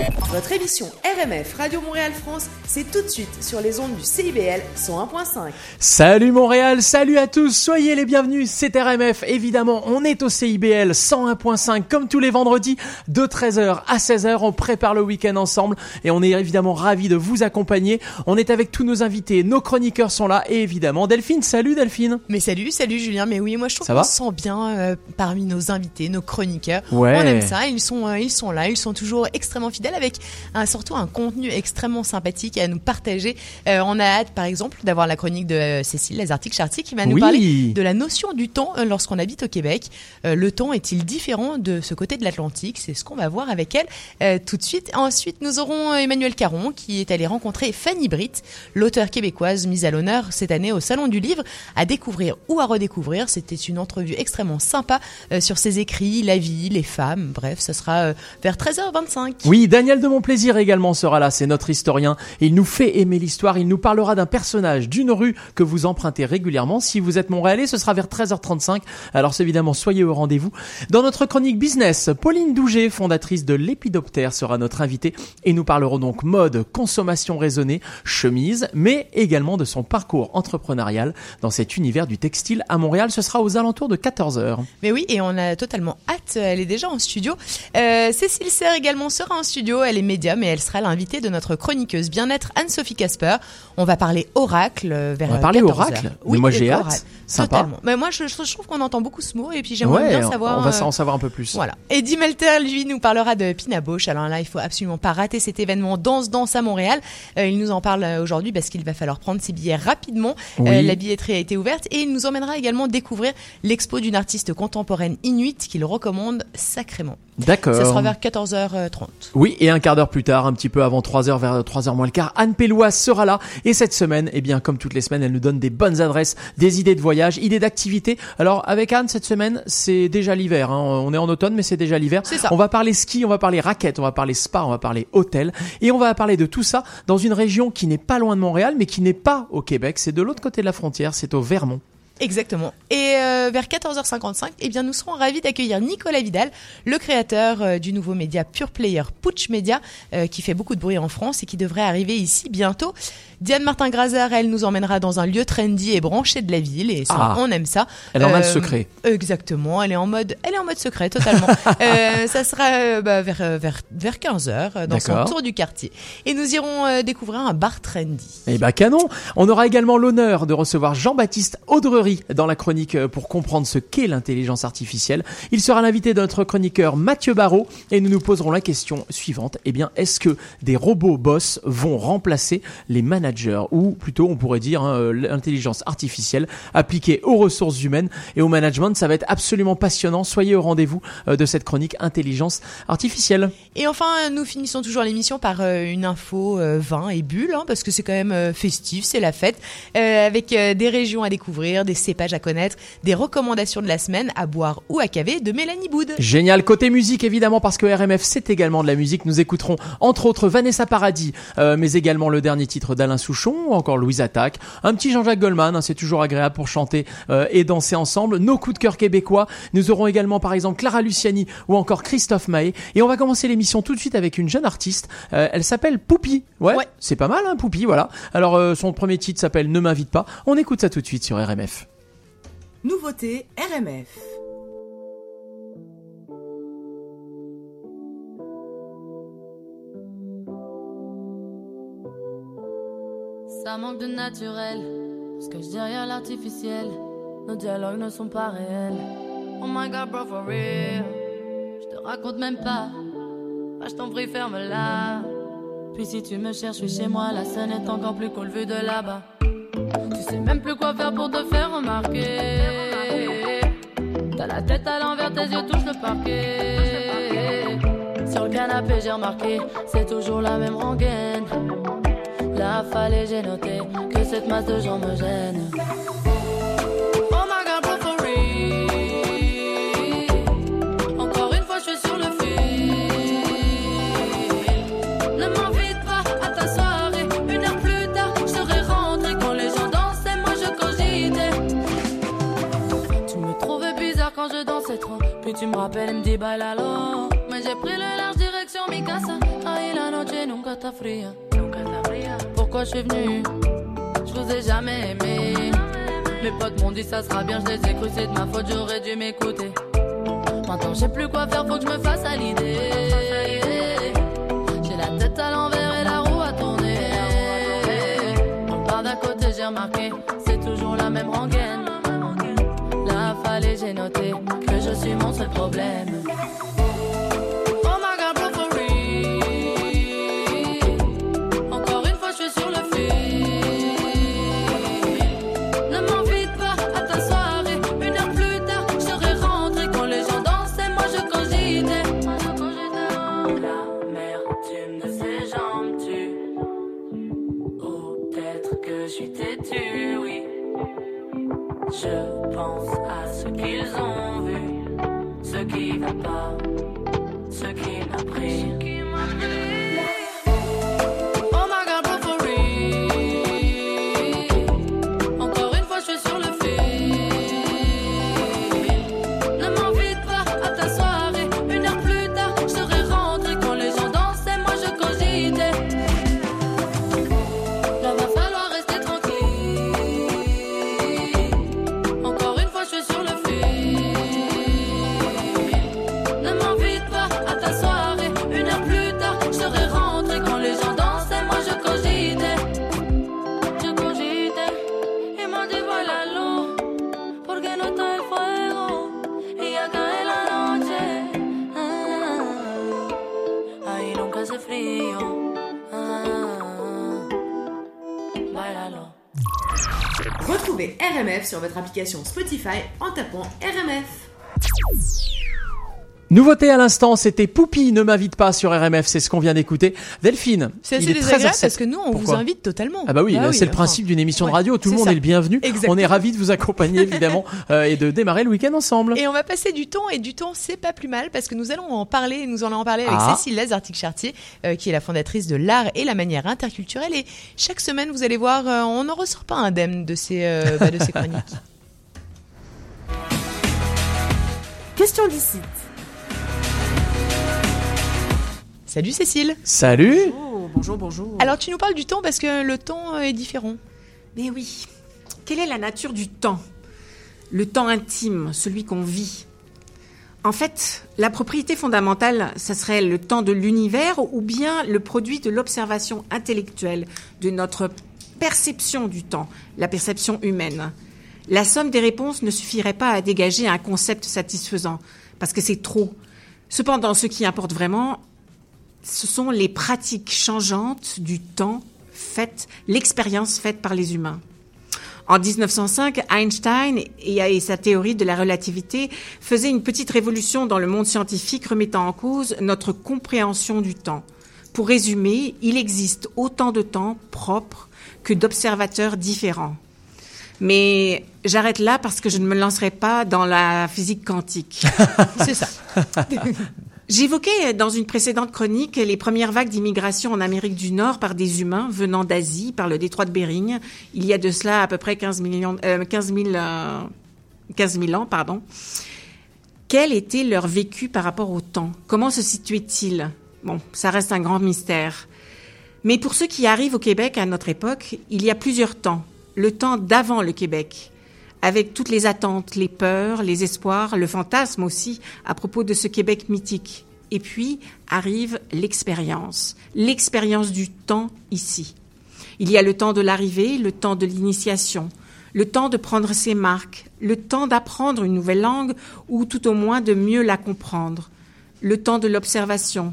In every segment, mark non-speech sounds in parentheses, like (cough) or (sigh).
you. Votre émission RMF Radio Montréal France, c'est tout de suite sur les ondes du CIBL 101.5. Salut Montréal, salut à tous, soyez les bienvenus, c'est RMF, évidemment, on est au CIBL 101.5 comme tous les vendredis de 13h à 16h, on prépare le week-end ensemble et on est évidemment ravis de vous accompagner. On est avec tous nos invités, nos chroniqueurs sont là et évidemment Delphine, salut Delphine. Mais salut, salut Julien, mais oui, moi je trouve Ça qu'on se sent bien euh, parmi nos invités, nos chroniqueurs. Ouais. On aime ça, ils sont, euh, ils sont là, ils sont toujours extrêmement fidèles avec un, surtout un contenu extrêmement sympathique à nous partager. Euh, on a hâte par exemple d'avoir la chronique de euh, Cécile Lazartic-Charty qui va nous Oui. parler de la notion du temps euh, lorsqu'on habite au Québec. Euh, le temps est-il différent de ce côté de l'Atlantique? C'est ce qu'on va voir avec elle euh, tout de suite. Ensuite, nous aurons Emmanuel Caron qui est allé rencontrer Fanny Britt, l'auteure québécoise mise à l'honneur cette année au Salon du Livre, à découvrir ou à redécouvrir. C'était une entrevue extrêmement sympa sur ses écrits, la vie, les femmes, bref, ça sera vers 13h25. Oui, Daniel de Montplaisir également sera là, c'est notre historien. Il nous fait aimer l'histoire, il nous parlera d'un personnage, d'une rue que vous empruntez régulièrement. Si vous êtes Montréalais, ce sera vers 13h35. Alors évidemment, soyez au rendez-vous. Dans notre chronique business, Pauline Douget, fondatrice de l'Épidoptère, sera notre invitée et nous parlerons donc mode, consommation raisonnée, chemise, mais également de son parcours entrepreneurial dans cet univers du textile à Montréal. Ce sera aux alentours de 14h. Mais oui, et on a totalement hâte. Elle est déjà en studio. Euh, Cécile Serre également sera en studio. Elle est médium et elle sera l'invitée de notre chroniqueuse bien-être Anne-Sophie Casper. On va parler oracle euh, vers On va parler 14 oracle heures. Mais moi, j'ai hâte. Sympa. Totalement. Mais moi, je, je trouve qu'on entend beaucoup ce mot et puis j'aimerais Ouais, bien savoir. on va euh, en savoir un peu plus. Voilà. Eddie Melter, lui, nous parlera de Pina Bausch. Alors là, il faut absolument pas rater cet événement Danse Danse à Montréal. Euh, il nous en parle euh, aujourd'hui parce qu'il va falloir prendre ses billets rapidement. Oui. Euh, la billetterie a été ouverte et il nous emmènera également découvrir l'expo d'une artiste contemporaine inuit qu'il recommande sacrément. D'accord. Ça sera vers 14h30. Oui, et un quart d'heure plus tard, un petit peu avant 3h, vers 3h moins le quart, Anne Péloise sera là. Et cette semaine, eh bien, comme toutes les semaines, elle nous donne des bonnes adresses, des idées de voyage, idées d'activités. Alors, avec Anne, cette semaine, c'est déjà l'hiver. hein. On est en automne, mais c'est déjà l'hiver. C'est ça. On va parler ski, on va parler raquettes, on va parler spa, on va parler hôtel. Et on va parler de tout ça dans une région qui n'est pas loin de Montréal, mais qui n'est pas au Québec. C'est de l'autre côté de la frontière, c'est au Vermont. Exactement. Et euh, vers 14h55, eh bien, nous serons ravis d'accueillir Nicolas Vidal, le créateur euh, du nouveau média Pure Player Putsch Media, euh, qui fait beaucoup de bruit en France et qui devrait arriver ici bientôt. Diane Martin-Grazer, elle nous emmènera dans un lieu trendy et branché de la ville, et ça, Ah. on aime ça. Elle en a le Euh, secret. Exactement, elle est en mode, elle est en mode secret totalement. (laughs) euh, ça sera euh, bah, vers, vers, vers 15h dans son tour du quartier. Et nous irons découvrir un bar trendy. Eh ben canon On aura également l'honneur de recevoir Jean-Baptiste Audrery dans la chronique pour comprendre ce qu'est l'intelligence artificielle. Il sera l'invité de notre chroniqueur Mathieu Barrault et nous nous poserons la question suivante. Eh bien, est-ce que des robots boss vont remplacer les managers ou plutôt on pourrait dire hein, euh, l'intelligence artificielle appliquée aux ressources humaines et au management Ça va être absolument passionnant. Soyez au rendez-vous euh, de cette chronique intelligence artificielle. Et enfin, nous finissons toujours l'émission par euh, une info euh, vin et bulle, hein, parce que c'est quand même euh, festif, c'est la fête, euh, avec euh, des régions à découvrir, des cépages à connaître, des recommandations de la semaine à boire ou à caver de Mélanie Boud. Génial. Côté musique, évidemment, parce que RMF, c'est également de la musique. Nous écouterons, entre autres, Vanessa Paradis, euh, mais également le dernier titre d'Alain Souchon, ou encore Louise Attaque. Un petit Jean-Jacques Goldman, hein, c'est toujours agréable pour chanter euh, et danser ensemble. Nos coups de cœur québécois. Nous aurons également, par exemple, Clara Luciani ou encore Christophe Maé. Et on va commencer l'émission tout de suite avec une jeune artiste. Euh, elle s'appelle Poupie. Ouais, Ouais. c'est pas mal, hein, Poupie, voilà. Alors, euh, son premier titre s'appelle Ne m'invite pas. On écoute ça tout de suite sur RMF. Nouveauté RMF. Ça manque de naturel. Ce que je derrière l'artificiel. Nos dialogues ne sont pas réels. Oh my god, bro, for real. Je te raconte même pas. Bah, je t'en prie, ferme-la. Puis si tu me cherches, suis chez moi. La scène est encore plus cool vue de là-bas. Tu sais même plus quoi faire pour te faire remarquer. T'as la tête à l'envers, tes yeux touchent le parquet. Sur le canapé, j'ai remarqué, c'est toujours la même rengaine. Là, fallait, j'ai noté que cette masse de gens me gêne. Oh my god, bro, for real. Encore une fois, je suis sur le fil. Ne m'invite pas à ta soirée. Une heure plus tard, serai rentré. Quand les gens dansaient, moi je cogitais. Tu me trouvais bizarre quand je dansais trop. Puis tu me rappelles et me dis bye lalo. Mais j'ai pris le large direction Mikasa. Ah, il nunca está fría. Pourquoi je suis venue Je vous ai jamais aimé. Mes potes m'ont dit ça sera bien, je les ai cru, c'est de ma faute, j'aurais dû m'écouter. Maintenant, je sais plus quoi faire, faut que je me fasse à l'idée. J'ai la tête à l'envers et la roue à tourner. On part d'un côté, j'ai remarqué, c'est toujours la même rengaine. Là, fallait, j'ai noté que je suis mon seul problème. Sur votre application Spotify en tapant. Nouveauté à l'instant, c'était Poupie ne m'invite pas sur RMF, c'est ce qu'on vient d'écouter. Delphine, C'est il assez est désagréable 13h07. parce que nous, on vous invite totalement. Ah bah oui, c'est le enfin, principe d'une émission de radio, tout le monde ça. est le bienvenu. Exactement. On est ravis de vous accompagner évidemment (laughs) euh, et de démarrer le week-end ensemble. Et on va passer du temps et du temps, c'est pas plus mal parce que nous allons en parler. Nous allons en parler avec Ah. Cécile Lazartic-Chartier, euh, qui est la fondatrice de l'art et la manière interculturelle. Et chaque semaine, vous allez voir, euh, on n'en ressort pas indemne de ces, euh, bah, de ces chroniques. (laughs) Question d'ici. Salut Cécile. Salut Oh, bonjour, bonjour. Alors tu nous parles du temps parce que le temps est différent. Mais oui, quelle est la nature du temps? Le temps intime, celui qu'on vit. En fait, la propriété fondamentale, ça serait le temps de l'univers ou bien le produit de l'observation intellectuelle, de notre perception du temps, la perception humaine. La somme des réponses ne suffirait pas à dégager un concept satisfaisant, parce que c'est trop. Cependant, ce qui importe vraiment, ce sont les pratiques changeantes du temps faites, l'expérience faite par les humains. En 1905, Einstein et sa théorie de la relativité faisaient une petite révolution dans le monde scientifique remettant en cause notre compréhension du temps. Pour résumer, il existe autant de temps propre que d'observateurs différents. Mais j'arrête là parce que je ne me lancerai pas dans la physique quantique. (laughs) C'est ça. (laughs) J'évoquais dans une précédente chronique les premières vagues d'immigration en Amérique du Nord par des humains venant d'Asie, par le détroit de Bering, il y a de cela à peu près 15, millions, euh, 15, 000, euh, 15 000 ans. Pardon. Quel était leur vécu par rapport au temps? Comment se situaient-ils? Bon, ça reste un grand mystère. Mais pour ceux qui arrivent au Québec à notre époque, il y a plusieurs temps. Le temps d'avant le Québec, avec toutes les attentes, les peurs, les espoirs, le fantasme aussi à propos de ce Québec mythique. Et puis arrive l'expérience, l'expérience du temps ici. Il y a le temps de l'arrivée, le temps de l'initiation, le temps de prendre ses marques, le temps d'apprendre une nouvelle langue ou tout au moins de mieux la comprendre, le temps de l'observation,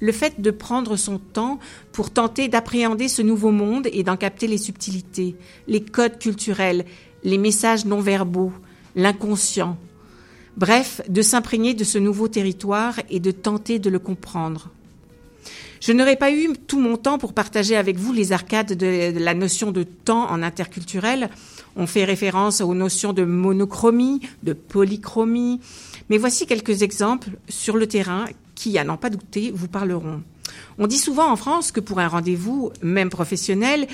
le fait de prendre son temps pour tenter d'appréhender ce nouveau monde et d'en capter les subtilités, les codes culturels, les messages non verbaux, l'inconscient. Bref, de s'imprégner de ce nouveau territoire et de tenter de le comprendre. Je n'aurais pas eu tout mon temps pour partager avec vous les arcades de, la notion de temps en interculturel. On fait référence aux notions de monochromie, de polychromie. Mais voici quelques exemples sur le terrain qui, à n'en pas douter, vous parleront. On dit souvent en France que pour un rendez-vous, même professionnel,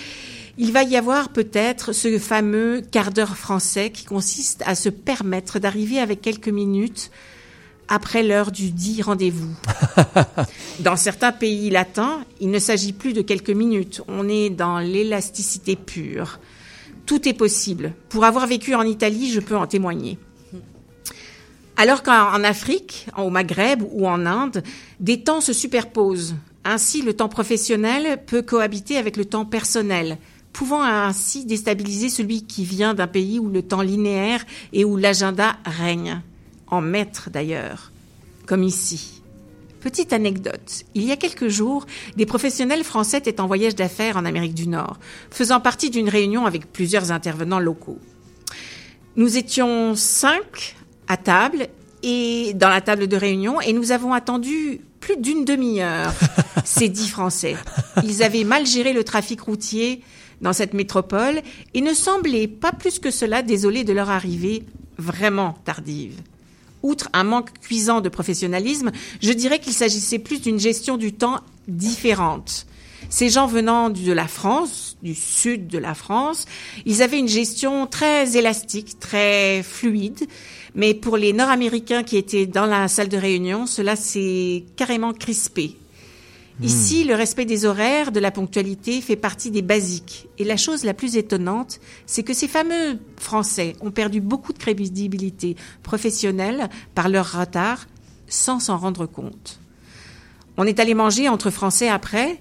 il va y avoir peut-être ce fameux quart d'heure français qui consiste à se permettre d'arriver avec quelques minutes après l'heure du dit rendez-vous. (laughs) dans certains pays latins, il ne s'agit plus de quelques minutes, on est dans l'élasticité pure. Tout est possible. Pour avoir vécu en Italie, je peux en témoigner. Alors qu'en Afrique, au Maghreb ou en Inde, des temps se superposent. Ainsi, le temps professionnel peut cohabiter avec le temps personnel, pouvant ainsi déstabiliser celui qui vient d'un pays où le temps linéaire et où l'agenda règne, en maître d'ailleurs, comme ici. Petite anecdote, il y a quelques jours, des professionnels français étaient en voyage d'affaires en Amérique du Nord, faisant partie d'une réunion avec plusieurs intervenants locaux. Nous étions cinq à table et dans la table de réunion et nous avons attendu plus d'une demi-heure (laughs) ces dix Français. Ils avaient mal géré le trafic routier dans cette métropole et ne semblaient pas plus que cela désolés de leur arrivée vraiment tardive. Outre un manque cuisant de professionnalisme, je dirais qu'il s'agissait plus d'une gestion du temps différente. Ces gens venant de la France, du sud de la France, ils avaient une gestion très élastique, très fluide, mais pour les Nord-Américains qui étaient dans la salle de réunion, cela s'est carrément crispé. Ici, le respect des horaires, de la ponctualité fait partie des basiques. Et la chose la plus étonnante, c'est que ces fameux Français ont perdu beaucoup de crédibilité professionnelle par leur retard sans s'en rendre compte. On est allé manger entre Français après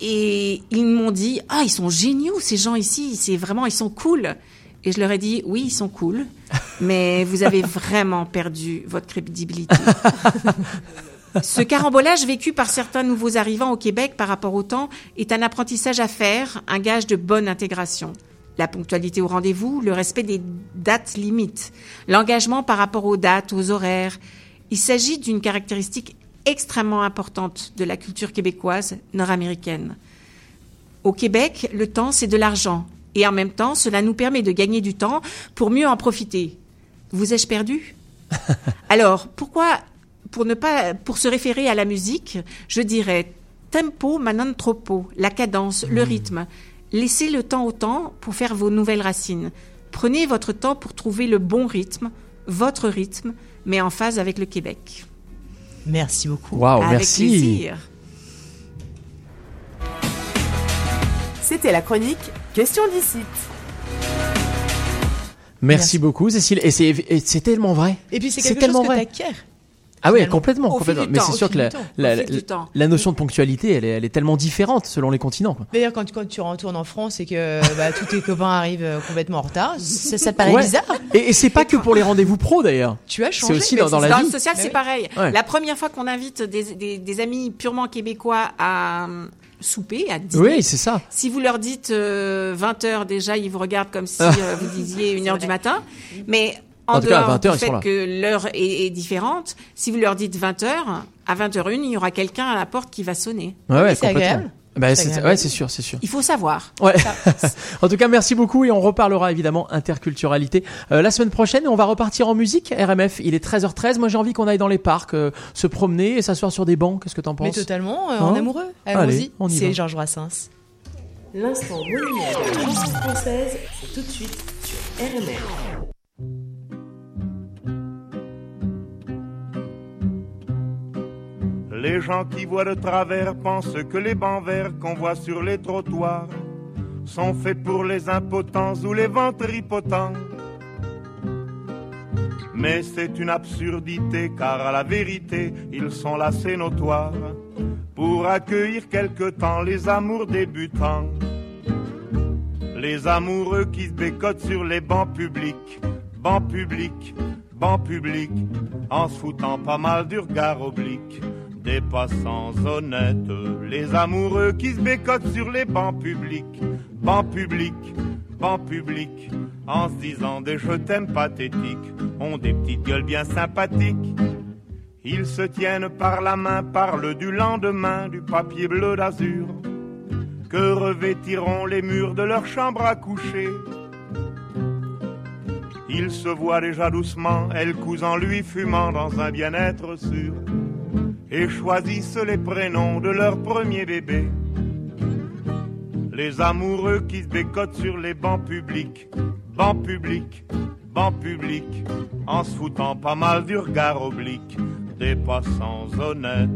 et ils m'ont dit ah ils sont géniaux ces gens ici c'est vraiment ils sont cool et je leur ai dit, oui, ils sont cool, mais vous avez (laughs) vraiment perdu votre crédibilité. Ce carambolage vécu par certains nouveaux arrivants au Québec par rapport au temps est un apprentissage à faire, un gage de bonne intégration. La ponctualité au rendez-vous, le respect des dates limites, l'engagement par rapport aux dates, aux horaires. Il s'agit d'une caractéristique extrêmement importante de la culture québécoise nord-américaine. Au Québec, le temps, c'est de l'argent. Et en même temps, cela nous permet de gagner du temps pour mieux en profiter. Vous ai-je perdu? (laughs) Alors, pourquoi pour ne pas pour se référer à la musique, je dirais tempo ma non troppo, la cadence, le hmm. rythme. Laissez le temps au temps pour faire vos nouvelles racines. Prenez votre temps pour trouver le bon rythme, votre rythme, mais en phase avec le Québec. Merci beaucoup. Wow, avec merci. Plaisir. C'était la chronique Question d'ici. Merci, beaucoup, Cécile. Et c'est tellement vrai. Et puis c'est quelque tellement chose que vrai. Ah oui, complètement, complètement. Mais c'est sûr que la, notion de ponctualité, elle est, elle est tellement différente selon les continents. D'ailleurs, quand, quand tu retournes en France et que (laughs) bah, tous tes copains arrivent euh, complètement en retard, ça, ça te paraît bizarre. Et, c'est pas que pour les rendez-vous pro d'ailleurs. Tu as changé. C'est aussi dans, la dans vie. le social, c'est pareil. La première fois qu'on invite des, des, des, amis purement québécois à souper, à dîner. Oui, c'est ça. Si vous leur dites 20 euh, heures déjà, ils vous regardent comme si (laughs) euh, vous disiez une heure du matin. Mais en, en dehors du fait que l'heure est, différente, si vous leur dites 20 heures, à 20h01, il y aura quelqu'un à la porte qui va sonner. Ouais, ouais, complètement. Bah, c'est ouais, c'est sûr, c'est sûr. Il faut savoir. Ouais. (laughs) en tout cas, merci beaucoup et on reparlera évidemment interculturalité euh, la semaine prochaine et on va repartir en musique. RMF, il est 13h13. Moi, j'ai envie qu'on aille dans les parcs, euh, se promener et s'asseoir sur des bancs. Qu'est-ce que t'en penses? Mais totalement, euh, en hein amoureux. Allons-y. C'est Georges Brassens. L'instant monument de la chanson française, c'est tout de suite sur RMF. Les gens qui voient de travers pensent que les bancs verts qu'on voit sur les trottoirs sont faits pour les impotents ou les ventripotents. Mais c'est une absurdité car à la vérité ils sont là c'est notoire pour accueillir quelque temps les amours débutants. Les amoureux qui se sur les bancs publics, bancs publics, bancs publics, en se foutant pas mal du regard oblique des passants honnêtes, les amoureux qui se bécotent sur les bancs publics, bancs publics, bancs publics, en se disant des je t'aime pathétiques, ont des petites gueules bien sympathiques. Ils se tiennent par la main, parlent du lendemain, du papier bleu d'azur, que revêtiront les murs de leur chambre à coucher? Ils se voient déjà doucement, elle cousant lui fumant dans un bien-être sûr et choisissent les prénoms de leur premier bébé. Les amoureux qui se bécotent sur les bancs publics, bancs publics, banc public, en se foutant pas mal du regard oblique des passants honnêtes,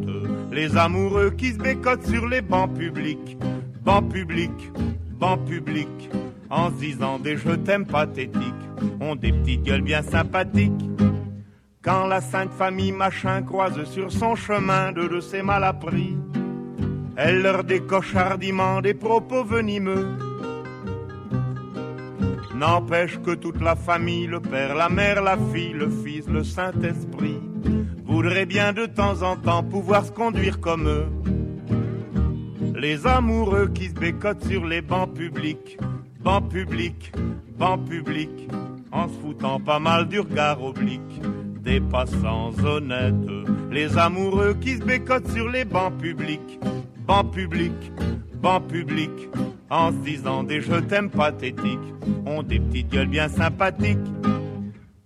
les amoureux qui se bécotent sur les bancs publics, bancs publics, bancs publics, en se disant des je t'aime pathétiques, ont des petites gueules bien sympathiques. Quand la sainte famille machin croise sur son chemin de de ses mal appris, elle leur décoche hardiment des propos venimeux. N'empêche que toute la famille, le père, la mère, la fille, le fils, le Saint-Esprit, voudrait bien de temps en temps pouvoir se conduire comme eux. Les amoureux qui se bécotent sur les bancs publics, bancs publics, bancs publics, en se foutant pas mal du regard oblique des passants honnêtes. Les amoureux qui se bécotent sur les bancs publics, bancs publics, bancs publics, en se disant des je t'aime pathétiques, ont des petites gueules bien sympathiques.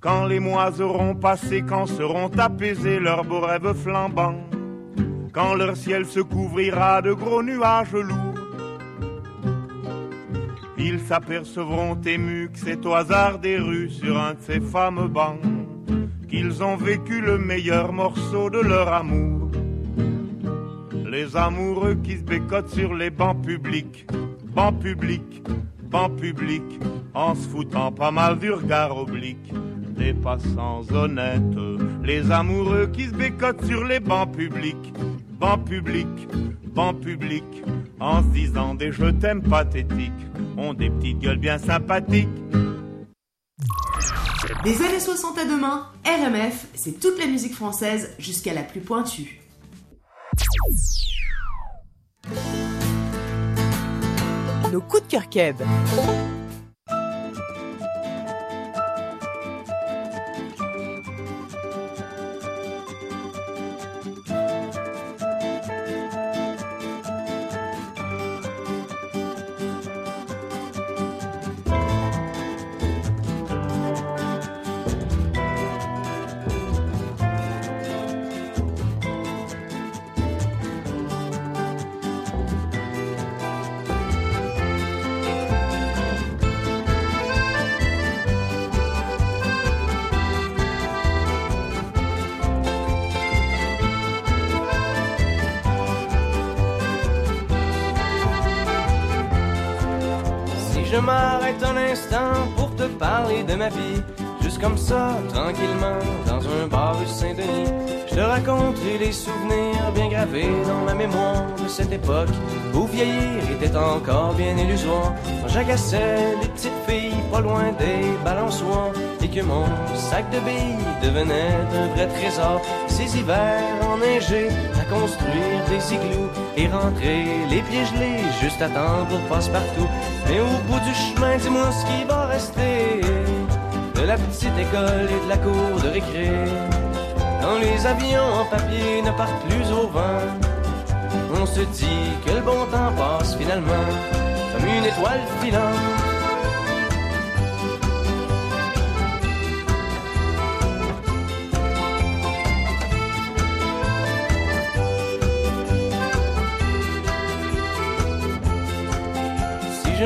Quand les mois auront passé, quand seront apaisés leurs beaux rêves flambants, quand leur ciel se couvrira de gros nuages lourds, ils s'apercevront émus que c'est au hasard des rues sur un de ces fameux bancs qu'ils ont vécu le meilleur morceau de leur amour. Les amoureux qui se bécotent sur les bancs publics, bancs publics, bancs publics, en se foutant pas mal du regard oblique des passants honnêtes, les amoureux qui se bécotent sur les bancs publics, bancs publics, bancs publics, en se disant des je t'aime pathétiques, ont des petites gueules bien sympathiques. Des années 60 à demain, RMF, c'est toute la musique française jusqu'à la plus pointue. Nos coups de cœur keb. M'arrête un instant pour te parler de ma vie. Juste comme ça, tranquillement, dans un bar rue Saint-Denis. Je te raconterai les souvenirs bien gravés dans ma mémoire de cette époque où vieillir était encore bien illusoire. Quand j'agaçais les petites filles pas loin des balançoires et que mon sac de billes devenait un vrai trésor. Ces hivers enneigés construire des igloos et rentrer les pieds gelés juste à temps pour passe-partout. Mais au bout du chemin, dis-moi ce qui va rester de la petite école et de la cour de récré. Quand les avions en papier ne partent plus au vent, on se dit que le bon temps passe finalement comme une étoile filante.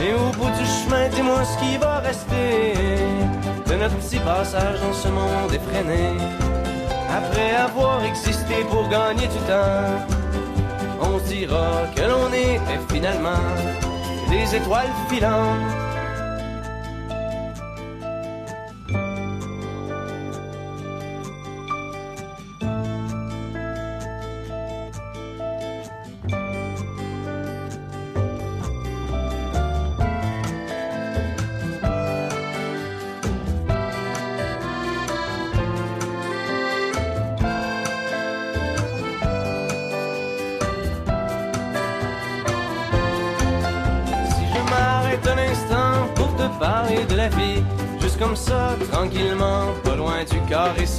Mais au bout du chemin, dis-moi ce qui va rester de notre petit passage dans ce monde effréné. Après avoir existé pour gagner du temps, on dira que l'on était finalement des étoiles filantes.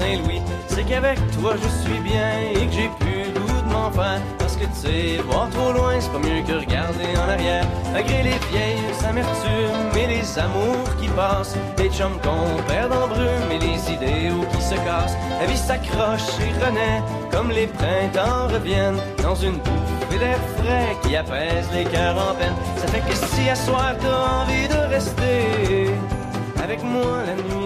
Saint-Louis. C'est qu'avec toi je suis bien et que j'ai plus goût de m'en faire. Parce que tu sais, voir trop loin, c'est pas mieux que regarder en arrière. Malgré les vieilles amertumes et les amours qui passent, les chums qu'on perd en brume et les idéaux qui se cassent. La vie s'accroche et renaît comme les printemps reviennent dans une bouffée d'air frais qui apaise les cœurs en peine. Ça fait que si à soir t'as envie de rester avec moi, la nuit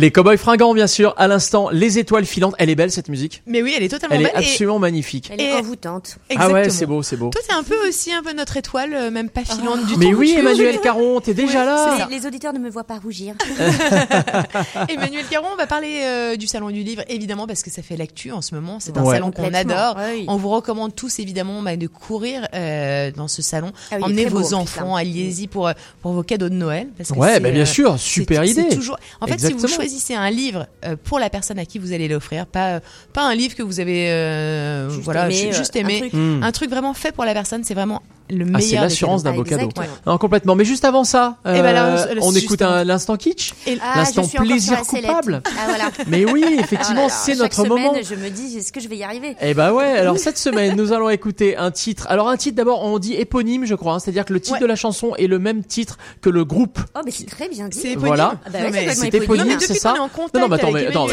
Les Cowboys fringants, bien sûr. À l'instant, les étoiles filantes. Elle est belle cette musique. Mais oui, elle est totalement Elle est belle. et- absolument magnifique. Elle est Et- envoûtante. Ah ouais, c'est beau, c'est beau. Toi, t'es un peu aussi un peu notre étoile, euh, même pas filante du tout. Mais oui, Emmanuel Caron, t'es déjà là. Les, les auditeurs ne me voient pas rougir. (laughs) Emmanuel Caron, on va parler euh, du salon du livre, évidemment, parce que ça fait l'actu en ce moment. C'est un Ouais. salon qu'on adore. oui. On vous recommande tous, évidemment, bah, de courir euh, dans ce salon. Ah oui, est Emmenez beau, vos enfants, allez-y pour, pour vos cadeaux de Noël. Parce que Ouais, bah bien sûr, super c'est idée. toujours... En fait, si vous choisissez un livre euh, pour la personne à qui vous allez l'offrir, pas, euh, pas un livre que vous avez euh, Juste voilà, aimé, ju- juste un aimé, truc. Hmm. un truc vraiment fait pour la personne, c'est vraiment le Ah, c'est meilleur. des l'assurance d'un beau cadeau. Non, complètement. Mais juste avant ça, Eh ben là, on écoute un- l'instant kitsch. Et- Ah, L'instant plaisir coupable. Ah voilà. (laughs) Mais oui, effectivement, c'est notre semaine, moment. Je me dis, est-ce que je vais y arriver? Eh ben ouais, alors cette semaine, nous allons écouter un titre. Alors un titre d'abord, on dit éponyme, je crois, hein, c'est-à-dire que le titre Ouais. de la chanson est le même titre que le groupe. Oh, mais c'est très bien dit. C'est éponyme. Voilà. Ah bah ouais, c'est complètement c'est éponyme, Non, mais éponyme. C'est ça qu'on est en contact Non, non, mais attends, avec mais attends,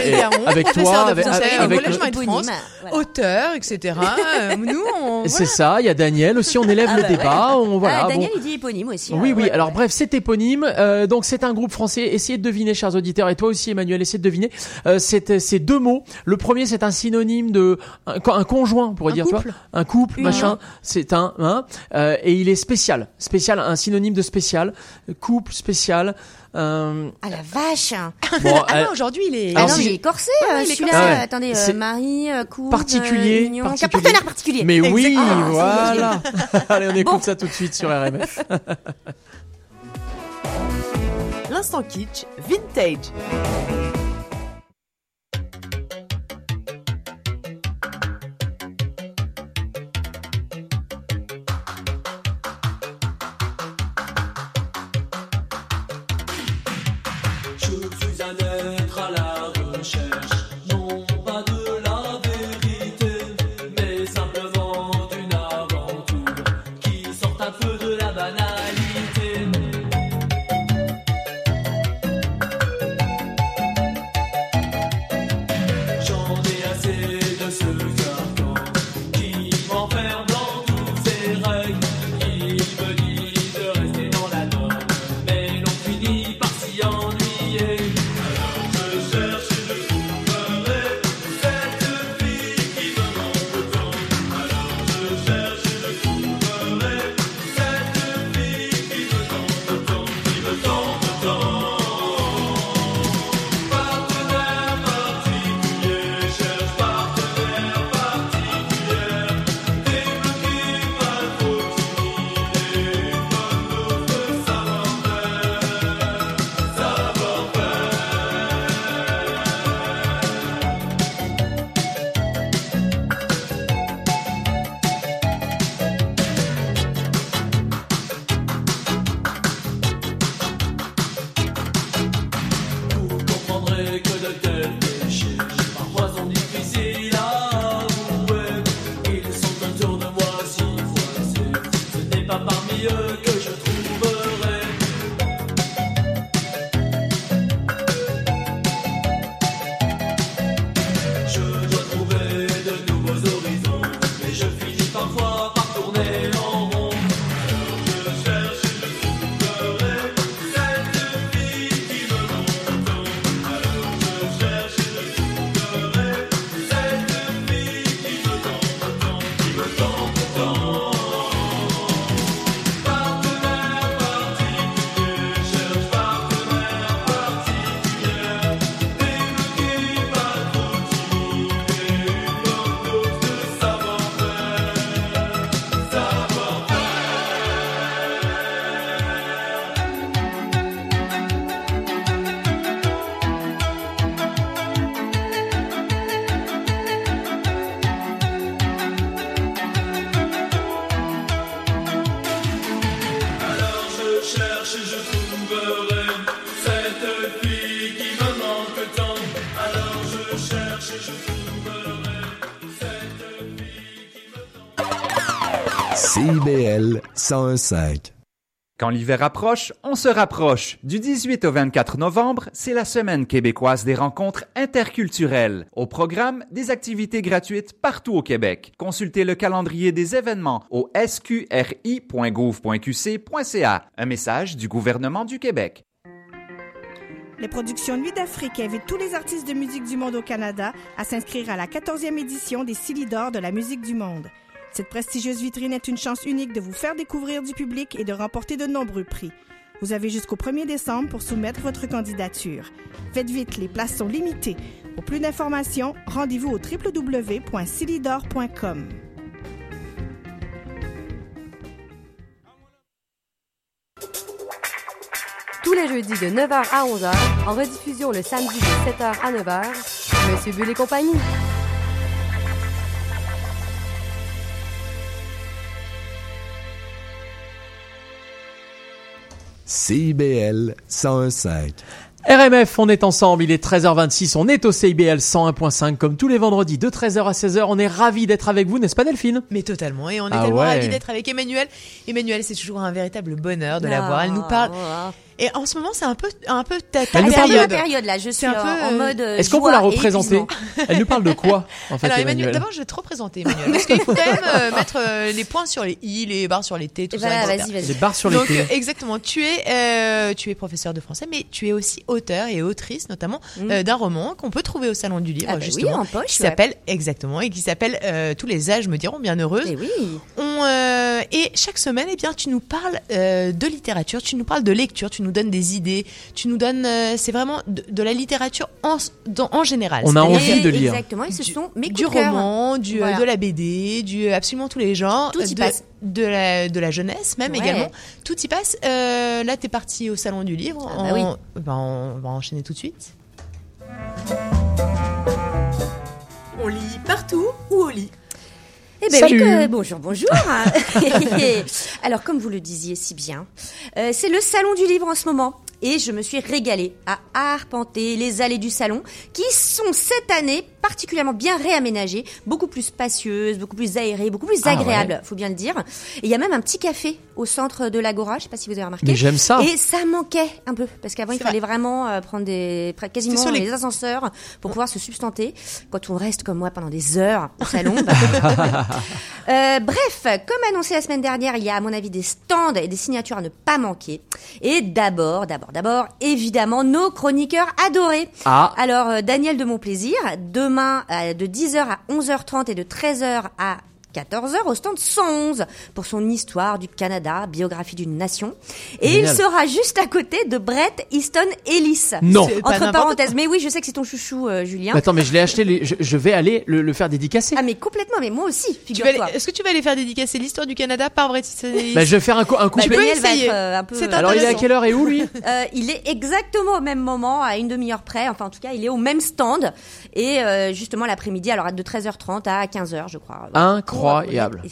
avec toi, avec- avec- avec de France, voilà. auteur, etc. (laughs) Euh, nous, on, C'est ça, il y a Daniel aussi, on élève Ah le bah débat, on voilà. ah, bon. Daniel, il dit éponyme aussi. Oui, hein, oui. ouais, Alors ouais. bref, c'est éponyme. Euh, donc c'est un groupe français. Essayez de deviner, chers auditeurs, et toi aussi, Emmanuel, essayez de deviner. Euh, c'est c'est deux mots. Le premier, c'est un synonyme de un, un conjoint, on pourrait Un dire, couple. vois, un couple, Une machin. C'est un, hein, euh, et il est spécial, spécial, un synonyme de spécial, couple spécial. Euh, Ah la vache bon, (laughs) Ah euh, non, aujourd'hui, il est. Ah non, si il est corsé, Ouais, euh, il est celui-là. Ah ouais. Attendez, C'est euh, mari, euh, particulier, euh, union, particulier. partenaire particulier. mais oui, Exactement. Ah, voilà. (laughs) Allez, on écoute Bon. ça tout de suite sur RMF. (laughs) L'instant kitsch, vintage. 101.5. Quand l'hiver approche, on se rapproche. Du 18 au 24 novembre, c'est la semaine québécoise des rencontres interculturelles. Au programme, des activités gratuites partout au Québec. Consultez le calendrier des événements au sqri.gouv.qc.ca. Un message du gouvernement du Québec. Les productions Nuit d'Afrique invitent tous les artistes de musique du monde au Canada à s'inscrire à la 14e édition des Silidor de la musique du monde. Cette prestigieuse vitrine est une chance unique de vous faire découvrir du public et de remporter de nombreux prix. Vous avez jusqu'au 1er décembre pour soumettre votre candidature. Faites vite, les places sont limitées. Pour plus d'informations, rendez-vous au www.silidor.com. Tous les jeudis de 9h à 11h, en rediffusion le samedi de 7h à 9h, Monsieur Bull et compagnie. CIBL 101.5. RMF, on est ensemble, il est 13h26, on est au CIBL 101.5 comme tous les vendredis de 13h à 16h. On est ravis d'être avec vous, n'est-ce pas Delphine? Mais totalement, et on est Ah tellement ouais. ravis d'être avec Emmanuel. Emmanuel, c'est toujours un véritable bonheur de la voir. Elle nous parle. Et en ce moment, c'est un peu, un peu ta, ta Elle nous parle de- période. La période là, je suis un peu, en euh, mode. euh, Est-ce qu'on peut la et représenter. Elle nous parle de quoi en (laughs) fait Alors Emmanuel, d'abord je vais te représenter (laughs) Emmanuel, parce qu'il faut quand même euh, mettre euh, les points sur les i, les barres sur les t, tout Et ça. voilà, etc. vas-y, vas-y. Les barres sur les Donc T. exactement, tu es, euh, tu es professeur de français, mais tu es aussi auteur et autrice notamment euh, d'un roman qu'on peut trouver au salon du livre Mm. Ah bah oui, en poche, qui ouais. s'appelle exactement et qui s'appelle euh, Tous les âges me diront bien heureuse. Eh oui. On, euh, et chaque semaine, eh bien, tu nous parles euh, de littérature, tu nous parles de lecture, tu nous donnes des idées, tu nous donnes, euh, c'est vraiment de, de la littérature en, dans- en général. On a envie de lire. Exactement, et ce sont mes du roman, du, euh, Voilà. de la BD, du absolument tous les genres, Tout y de, passe. de la de la jeunesse même Ouais. également. Tout y passe. Euh, là, t'es parti au salon du livre. Ah bah on, oui. ben, on va enchaîner tout de suite. On lit partout ou au lit? Eh ben Salut. oui, bonjour, bonjour. (laughs) Alors, comme vous le disiez si bien, euh, c'est le salon du livre en ce moment. Et je me suis régalée à arpenter les allées du salon, qui sont cette année particulièrement bien réaménagées, beaucoup plus spacieuses, beaucoup plus aérées, beaucoup plus Ah agréables, faut bien le dire. Et il y a même un petit café au centre de l'Agora, je sais pas si vous avez remarqué. Mais j'aime ça. Et ça manquait un peu, parce qu'avant il fallait vraiment euh, prendre des, quasiment sur les- les ascenseurs pour pouvoir se substanter. Quand on reste comme moi pendant des heures au (laughs) salon, bah, euh, bref, comme annoncé la semaine dernière, il y a à mon avis des stands et des signatures à ne pas manquer. Et d'abord, d'abord, d'abord, évidemment, nos chroniqueurs adorés. Ah. Alors, euh, Daniel de Montplaisir, demain euh, de 10h à 11h30 et de 13h à 14h au stand 111 pour son histoire du Canada, biographie d'une nation. Et Génial. il sera juste à côté de Brett Easton Ellis. Non. C'est pas Entre parenthèses. Mais oui, je sais que c'est ton chouchou, euh, Julien. Mais Attends, mais je l'ai acheté, les- je, je vais aller le, le faire dédicacer. Ah mais complètement, mais moi aussi, figure-toi. Est-ce que tu vas aller faire dédicacer l'histoire du Canada par Brett Easton Ellis Bah, je vais faire un, co- un coup. Bah, Tu peux essayer. être euh, un peu. C'est Alors il est à quelle heure et où lui? (laughs) Euh, il est exactement au même moment, à une demi-heure près. Enfin, en tout cas, il est au même stand. Et euh, justement, l'après-midi, alors de 13h30 à 15h, je crois. Incroyable. Euh,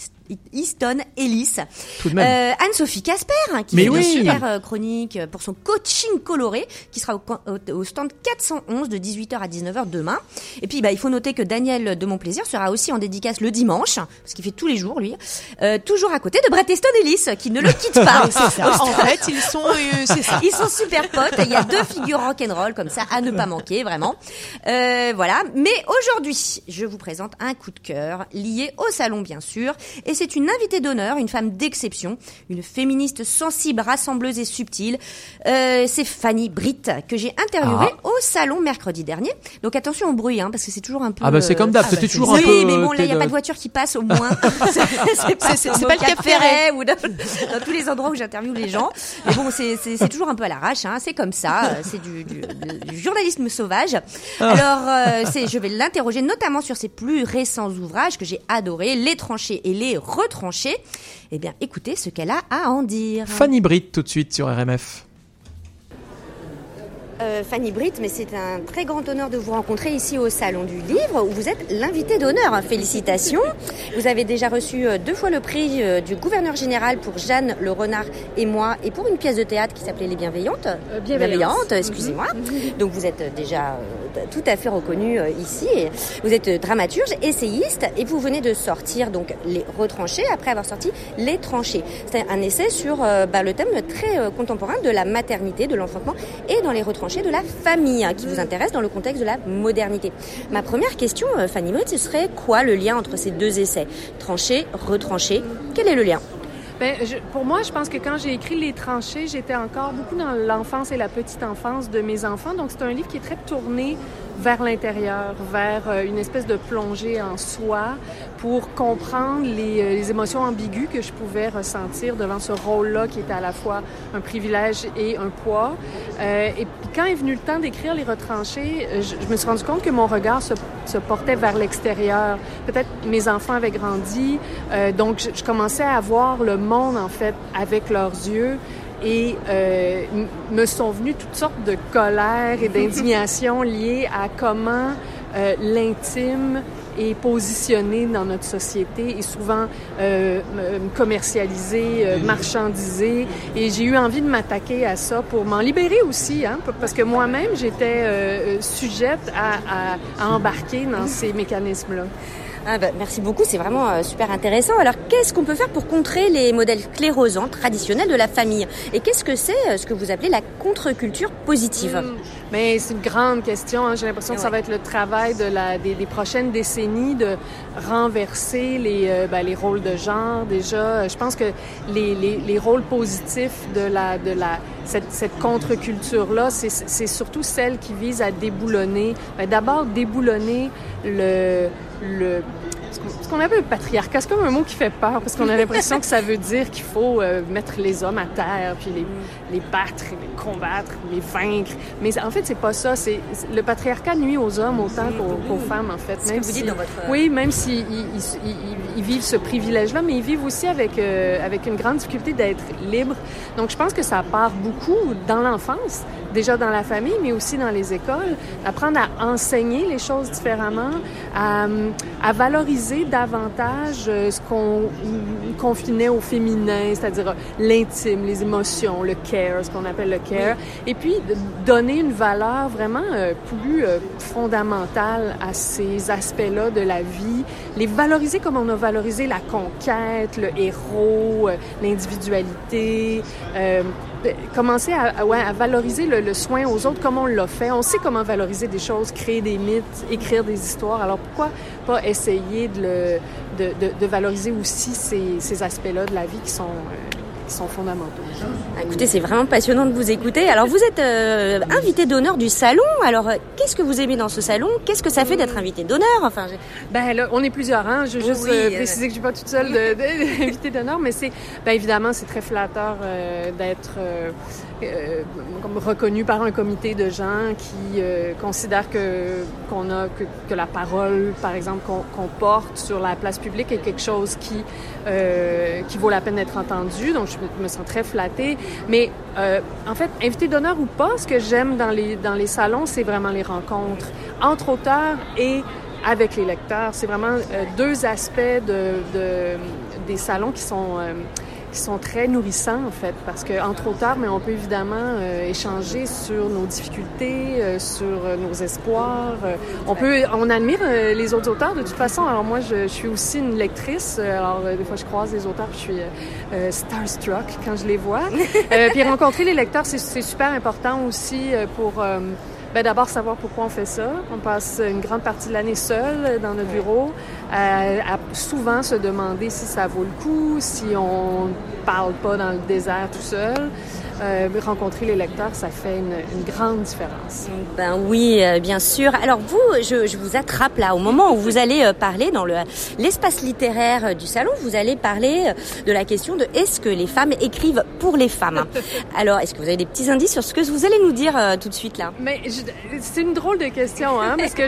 Easton Ellis. Tout de même. Euh, Anne-Sophie Casper, hein, qui Mais fait oui. une super euh, chronique pour son coaching coloré, qui sera au, au- au stand 411 de 18h à 19h demain. Et puis, bah, il faut noter que Daniel de Montplaisir sera aussi en dédicace le dimanche, parce qu'il fait tous les jours, lui, euh, toujours à côté de Brett Easton Ellis, qui ne le quitte pas. Ah, c'est ça. En fait, ils sont, euh, c'est ça. Ils sont super potes. Il y a deux figures rock'n'roll comme ça à ne pas manquer, vraiment. Euh, voilà. Mais aujourd'hui, je vous présente un coup de cœur lié au salon, bien sûr. Et c'est une invitée d'honneur, une femme d'exception, une féministe sensible, rassembleuse et subtile. Euh, c'est Fanny Britt que j'ai interviewée Ah. au salon mercredi dernier. Donc attention au bruit, hein, parce que c'est toujours un peu. Ah bah c'est comme d'hab, euh, c'était toujours oui, un peu. mais bon, là, il n'y a euh, pas de voiture qui passe au moins. (laughs) c'est pas, pas le Ferret. ou dans, dans tous les endroits où j'interviewe les gens. Mais bon, c'est- toujours un peu à l'arrache, hein, c'est comme ça, euh, c'est du, du, du journalisme sauvage. Alors, euh, c'est- je vais l'interroger notamment sur ses plus récents ouvrages que j'ai adorés, Les tranchés et les retranchés. Eh bien, écoutez ce qu'elle a à en dire. Fanny Britt tout de suite sur RMF. Euh, Fanny Britt, mais c'est un très grand honneur de vous rencontrer ici au Salon du Livre, où vous êtes l'invité d'honneur. Félicitations. Vous avez déjà reçu euh, deux fois le prix euh, du gouverneur général pour Jeanne le Renard et moi, et pour une pièce de théâtre qui s'appelait Les Bienveillantes. Bienveillance. excusez-moi. (laughs) Donc vous êtes déjà tout à fait reconnu ici. Vous êtes dramaturge, essayiste, et vous venez de sortir donc Les Retranchés, après avoir sorti Les Tranchés. C'est un essai sur euh, bah, le thème très contemporain de la maternité, de l'enfantement, et dans Les Retranchés de la famille, hein, qui vous intéresse dans le contexte de la modernité. Ma première question, euh, Fanny Britt, ce serait quoi le lien entre ces deux essais? Tranchés, retranchés, quel est le lien? Ben, je- pour moi, je pense que quand j'ai écrit Les tranchées, j'étais encore beaucoup dans l'enfance et la petite enfance de mes enfants. Donc, c'est un livre qui est très tourné vers l'intérieur, vers euh, une espèce de plongée en soi pour comprendre les, euh, les émotions ambiguës que je pouvais ressentir devant ce rôle-là qui était à la fois un privilège et un poids. Euh, et puis quand est venu le temps d'écrire Les retranchés, euh, je, me suis rendu compte que mon regard se, portait vers l'extérieur. Peut-être mes enfants avaient grandi, euh, donc je commençais à voir le monde en fait avec leurs yeux et euh, me sont venues toutes sortes de colères et d'indignation (laughs) liées à comment euh, l'intime est positionné dans notre société et souvent euh, commercialisé, euh, marchandisé. Et j'ai eu envie de m'attaquer à ça pour m'en libérer aussi, hein, parce que moi-même, j'étais euh, sujette à, à- à embarquer dans ces mécanismes-là. Ah bah, merci beaucoup, c'est vraiment euh, super intéressant. Alors, qu'est-ce qu'on peut faire pour contrer les modèles sclérosants traditionnels de la famille? Et qu'est-ce que c'est euh, ce que vous appelez la contre-culture positive? Mm. Mais c'est une grande question. hein. J'ai l'impression que ça va être le travail de la, des, des prochaines décennies de renverser les, euh, ben, les rôles de genre. Déjà, Euh, je pense que les, les, les rôles positifs de la, de la, cette, cette contre-culture-là, c'est c'est surtout celle qui vise à déboulonner, ben, d'abord déboulonner le, le, ce qu'on- appelle le patriarcat. C'est comme un mot qui fait peur parce qu'on a l'impression que ça veut dire qu'il faut euh, mettre les hommes à terre, puis les, les battre, les combattre, les vaincre. Mais en fait, c'est pas ça. C'est le patriarcat nuit aux hommes autant qu'aux qu'aux femmes, en fait. Ce que vous dites dans votre- Oui, même s'ils ils, ils- ils- ils vivent ce privilège-là, mais ils vivent aussi avec euh, avec une grande difficulté d'être libres. Donc, je pense que ça part beaucoup dans l'enfance, déjà dans la famille, mais aussi dans les écoles, apprendre à enseigner les choses différemment, à, à valoriser davantage euh, ce qu'on confinait au féminin, c'est-à-dire l'intime, les émotions, le care, ce qu'on appelle le care, et puis donner une valeur vraiment euh, plus euh, fondamentale à ces aspects-là de la vie, les valoriser comme on a valorisé la conquête, le héros, euh, l'individualité, euh, commencer à, valoriser le, soin aux autres comme on l'a fait. On sait comment valoriser des choses, créer des mythes, écrire des histoires. Alors pourquoi pas essayer de, le, de, de- valoriser aussi ces, ces aspects-là de la vie qui sont, euh, qui sont fondamentaux. Ah, Écoutez, c'est vraiment passionnant de vous écouter. Alors, vous êtes euh, invité d'honneur du salon. Alors, euh, qu'est-ce que vous aimez dans ce salon? Qu'est-ce que ça fait d'être invité d'honneur? Enfin, Ben là, on est plusieurs, hein. Je veux juste Oui, euh, euh, préciser que je suis pas toute seule (laughs) d'invité d'honneur, mais c'est, ben évidemment, c'est très flatteur euh, d'être euh, euh, comme reconnu par un comité de gens qui euh, considèrent que qu'on a que, que la parole, par exemple, qu'on qu'on porte sur la place publique est quelque chose qui euh, qui vaut la peine d'être entendu. Donc, je me- me sens très flattée. Mais euh, en fait, invité d'honneur ou pas, ce que j'aime dans les dans les salons, c'est vraiment les rencontres entre auteurs et avec les lecteurs. C'est vraiment euh, deux aspects de, de- des salons qui sont, euh, qui sont très nourrissants, en fait, parce qu'entre auteurs, mais on peut évidemment euh, échanger sur nos difficultés, euh, sur euh, nos espoirs. On peut, on admire les autres auteurs de toute façon. Alors moi, je, je suis aussi une lectrice. Alors des fois, je croise les auteurs, puis je suis euh, starstruck quand je les vois. (laughs) Puis rencontrer les lecteurs, c'est- super important aussi pour... ben, D'abord, savoir pourquoi on fait ça. On passe une grande partie de l'année seul dans notre bureau, euh, à souvent se demander si ça vaut le coup, si on parle pas dans le désert tout seul. Euh, rencontrer les lecteurs, ça fait une, une grande différence. Ben oui, euh, bien sûr. Alors vous, je, je vous attrape là au moment où vous allez euh, parler dans le l'espace littéraire euh, du salon. Vous allez parler euh, de la question de est-ce que les femmes écrivent pour les femmes? (laughs) Alors, est-ce que vous avez des petits indices sur ce que vous allez nous dire euh, tout de suite là? Mais c'est une drôle de question, hein, parce que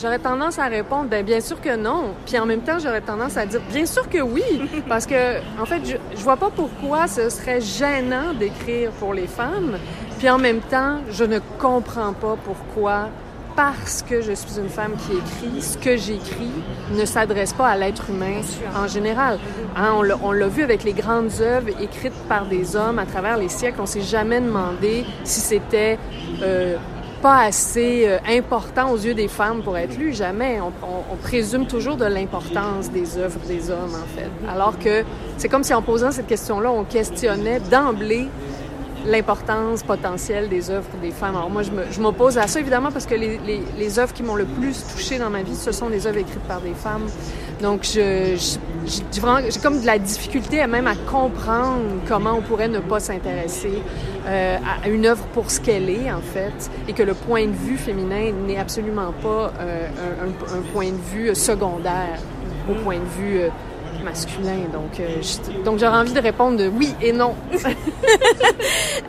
j'aurais tendance à répondre, ben, bien sûr que non. Puis en même temps, j'aurais tendance à dire, bien sûr que oui, parce que en fait, je, je vois pas pourquoi ce serait gênant d'écrire pour les femmes. Puis en même temps, je ne comprends pas pourquoi, parce que je suis une femme qui écrit, ce que j'écris ne s'adresse pas à l'être humain en général. Hein, on l'a- vu avec les grandes œuvres écrites par des hommes à travers les siècles. On s'est jamais demandé si c'était euh, pas assez euh, important aux yeux des femmes pour être lu. Jamais. On présume toujours de l'importance des œuvres des hommes, en fait. Alors que c'est comme si en posant cette question-là, on questionnait d'emblée l'importance potentielle des œuvres des femmes. Alors moi, je m'oppose à ça, évidemment, parce que les, les, les œuvres qui m'ont le plus touchée dans ma vie, ce sont les œuvres écrites par des femmes. Donc, j'ai comme de la difficulté à même à comprendre comment on pourrait ne pas s'intéresser euh, à une œuvre pour ce qu'elle est, en fait, et que le point de vue féminin n'est absolument pas euh, un point de vue secondaire au point de vue euh, masculin. Donc, euh, je- donc j'aurais envie de répondre de oui et non. (laughs)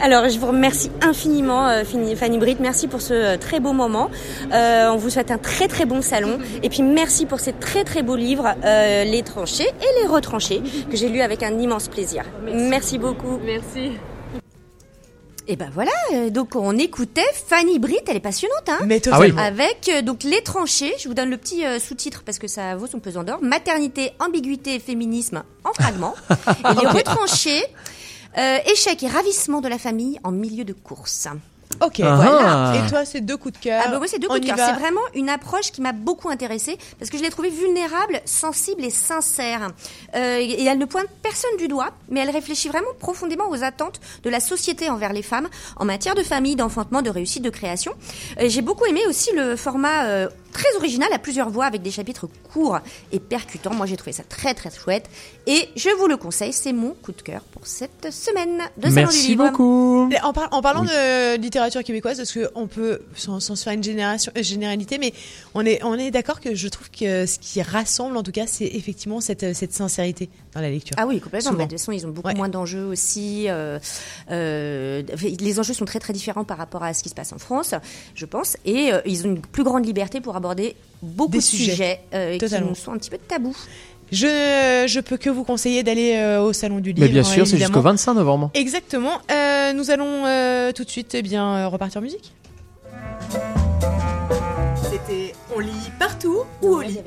Alors, je vous remercie infiniment, euh, Fanny Britt. Merci pour ce euh, très beau moment. On vous souhaite un très très bon salon. Et puis, merci pour ces très très beaux livres, Les tranchés et Les retranchés, que j'ai lus avec un immense plaisir. Merci, beaucoup. Merci. Et ben voilà, euh, donc on écoutait Fanny Britt, elle est passionnante, hein Mais totalement. Avec euh, donc les tranchés, je vous donne le petit euh, sous-titre parce que ça vaut son pesant d'or. Maternité, ambiguïté féminisme en fragments. (laughs) et les Ok. retranchés, euh, échec et ravissement de la famille en milieu de course. Ok, Ah voilà. ah. Et toi, c'est deux coups de cœur. Ah bah oui, c'est deux coups de cœur. C'est vraiment une approche qui m'a beaucoup intéressée parce que je l'ai trouvée vulnérable, sensible et sincère. Euh, et elle ne pointe personne du doigt, mais elle réfléchit vraiment profondément aux attentes de la société envers les femmes en matière de famille, d'enfantement, de réussite, de création. Euh, J'ai beaucoup aimé aussi le format euh, très original à plusieurs voix avec des chapitres courts et percutants. Moi, j'ai trouvé ça très très chouette et je vous le conseille. C'est mon coup de cœur pour cette semaine de Salon du Merci Livre. beaucoup. En, par- en parlant de littérature québécoise, parce qu'on peut, sans, sans se faire une génération, euh, généralité, mais on est, on est d'accord que je trouve que ce qui rassemble, en tout cas, c'est effectivement cette, cette sincérité dans la lecture. Ah oui, complètement. Souvent. Bah, de toute façon, ils ont beaucoup moins d'enjeux aussi. euh, euh, les enjeux sont très très différents par rapport à ce qui se passe en France, je pense, et euh, ils ont une plus grande liberté pour aborder beaucoup Des de sujets, sujets. euh, qui nous sont un petit peu tabous. Je, je peux que vous conseiller d'aller euh, au salon du livre. Mais bien sûr, c'est jusqu'au 25 novembre. Exactement. Euh, nous allons euh, tout de suite eh bien euh, repartir en musique. C'était On lit partout ou au lit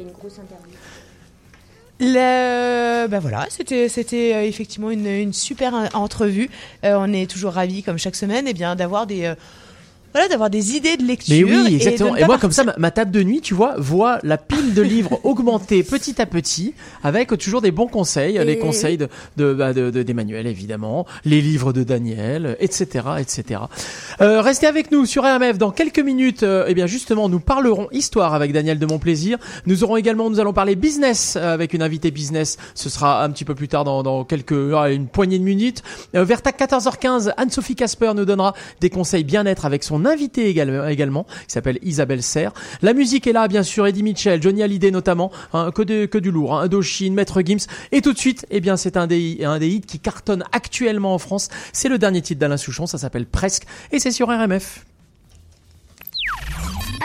Le, bah voilà, c'était c'était effectivement une, une super entrevue. Euh, on est toujours ravis, comme chaque semaine, eh bien d'avoir des euh, voilà, d'avoir des idées de lecture. Mais oui, exactement. Et, moi, comme ça, ma, ma table de nuit, tu vois, voit la pile de livres (laughs) augmenter petit à petit, avec toujours des bons conseils, Et- les conseils de de bah, de- de- d'Emmanuel évidemment, les livres de Daniel, etc., etc. Euh, restez avec nous sur RMF dans quelques minutes. euh, eh bien, justement, nous parlerons histoire avec Daniel de mon plaisir. Nous aurons également, nous allons parler business euh, avec une invitée business. Ce sera un petit peu plus tard dans, dans quelques ah, une poignée de minutes. Euh, vers 14h15, Anne-Sophie Casper nous donnera des conseils bien-être avec son invité également, également qui s'appelle Isabelle Serre. La musique est là, bien sûr, Eddie Mitchell, Johnny Hallyday notamment, hein, que, de- que du lourd, hein, Indochine, Maître Gims. Et tout de suite, eh bien, c'est un des, un des hits qui cartonne actuellement en France. C'est le dernier titre d'Alain Souchon, ça s'appelle Presque, et c'est sur RMF.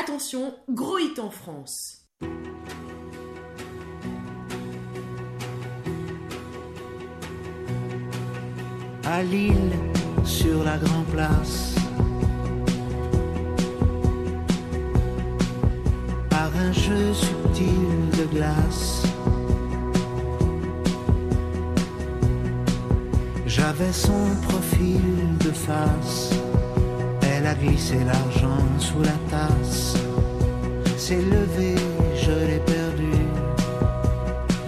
Attention, gros hit en France. à Lille sur la Grand Place. Un jeu subtil de glace. J'avais son profil de face. Elle a glissé l'argent sous la tasse. S'est levé, je l'ai perdu.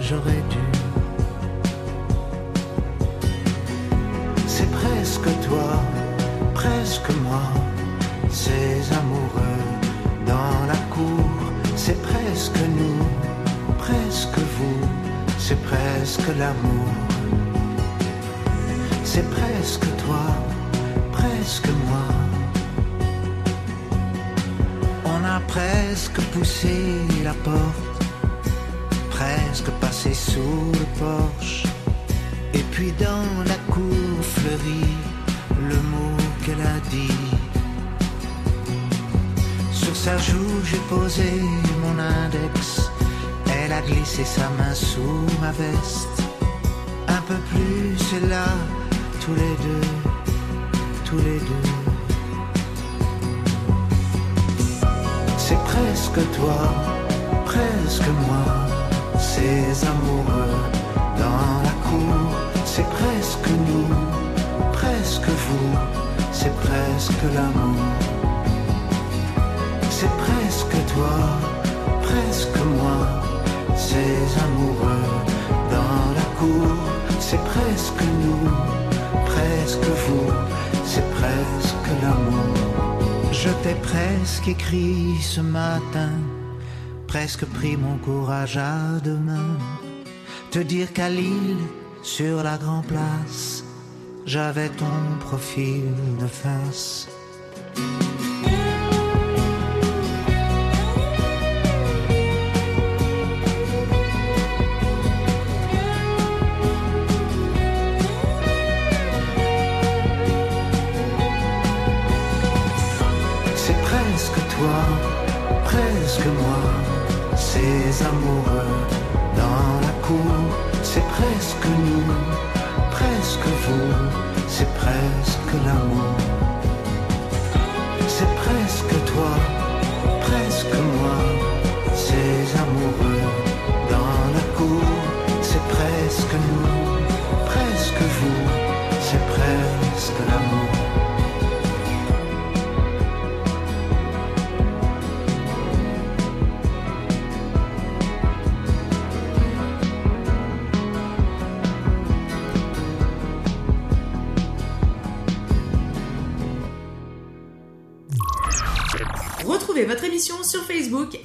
J'aurais dû. C'est presque toi, presque moi, ces amoureux dans la. C'est presque nous, presque vous, c'est presque l'amour. C'est presque toi, presque moi. On a presque poussé la porte, presque passé sous le porche. Et puis dans la cour fleurie, le mot qu'elle a dit. Un jour j'ai posé mon index, elle a glissé sa main sous ma veste. Un peu plus et là, tous les deux, tous les deux. C'est presque toi, presque moi, ces amoureux dans la cour. C'est presque nous, presque vous, c'est presque l'amour. C'est presque toi, presque moi, ces amoureux dans la cour, c'est presque nous, presque vous, c'est presque l'amour. Je t'ai presque écrit ce matin, presque pris mon courage à deux mains, te dire qu'à Lille, sur la grande place, j'avais ton profil de face.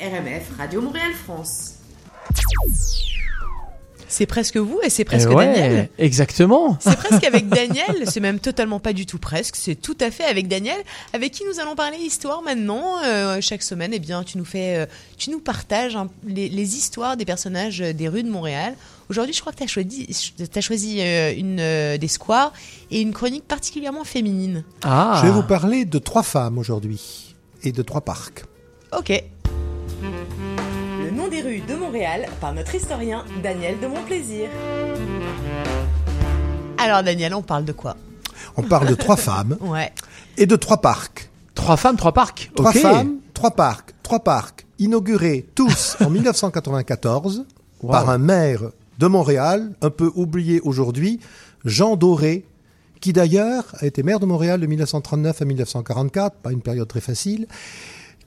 RMF Radio Montréal France. C'est presque vous et c'est presque Eh ouais, Daniel. Exactement. C'est presque avec (laughs) Daniel, c'est même totalement pas du tout presque, c'est tout à fait avec Daniel, avec qui nous allons parler histoire maintenant. Euh, chaque semaine, eh bien, tu nous fais, euh, tu nous partages hein, les, les histoires des personnages des rues de Montréal. Aujourd'hui, je crois que tu as choisi, as choisi euh, une euh, des squares et une chronique particulièrement féminine. Ah. Je vais vous parler de trois femmes aujourd'hui et de trois parcs. Ok. Le nom des rues de Montréal par notre historien Daniel de Montplaisir. Alors Daniel, on parle de quoi? On parle de trois femmes (laughs) Ouais. et de trois parcs. Trois femmes, trois parcs. Trois femmes, trois parcs, trois parcs inaugurés tous en (laughs) 1994 par un maire de Montréal, un peu oublié aujourd'hui, Jean Doré, qui d'ailleurs a été maire de Montréal de 1939 à 1944, pas une période très facile,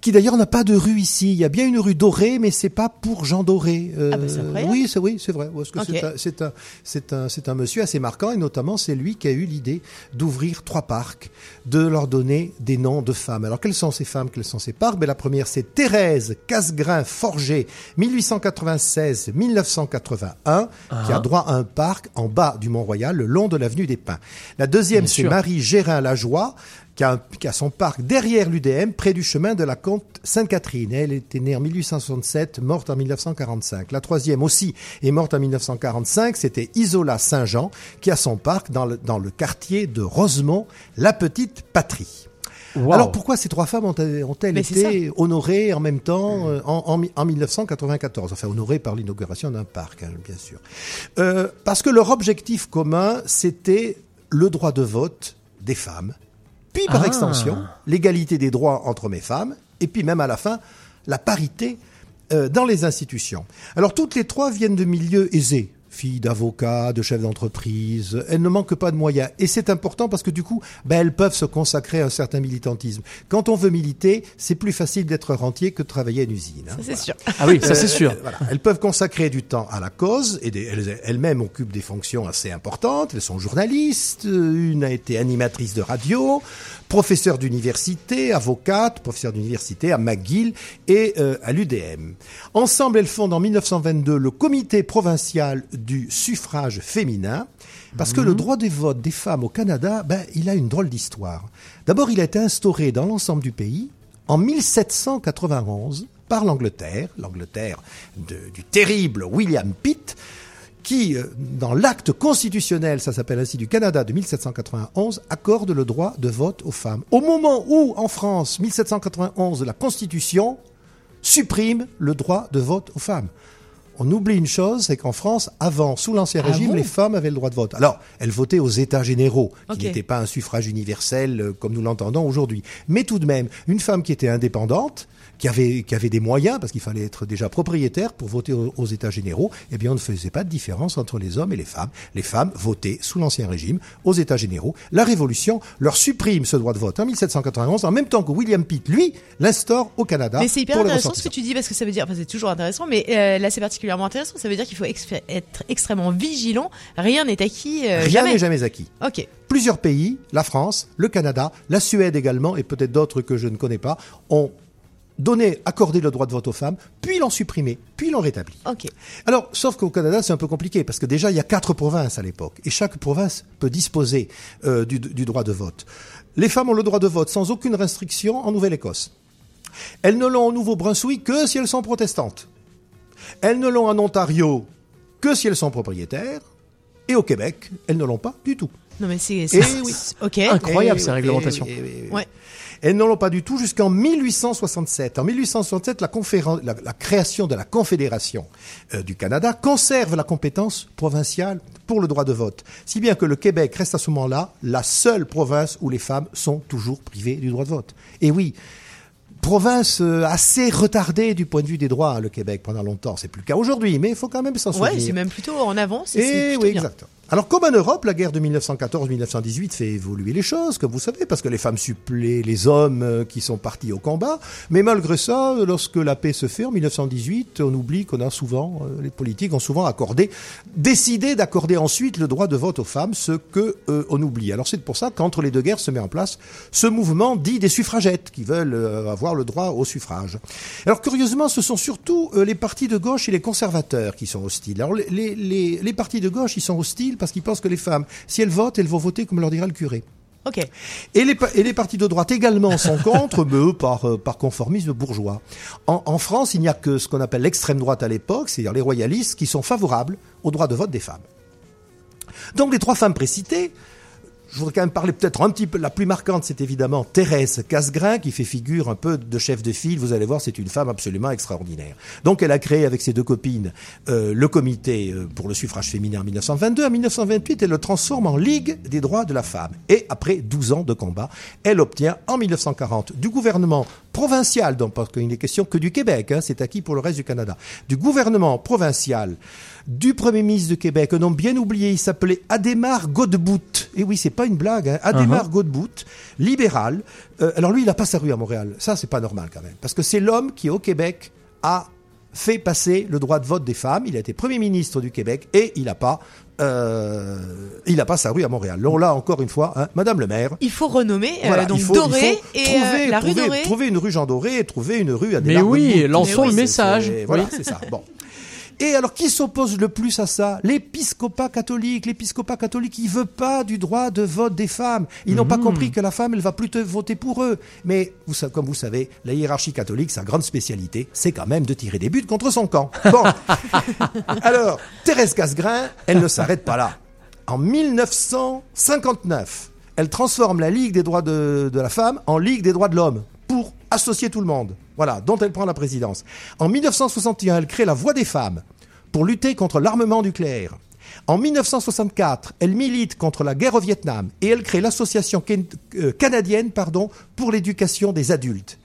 qui d'ailleurs n'a pas de rue ici. Il y a bien une rue Doré, mais c'est pas pour Jean Doré. Euh, Ah bah, c'est oui, c'est oui, c'est vrai. Parce que c'est un- c'est un, c'est un, c'est un monsieur assez marquant et notamment c'est lui qui a eu l'idée d'ouvrir trois parcs, de leur donner des noms de femmes. Alors quelles sont ces femmes, quels sont ces parcs? Ben, La première c'est Thérèse Casgrain Forger, 1896-1981, qui a droit à un parc en bas du Mont-Royal, le long de l'avenue des Pins. La deuxième Bien c'est sûr. Marie Gérin Lajoie, qui a, un- qui a son parc derrière l'UDM, près du chemin de la Comte Sainte-Catherine. Elle était née en 1867, morte en 1945. La troisième aussi est morte en 1945, c'était Isola Saint-Jean, qui a son parc dans le, dans le quartier de Rosemont, la petite patrie. Wow. Alors pourquoi ces trois femmes ont-elles, été honorées en même temps euh, en, en en 1994 Enfin honorées par l'inauguration d'un parc, hein, bien sûr. Euh, parce que leur objectif commun, c'était le droit de vote des femmes, puis par Ah. extension, l'égalité des droits entre hommes et femmes, et puis même à la fin, la parité euh, dans les institutions. Alors toutes les trois viennent de milieux aisés. Filles d'avocats, de chefs d'entreprise, elles ne manquent pas de moyens. Et c'est important parce que du coup, ben, elles peuvent se consacrer à un certain militantisme. Quand on veut militer, c'est plus facile d'être rentier que de travailler à une usine. hein. Ça c'est sûr. Ah oui, ça c'est Euh, sûr. euh, voilà. Elles peuvent consacrer du temps à la cause et des- elles- elles-mêmes occupent des fonctions assez importantes. Elles sont journalistes, euh, une a été animatrice de radio, professeure d'université, avocate, professeure d'université à McGill et euh, à l'UDM. Ensemble, elles fondent en 1922 le comité provincial du suffrage féminin. Parce que le droit des votes des femmes au Canada, ben, il a une drôle d'histoire. D'abord, il a été instauré dans l'ensemble du pays en 1791 par l'Angleterre, l'Angleterre du terrible William Pitt, qui, euh, dans l'acte constitutionnel, ça s'appelle ainsi, du Canada de 1791, accorde le droit de vote aux femmes. Au moment où, en France, 1791, la Constitution supprime le droit de vote aux femmes. On oublie une chose, c'est qu'en France, avant, sous l'Ancien Ah Régime, bon les femmes avaient le droit de vote. Alors, elles votaient aux États généraux, qui Ok. n'étaient pas un suffrage universel euh, comme nous l'entendons aujourd'hui. Mais tout de même, une femme qui était indépendante, qui avaient, qui avaient des moyens, parce qu'il fallait être déjà propriétaire pour voter aux, aux États généraux, eh bien, on ne faisait pas de différence entre les hommes et les femmes. Les femmes votaient sous l'Ancien Régime aux États généraux. La Révolution leur supprime ce droit de vote en 1791, en même temps que William Pitt, lui, l'instaure au Canada. Mais c'est hyper pour intéressant ce que tu dis parce que ça veut dire, enfin c'est toujours intéressant, mais euh, là c'est particulièrement intéressant. Ça veut dire qu'il faut être extrêmement vigilant. Rien n'est acquis. euh, Rien n'est jamais acquis. Ok. Plusieurs pays, la France, le Canada, la Suède également, et peut-être d'autres que je ne connais pas, ont donné, accordé le droit de vote aux femmes, puis l'ont supprimé, puis l'ont rétabli. Ok. Alors, sauf qu'au Canada, c'est un peu compliqué, parce que déjà, il y a quatre provinces à l'époque, et chaque province peut disposer euh, du, du droit de vote. Les femmes ont le droit de vote sans aucune restriction en Nouvelle-Écosse. Elles ne l'ont au Nouveau-Brunswick que si elles sont protestantes. Elles ne l'ont en Ontario que si elles sont propriétaires. Et au Québec, elles ne l'ont pas du tout. Non mais c'est. Oui. Incroyable, ces réglementations. oui, oui, oui. Ouais. Elles ne l'ont pas du tout jusqu'en 1867. En 1867, la, conféren- la- la création de la Confédération euh, du Canada conserve la compétence provinciale pour le droit de vote. Si bien que le Québec reste à ce moment-là la seule province où les femmes sont toujours privées du droit de vote. Et oui, province euh, assez retardée du point de vue des droits, le Québec, pendant longtemps. C'est plus le cas aujourd'hui, mais il faut quand même s'en souvenir. Ouais, c'est même plutôt en avance. et c'est Eh oui, bien. exact. Alors, comme en Europe, la guerre de 1914-1918 fait évoluer les choses, comme vous savez, parce que les femmes suppléent les hommes euh, qui sont partis au combat. Mais malgré ça, lorsque la paix se fait en 1918, on oublie qu'on a souvent, euh, les politiques ont souvent accordé, décidé d'accorder ensuite le droit de vote aux femmes, ce que euh, on oublie. Alors c'est pour ça qu'entre les deux guerres se met en place ce mouvement dit des suffragettes qui veulent avoir le droit au suffrage. Alors curieusement, ce sont surtout les partis de gauche et les conservateurs qui sont hostiles. Alors les partis de gauche, ils sont hostiles parce qu'ils pensent que les femmes, si elles votent, elles vont voter comme leur dira le curé. Ok. Et les, pa- et les partis de droite également sont (laughs) contre, mais eux par, euh, par conformisme bourgeois. En, en France, il n'y a que ce qu'on appelle l'extrême droite à l'époque, c'est-à-dire les royalistes, qui sont favorables au droit de vote des femmes. Donc les trois femmes précitées, je voudrais quand même parler peut-être un petit peu, la plus marquante, c'est évidemment Thérèse Casgrain, qui fait figure un peu de chef de file. Vous allez voir, c'est une femme absolument extraordinaire. Donc elle a créé avec ses deux copines euh, le comité euh, pour le suffrage féminin en 1922. En 1928, elle le transforme en Ligue des droits de la femme. Et après 12 ans de combat, elle obtient en 1940 du gouvernement provincial, donc parce qu'il n'est question que du Québec, hein, c'est acquis pour le reste du Canada, du gouvernement provincial, du Premier ministre de Québec, un nom bien oublié, il s'appelait Adhémar Godbout. Et oui, c'est pas une blague, hein. Adhémar Uh-huh. Godbout, libéral. Euh, alors lui, il a pas sa rue à Montréal. Ça, c'est pas normal quand même. Parce que c'est l'homme qui, au Québec, a fait passer le droit de vote des femmes. Il a été Premier ministre du Québec et il n'a pas, euh, il a pas sa rue à Montréal. Donc là, encore une fois, hein, Madame le maire, Il faut renommer euh, voilà, donc il faut, Doré il faut et euh, trouver, la rue trouver- Doré. trouver une rue Jean Doré et trouver une rue à Mais oui, lançons le c'est- message. c'est- Voilà, Oui. c'est ça. Bon. (laughs) Et alors, qui s'oppose le plus à ça? L'épiscopat catholique. L'épiscopat catholique, il veut pas du droit de vote des femmes. Ils n'ont pas Mhm. compris que la femme, elle va plutôt voter pour eux. Mais, vous, comme vous savez, la hiérarchie catholique, sa grande spécialité, c'est quand même de tirer des buts contre son camp. Bon. (laughs) alors, Thérèse Casgrain, elle ne s'arrête pas là. En 1959, elle transforme la Ligue des droits de, de la femme en Ligue des droits de l'homme pour associer tout le monde. Voilà, dont elle prend la présidence. En 1961, elle crée la Voix des femmes pour lutter contre l'armement nucléaire. En 1964, elle milite contre la guerre au Vietnam et elle crée l'association euh, canadienne pardon, pour l'éducation des adultes.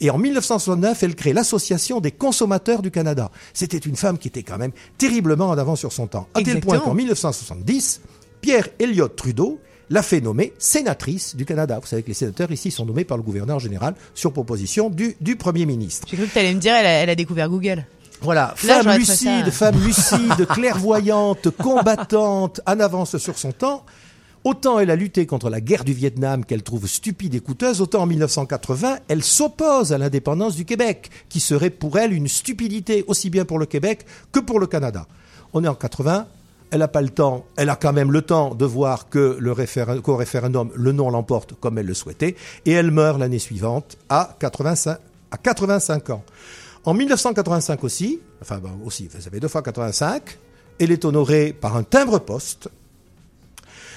Et en 1969, elle crée l'Association des consommateurs du Canada. C'était une femme qui était quand même terriblement en avance sur son temps. À tel point qu'en 1970, Pierre Elliott Trudeau l'a fait nommer sénatrice du Canada. Vous savez que les sénateurs ici sont nommés par le gouverneur général sur proposition du, du Premier ministre. J'ai cru que tu allais me dire, elle a, elle a découvert Google. Voilà, Là, femme lucide, femme (laughs) lucide, clairvoyante, combattante, en avance sur son temps. Autant elle a lutté contre la guerre du Vietnam qu'elle trouve stupide et coûteuse, autant en 1980, elle s'oppose à l'indépendance du Québec, qui serait pour elle une stupidité aussi bien pour le Québec que pour le Canada. On est en 80, elle n'a pas le temps, elle a quand même le temps de voir que le référen- qu'au référendum, le non l'emporte comme elle le souhaitait, et elle meurt l'année suivante à 85, à 85 ans. En 1985 aussi, enfin aussi, ça fait deux fois 85, elle est honorée par un timbre-poste.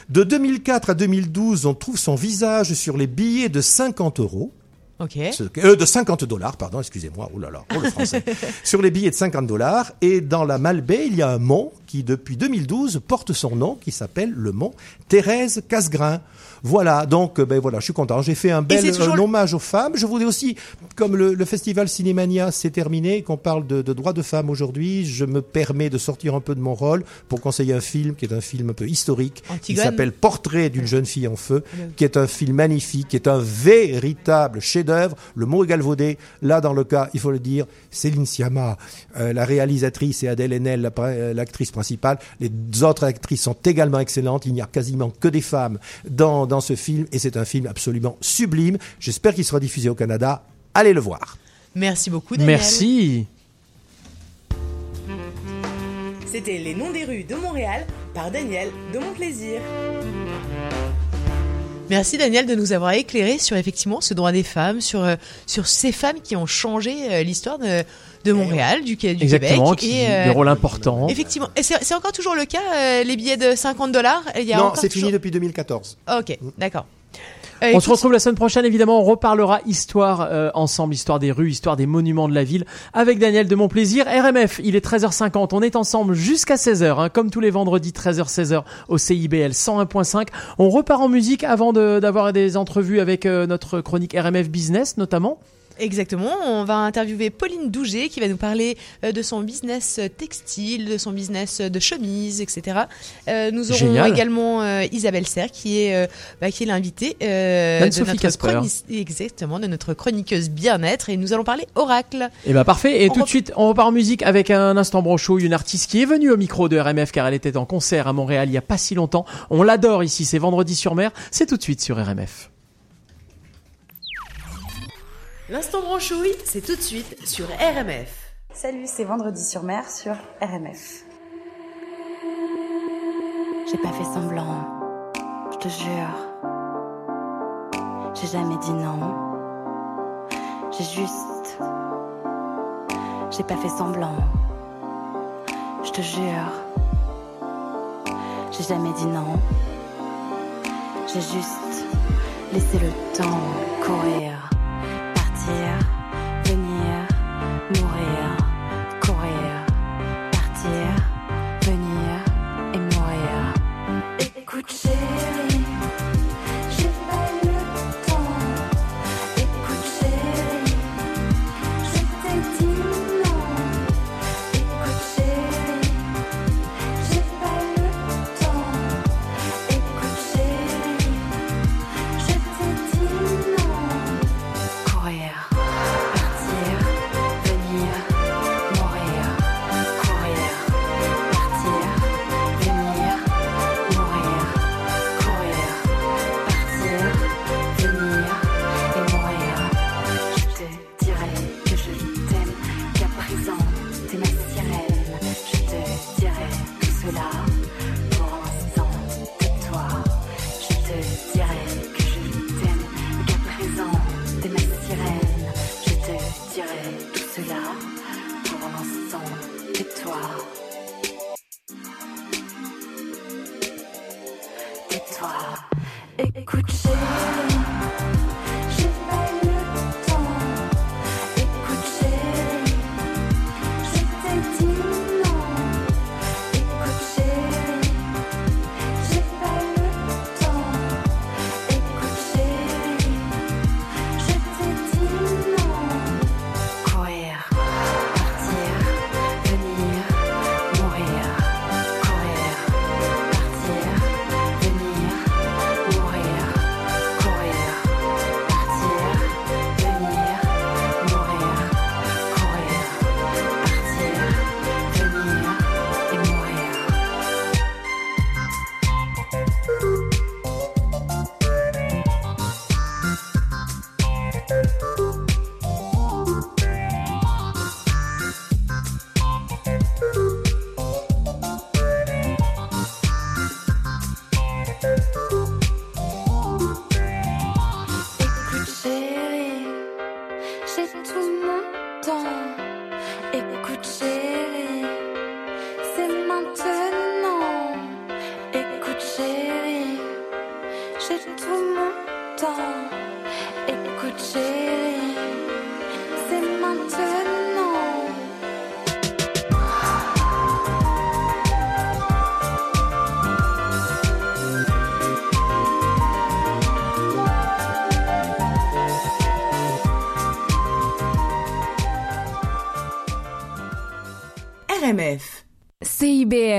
De 2004 à 2012, on trouve son visage sur les billets de 50 euros. Ok. Ce- euh, de 50 dollars, pardon, excusez-moi, oh là là, oh le français. (laughs) sur les billets de 50 dollars. Et dans la Malbaie, il y a un mont qui, depuis 2012, porte son nom, qui s'appelle le mont Thérèse Casgrain. Voilà, donc, euh, ben voilà, je suis content. J'ai fait un bel c'est toujours un le- hommage aux femmes. Je voudrais aussi, comme le, le festival Cinémania s'est terminé, qu'on parle de, de droits de femmes aujourd'hui, je me permets de sortir un peu de mon rôle pour conseiller un film qui est un film un peu historique, qui s'appelle Portrait d'une jeune fille en feu, qui est un film magnifique, qui est un véritable chef-d'œuvre. Le mot est galvaudé. Là, dans le cas, il faut le dire, Céline Sciamma, euh, la réalisatrice, et Adèle Haenel, euh, l'actrice principale. Les autres actrices sont également excellentes. Il n'y a quasiment que des femmes dans, dans ce film, et c'est un film absolument sublime. J'espère qu'il sera diffusé au Canada. Allez le voir. Merci beaucoup, Daniel. Merci. C'était Les Noms des rues de Montréal par Daniel de Mon Plaisir. Merci Daniel de nous avoir éclairé sur effectivement ce droit des femmes, sur euh, sur ces femmes qui ont changé euh, l'histoire de, de Montréal, du, du Exactement, Québec. qui et, euh, des rôles importants. Effectivement. Et c'est c'est encore toujours le cas, euh, les billets de 50 dollars Non, c'est fini depuis 2014. Ok, d'accord. Euh, On se retrouve la semaine prochaine, évidemment. On reparlera histoire euh, ensemble, histoire des rues, histoire des monuments de la ville, avec Daniel de Mon Plaisir. RMF, il est 13h50. On est ensemble jusqu'à 16h, hein, comme tous les vendredis, 13h, 16h, au CIBL 101.5. On repart en musique avant de- d'avoir des entrevues avec euh, notre chronique RMF Business, notamment. Exactement, on va interviewer Pauline Douget qui va nous parler euh, de son business euh, textile, de son business euh, de chemise, etc. Nous aurons Génial. également Isabelle Serre qui est, bah, qui est l'invitée euh, de notre Casper. chroni- exactement de notre chroniqueuse bien-être et nous allons parler oracle. Et ben parfait. Et On tout de suite, on repart en musique avec un instant brochou, une artiste qui est venue au micro de RMF car elle était en concert à Montréal il y a pas si longtemps. On l'adore ici, c'est vendredi sur mer. C'est tout de suite sur RMF. L'instant branchouille, c'est tout de suite sur RMF. Salut, c'est Vendredi sur mer sur RMF. J'ai pas fait semblant, je te jure. J'ai jamais dit non. J'ai juste. J'ai pas fait semblant, je te jure. J'ai jamais dit non. J'ai juste laissé le temps courir, partir, venir, mourir,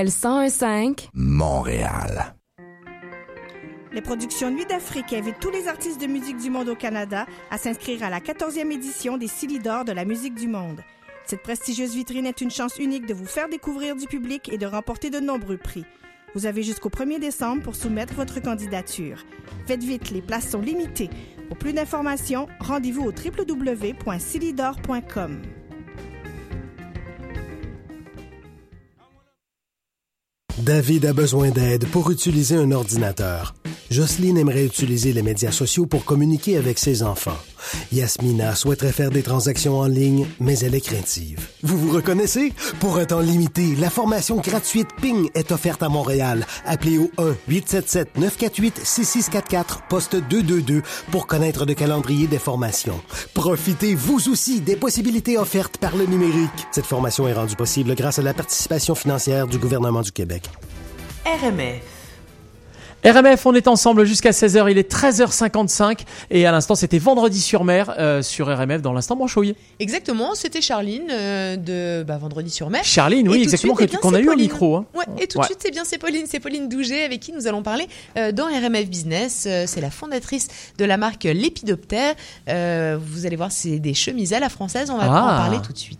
CIBL 101.5. Montréal. Les productions Nuit d'Afrique invitent tous les artistes de musique du monde au Canada à s'inscrire à la 14e édition des Silidor de la musique du monde. Cette prestigieuse vitrine est une chance unique de vous faire découvrir du public et de remporter de nombreux prix. Vous avez jusqu'au 1er décembre pour soumettre votre candidature. Faites vite, les places sont limitées. Pour plus d'informations, rendez-vous au www.silidor.com. David a besoin d'aide pour utiliser un ordinateur. Jocelyne aimerait utiliser les médias sociaux pour communiquer avec ses enfants. Yasmina souhaiterait faire des transactions en ligne, mais elle est craintive. Vous vous reconnaissez? Pour un temps limité, la formation gratuite Ping est offerte à Montréal. Appelez au 1-877-948-6644, poste 222 pour connaître le calendrier des formations. Profitez vous aussi des possibilités offertes par le numérique. Cette formation est rendue possible grâce à la participation financière du gouvernement du Québec. RMF. RMF, on est ensemble jusqu'à 16h, il est 13h55 et à l'instant c'était vendredi sur mer euh, sur RMF dans l'instant branchouille. Exactement, c'était Charline euh, de bah, Vendredi sur mer. Charline, oui, exactement, eh qu'on a eu au micro, hein. Ouais, et tout Ouais. de suite, c'est bien, c'est Pauline, c'est Pauline Douget avec qui nous allons parler euh, dans RMF Business. Euh, c'est la fondatrice de la marque Lépidoptère. Euh, vous allez voir, c'est des chemises à la française. On va Ah. en parler tout de suite.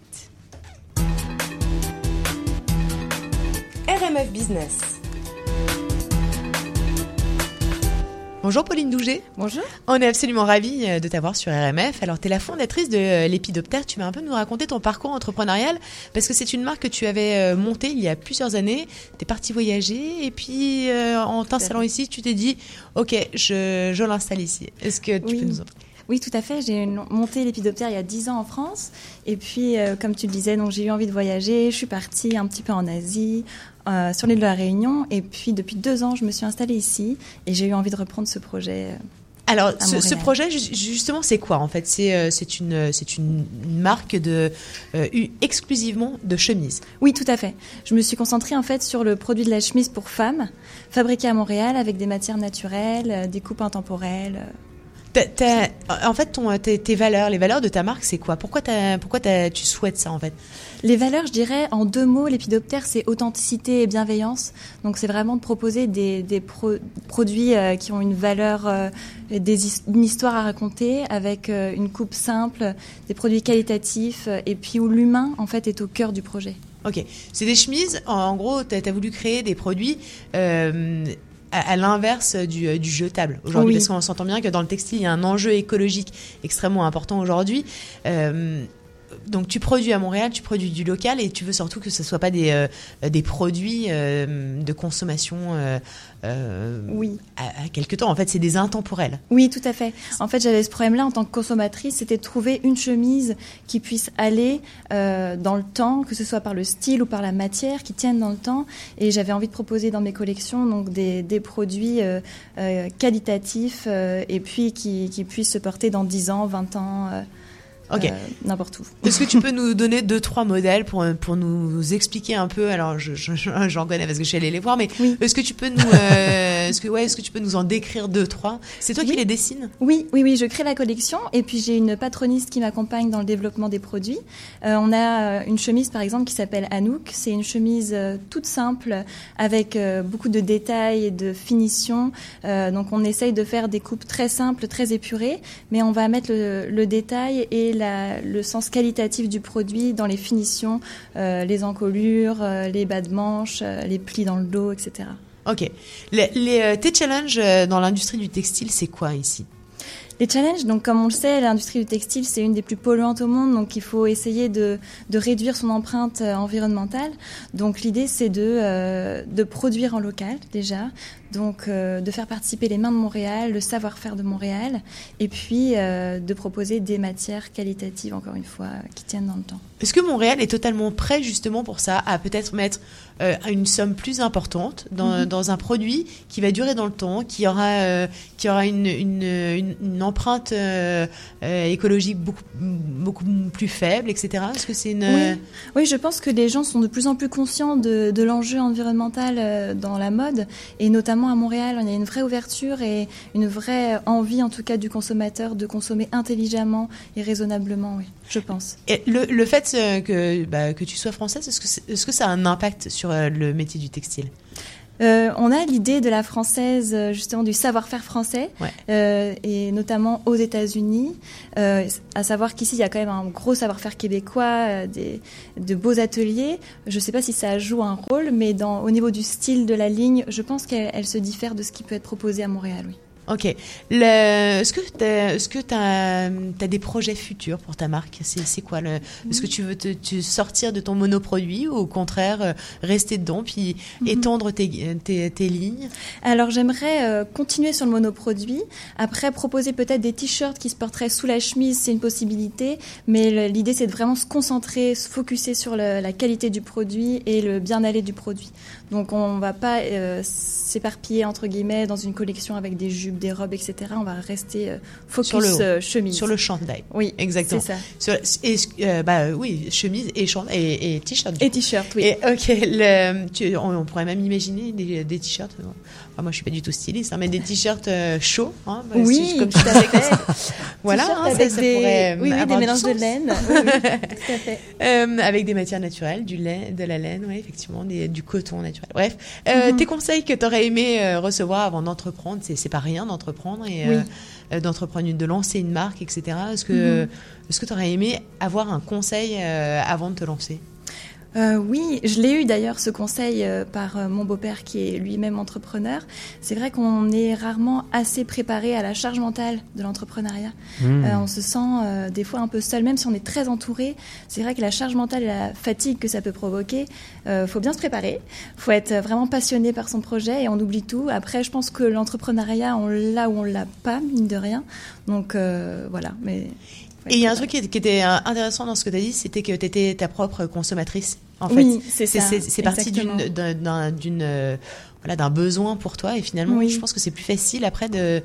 RMF Business. Bonjour Pauline Douget. Bonjour. On est absolument ravis euh, de t'avoir sur RMF. Alors, tu es la fondatrice de euh, Lépidoptère. Tu vas un peu nous raconter ton parcours entrepreneurial parce que c'est une marque que tu avais euh, montée il y a plusieurs années. Tu es partie voyager et puis euh, en t'installant ici, tu t'es dit OK, je, je l'installe ici. Est-ce que tu Oui. peux nous en Oui, tout à fait. J'ai monté l'épidoptère il y a 10 ans en France. Et puis, euh, comme tu le disais, donc j'ai eu envie de voyager. Je suis partie un petit peu en Asie, euh, sur l'île de la Réunion. Et puis, depuis deux ans, je me suis installée ici. Et j'ai eu envie de reprendre ce projet. euh, Alors, ce, projet, ju- justement, c'est quoi en fait? C'est euh, c'est une, une marque de, euh, exclusivement de chemises. Oui, tout à fait. Je me suis concentrée en fait sur le produit de la chemise pour femmes, fabriqué à Montréal avec des matières naturelles, des coupes intemporelles. En fait, ton, tes, valeurs, les valeurs de ta marque, c'est quoi? Pourquoi, t'as- pourquoi t'as- tu souhaites ça en fait? Les valeurs, je dirais, en deux mots, l'épidoptère, c'est authenticité et bienveillance. Donc, c'est vraiment de proposer des, des pro- produits euh, qui ont une valeur, euh, des une histoire à raconter, avec euh, une coupe simple, des produits qualitatifs, et puis où l'humain, en fait, est au cœur du projet. Ok, c'est des chemises. En, en gros, tu as, voulu créer des produits à, à l'inverse du, euh, du jetable aujourd'hui, Oui. parce qu'on s'entend bien que dans le textile, il y a un enjeu écologique extrêmement important aujourd'hui. Euh, donc tu produis à Montréal, tu produis du local et tu veux surtout que ce soit pas des, euh, des produits euh, de consommation euh, Oui. à, à quelque temps. En fait, c'est des intemporels. Oui, tout à fait. En fait, j'avais ce problème-là en tant que consommatrice, c'était de trouver une chemise qui puisse aller dans le temps, que ce soit par le style ou par la matière, qui tienne dans le temps. Et j'avais envie de proposer dans mes collections donc des, des produits qualitatifs et puis qui, qui puissent se porter dans 10 ans, 20 ans. Euh, Ok. euh, N'importe où. Est-ce que tu peux nous donner deux trois modèles pour pour nous expliquer un peu? Alors je- je- je- (laughs) j'en connais parce que je suis allée les voir, mais est-ce que tu peux nous euh, est-ce que ouais est-ce que tu peux nous en décrire deux trois? C'est toi qui les dessines? Oui, oui, oui, je crée la collection et puis j'ai une patroniste qui m'accompagne dans le développement des produits. Euh, on a euh, une chemise par exemple qui s'appelle Anouk. C'est une chemise euh, toute simple avec euh, beaucoup de détails et de finition. Euh, donc on essaye de faire des coupes très simples, très épurées, mais on va mettre le, le détail et le sens qualitatif du produit dans les finitions, euh, les encolures, euh, les bas de manches, euh, les plis dans le dos, etc. Ok. Les, les, tes challenges dans l'industrie du textile, c'est quoi ici? Les challenges, donc comme on le sait, l'industrie du textile, c'est une des plus polluantes au monde, donc il faut essayer de, de réduire son empreinte euh, environnementale. Donc l'idée, c'est de, euh, de produire en local déjà, donc euh, de faire participer les mains de Montréal, le savoir-faire de Montréal, et puis de proposer des matières qualitatives, encore une fois, qui tiennent dans le temps. Est-ce que Montréal est totalement prêt justement pour ça, à peut-être mettre euh, une somme plus importante dans, Mhm. dans un produit qui va durer dans le temps, qui aura, euh, qui aura une, une, une, une empreinte euh, euh, écologique beaucoup, beaucoup plus faible, etc. Est-ce que c'est une... Oui. oui, je pense que les gens sont de plus en plus conscients de, de l'enjeu environnemental dans la mode, et notamment à Montréal, on a une vraie ouverture et une vraie envie, en tout cas, du consommateur de consommer intelligemment et raisonnablement, oui, je pense. Et le, le fait que, bah, que tu sois française, est-ce que, c'est- est-ce que ça a un impact sur le métier du textile Euh, on a l'idée de la française, euh, justement, du savoir-faire français, Ouais. euh, et notamment aux États-Unis. Euh, à savoir qu'ici, il y a quand même un gros savoir-faire québécois, euh, des, de beaux ateliers. Je ne sais pas si ça joue un rôle, mais dans, au niveau du style de la ligne, je pense qu'elle elle se diffère de ce qui peut être proposé à Montréal, oui. Ok. Est-ce que tu as des projets futurs pour ta marque? C'est quoi Est-ce que tu veux te, sortir de ton monoproduit ou au contraire euh, rester dedans puis étendre tes, tes, tes lignes? Alors j'aimerais euh, continuer sur le monoproduit. Après proposer peut-être des t-shirts qui se porteraient sous la chemise, c'est une possibilité. Mais l'idée c'est de vraiment se concentrer, se focuser sur le- la qualité du produit et le bien-aller du produit. Donc on va pas euh, s'éparpiller entre guillemets dans une collection avec des jupes, des robes, etc. On va rester euh, focus sur le haut, euh, chemise. sur le chandail. Oui, exactement. c'est ça. Sur, et, bah oui, chemise et chandail et, et t-shirt. Et t-shirt, oui. Et ok, le, tu- on, on pourrait même imaginer des, des t-shirts. Euh, enfin, moi, je suis pas du tout styliste, hein, mais des t-shirts euh, chauds. Hein, bah, Oui, si- comme disais, fait. (laughs) voilà, hein, ça, avec ça des- pourrait oui, oui, des mélanges de laine. (laughs) Oui, tout à fait. Euh, avec des matières naturelles, du lait, de la laine, oui, effectivement, des- du coton naturel. Bref, euh, Mhm. tes conseils que tu aurais aimé euh, recevoir avant d'entreprendre, c'est pas rien d'entreprendre et euh, euh, d'entreprendre, une- de lancer une marque, etc. Est-ce que Mhm. est-ce que tu aurais aimé avoir un conseil euh, avant de te lancer? Euh, oui, je l'ai eu d'ailleurs ce conseil euh, par euh, mon beau-père qui est lui-même entrepreneur. C'est vrai qu'on est rarement assez préparé à la charge mentale de l'entrepreneuriat. Mmh. Euh, on se sent euh, des fois un peu seul, même si on est très entouré. C'est vrai que la charge mentale et la fatigue que ça peut provoquer, euh, faut bien se préparer. Faut être vraiment passionné par son projet et on oublie tout. Après, je pense que l'entrepreneuriat, on l'a ou on l'a pas, mine de rien. Donc euh, voilà, mais. Et il y a un truc qui, qui était euh, intéressant dans ce que tu as dit, c'était que tu étais ta propre consommatrice. En fait, Oui, c'est ça, C'est parti d'une, euh, voilà d'un besoin pour toi et finalement, Oui. je pense que c'est plus facile après de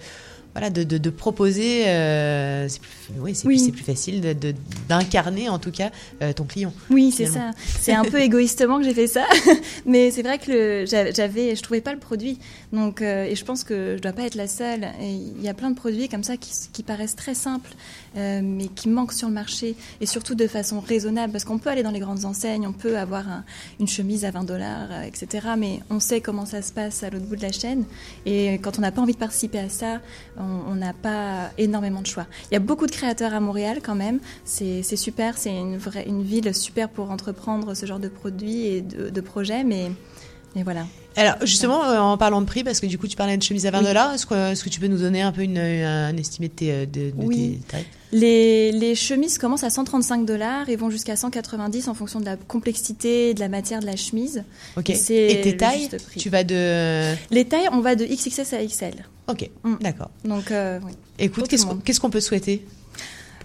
voilà de, de, de proposer. euh, c'est plus, oui, c'est Oui. plus, facile de- d'incarner en tout cas euh, ton client. Oui, c'est ça. C'est un peu (laughs) égoïstement que j'ai fait ça, (laughs) mais c'est vrai que le- j'a- j'avais, je trouvais pas le produit. Donc, euh, et je pense que je dois pas être la seule. Il y a plein de produits comme ça qui, qui paraissent très simples, mais qui manquent sur le marché et surtout de façon raisonnable, parce qu'on peut aller dans les grandes enseignes, on peut avoir un- une chemise à 20 dollars, etc. Mais on sait comment ça se passe à l'autre bout de la chaîne. Et quand on n'a pas envie de participer à ça, on on n'a pas énormément de choix. Il y a beaucoup de créateurs à Montréal quand même. C'est super, c'est une, une ville super pour entreprendre ce genre de produits et de, de projets, mais, mais voilà. Alors justement, euh, en parlant de prix, parce que du coup tu parlais de chemise à 20 Oui. dollars, est-ce que, que tu peux nous donner un peu une, un estimé de tes, euh, de, de Oui. tes tarifs Les, les chemises commencent à 135 dollars et vont jusqu'à 190 en fonction de la complexité et de la matière de la chemise. Ok. Et tes le tailles, tu vas de Les tailles, on va de XXS à XL. Ok, d'accord. Donc, euh, oui. Écoute, qu'on qu'est-ce qu'on peut souhaiter?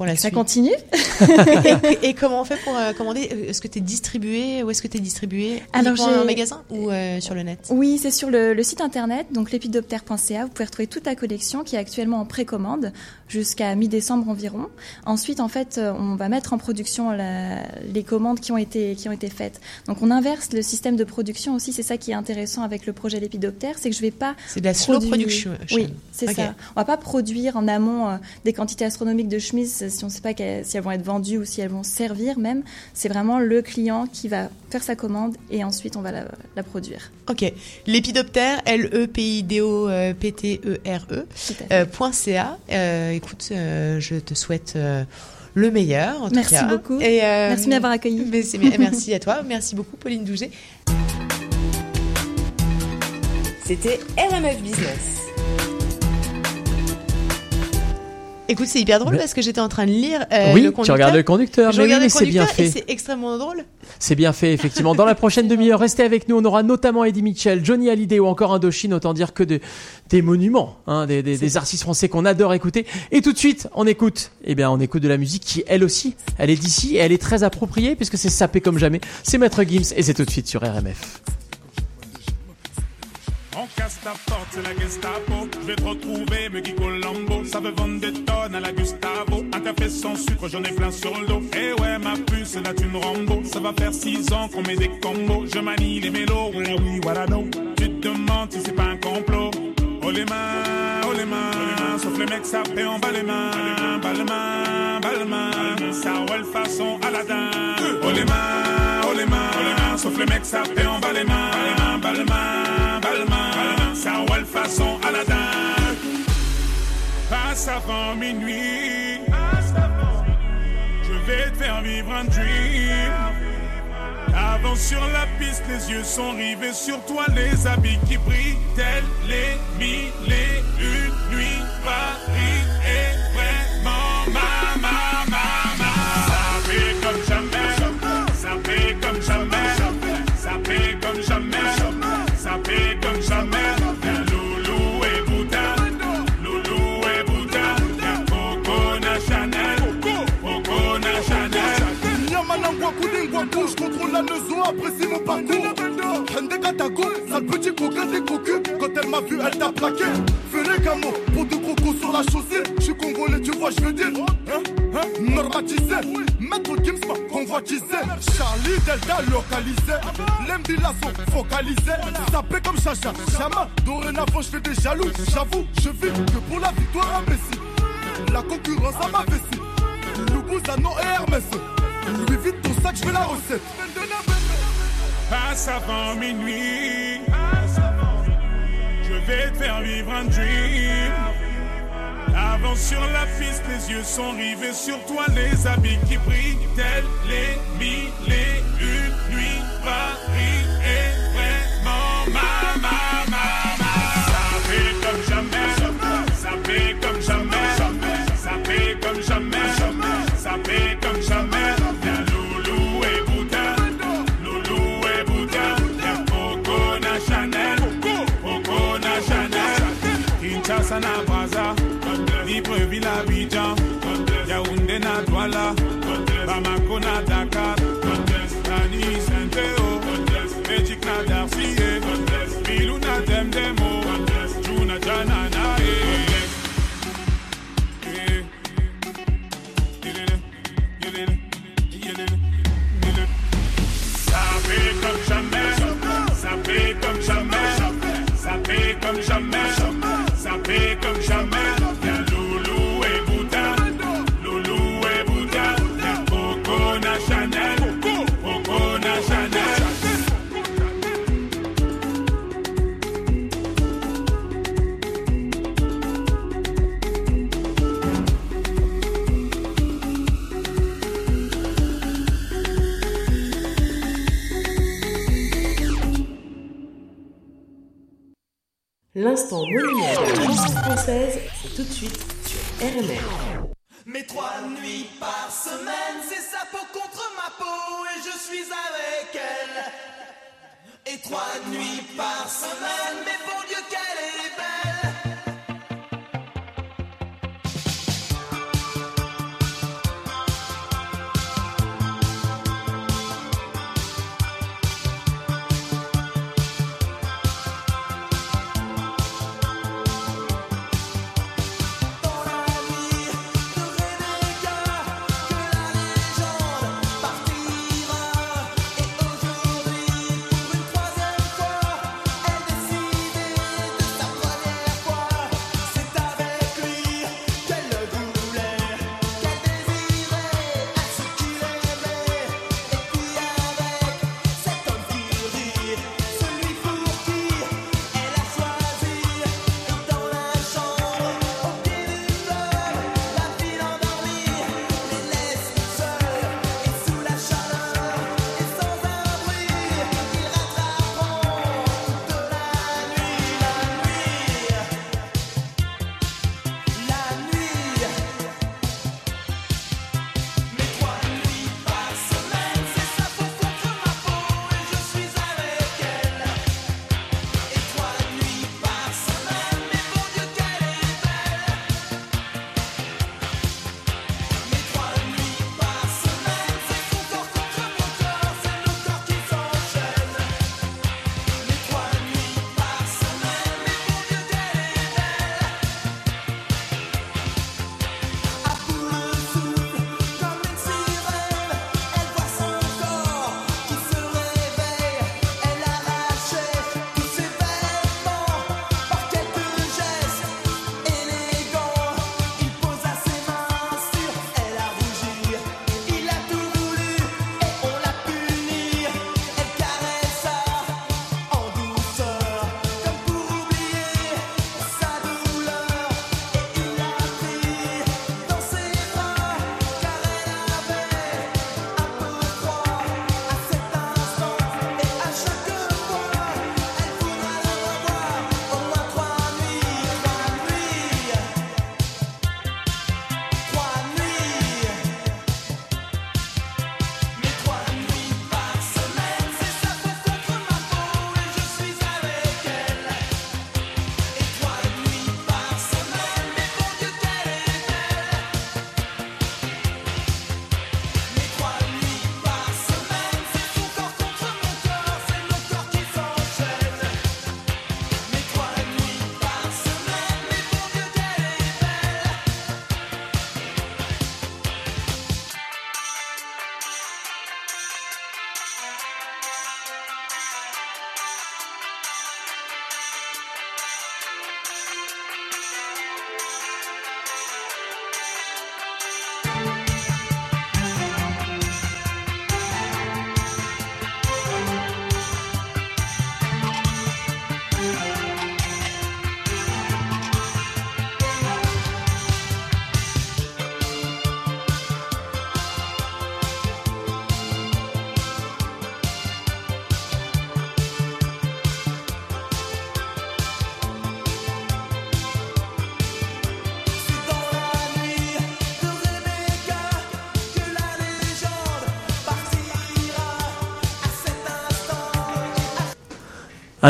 Pour la Ça suite. continue (laughs) et, et comment on fait pour euh, commander? Est-ce que tu es distribué? Où est-ce que tu es distribué? Alors, j'ai- en magasin ou euh, sur le net? Oui, c'est sur le, le site internet, donc lépidoptère.ca. Vous pouvez retrouver toute la collection qui est actuellement en précommande jusqu'à mi-décembre environ. Ensuite, en fait, euh, on va mettre en production la- les commandes qui ont été qui ont été faites. Donc, on inverse le système de production aussi. C'est ça qui est intéressant avec le projet Lépidoptère, c'est que je vais pas. C'est de la slow production. Oui, c'est ça. On va pas produire en amont euh, des quantités astronomiques de chemises si on ne sait pas si elles vont être vendues ou si elles vont servir même. C'est vraiment le client qui va faire sa commande et ensuite on va la, la produire. Ok. Lépidoptère, L-E-P-I-D-O-P-T-E-R-E, euh, point .ca. Euh, écoute, euh, je te souhaite euh, le meilleur, en tout Merci cas. beaucoup. Et, euh, Merci de m'avoir accueilli. (laughs) mais Merci à toi. Merci beaucoup, Pauline Douget. C'était RMF Business. Écoute, c'est hyper drôle parce que j'étais en train de lire euh, Oui, le tu conducteur. regardes le conducteur, Je mais regarde oui, mais c'est bien fait. c'est extrêmement drôle. C'est bien fait, effectivement. Dans la prochaine demi-heure, restez avec nous. On aura notamment Eddie Mitchell, Johnny Hallyday ou encore Indochine. Autant dire que de- des monuments, hein, des, des- des artistes français qu'on adore écouter. Et tout de suite, on écoute. Eh bien, on écoute de la musique qui, elle aussi, elle est d'ici et elle est très appropriée puisque c'est sapé comme jamais. C'est Maître Gims et c'est tout de suite sur RMF. Casse ta porte, la Gestapo. Je vais te retrouver, me Guy Colombo. Ça veut vendre des tonnes à la Gustavo. Un café sans sucre, j'en ai plein sur le dos. Eh ouais, ma puce, là tu me Rambo. Ça va faire six ans qu'on met des combos. Je manie les mélos, voilà oui, voilà non. Tu te demandes si c'est pas un complot. Oh les mains, oh les mains, sauf les mecs ça fait en bas les mains, bas les mains, bas les mains, ça roule façon Aladdin. Oh les mains, les mains, sauf les mecs ça fait en bas les mains, bas les mains, bas les mains, ça roule façon Aladdin. Passe avant minuit, je vais te faire vivre un dream. Avance sur la piste, les yeux sont rivés sur toi, les habits qui brillent, tels les mille et une nuits. Paris contrôle la maison, apprécie mon parcours. Hende Katago, sale petit coquin des cocus. Quand elle m'a vu, elle t'a plaqué. Les camos pour deux crocos sur la chaussée. Je suis congolais, tu vois, je veux dire. Hein, hein, normatisé. Maître Gims m'a convoitisé. Charlie Delta localisé. L'Embila sont focalisés. Sapé comme Chacha, Chama. Dorénavant, je fais des jaloux. J'avoue, je vis que pour la victoire imbécile. La concurrence à ma vessie. Non et Hermès. Lui vite ton sac, je fais la recette. Passe avant minuit. Je vais te faire vivre un dream. Avance sur la piste, les yeux sont rivés sur toi, les habits qui brillent, tels les mille et une nuits. Paris Bamako na L'instant monument de la chanson française, c'est tout de suite sur RMR. Mes trois nuits par semaine, c'est sa peau contre ma peau et je suis avec elle. Et trois nuits par semaine, mais bon Dieu